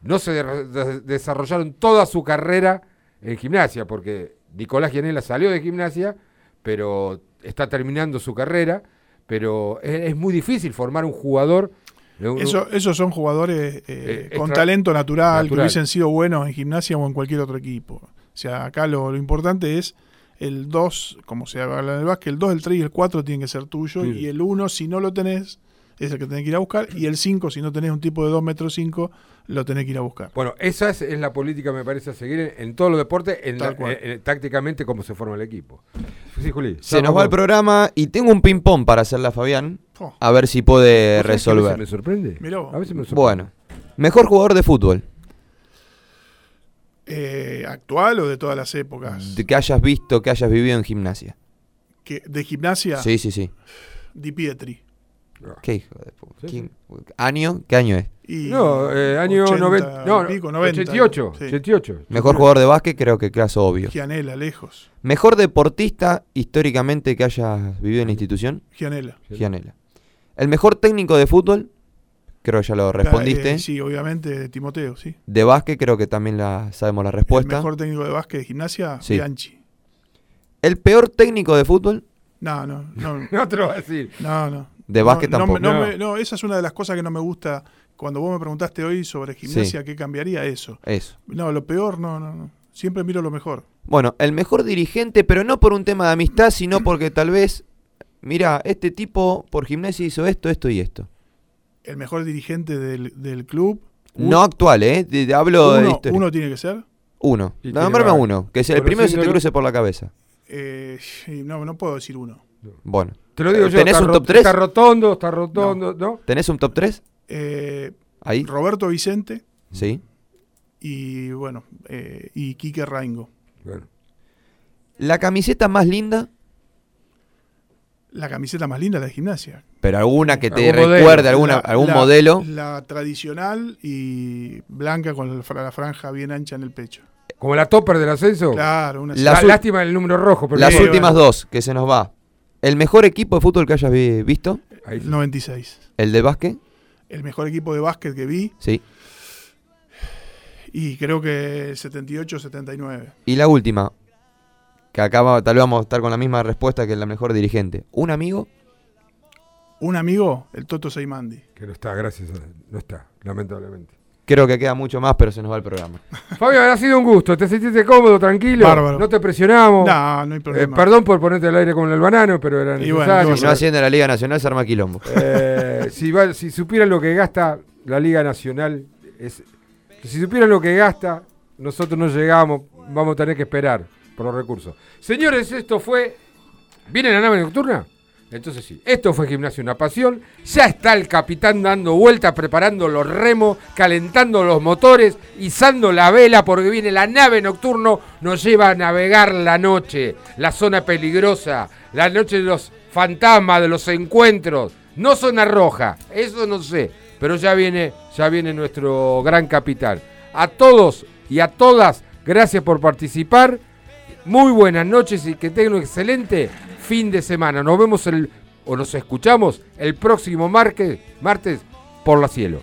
no se de- de- desarrollaron toda su carrera en gimnasia, porque Nicolás Gianella salió de gimnasia, pero está terminando su carrera, pero es, es muy difícil formar un jugador. de un- Eso, esos son jugadores eh, Eh, con extra- talento natural, que hubiesen sido buenos en gimnasia o en cualquier otro equipo. O sea, acá lo, lo importante es el 2, como se habla en el básquet, el 2, el 3 y el 4 tienen que ser tuyo, Sí. y el 1, si no lo tenés, es el que tenés que ir a buscar, y el 5, si no tenés un tipo de 2 metros 5, lo tenés que ir a buscar. Bueno, esa es, es la política, me parece, a seguir en, en todos los deportes, en la- en- en- tácticamente cómo se forma el equipo. Sí, Juli. Se nos va el programa y tengo un ping-pong para hacerle a Fabián. Oh. A ver si puede ¿Vos sabés que a veces resolver. me sorprende? Mirá vos. A veces me sorprende. Bueno, mejor jugador de fútbol Eh, ¿Actual o de todas las épocas? de que hayas visto, que hayas vivido en gimnasia. Que- ¿De gimnasia? Sí, sí, sí. Di Pietri. ¿Qué hijo de puta? ¿Quién? ¿Año? ¿Qué año es? Y No, eh, año 80 90, no, y pico, 90. 88, Sí. 88. Mejor jugador de básquet, creo que caso obvio. Gianella, lejos. Mejor deportista históricamente que hayas vivido en la institución. Gianella. Gianella. El mejor técnico de fútbol, creo que ya lo respondiste. Eh, sí, obviamente, Timoteo, sí. De básquet, creo que también la sabemos la El respuesta. mejor técnico de básquet de gimnasia, Sí. Bianchi. El peor técnico de fútbol, No, no, no. No te lo voy a decir. No, no. De No, básquet no me- tampoco. No, No. me- no, esa es una de las cosas que no me gusta. Cuando vos me preguntaste hoy sobre gimnasia, Sí. ¿qué cambiaría eso? eso. No, lo peor, no, no, no. Siempre miro lo mejor. Bueno, el mejor dirigente, pero no por un tema de amistad, sino porque tal vez, mira, este tipo por gimnasia hizo esto, esto y esto. El mejor dirigente del, del club. No actual, ¿eh? De- de- hablo de uno, historia. uno tiene que ser. Uno. Tiene- uno, que sea el primero que se te cruce por la cabeza. Eh, no, no puedo decir uno. Bueno. Te lo digo yo. ¿Tenés está un top 3? Está rotondo, está rotondo, ¿no? ¿Tenés un top 3? Eh, Ahí. Roberto Vicente Sí. y, bueno, eh, y Quique Raingo. Bueno. La camiseta más linda, La camiseta más linda de la gimnasia. pero alguna que te Algún recuerde, modelo. alguna, La- algún la- modelo. La tradicional y blanca con la fra- la franja bien ancha en el pecho. Como la topper del ascenso. Claro, una La- ul- lástima el número rojo. Pero Las últimas bueno. dos, que se nos va. El mejor equipo de fútbol que hayas vi- visto, sí. 96. el de básquet, El mejor equipo de básquet que vi sí. y creo que 78-79. Y la última, que acá va- tal vez vamos a estar con la misma respuesta que la mejor dirigente. Un amigo, Un amigo, el Toto Seimandi. Que no está, gracias a No está, lamentablemente. Creo que queda mucho más, pero se nos va el programa. Fabián, ha sido un gusto. ¿Te sentiste cómodo, tranquilo? Bárbaro. No te presionamos. No, no hay problema. Eh, perdón por ponerte al aire con el banano, pero era Y bueno, necesario. Si no asciende a la Liga Nacional, se arma quilombo. Eh, si, va- si supieran lo que gasta la Liga Nacional, es- si supieran lo que gasta, nosotros no llegamos, vamos a tener que esperar por los recursos. Señores, esto fue. ¿Viene la nave nocturna? Entonces sí, esto fue Gimnasio Una Pasión. Ya está el capitán dando vueltas, preparando los remos, calentando los motores, izando la vela, porque viene la nave nocturno, nos lleva a navegar la noche, la zona peligrosa, la noche de los fantasmas, de los encuentros. No zona roja, eso no sé, pero ya viene, ya viene nuestro gran capitán. A todos y a todas, gracias por participar. Muy buenas noches y que tengan un excelente fin de semana. Nos vemos el, o nos escuchamos el próximo marque- martes por la cielo.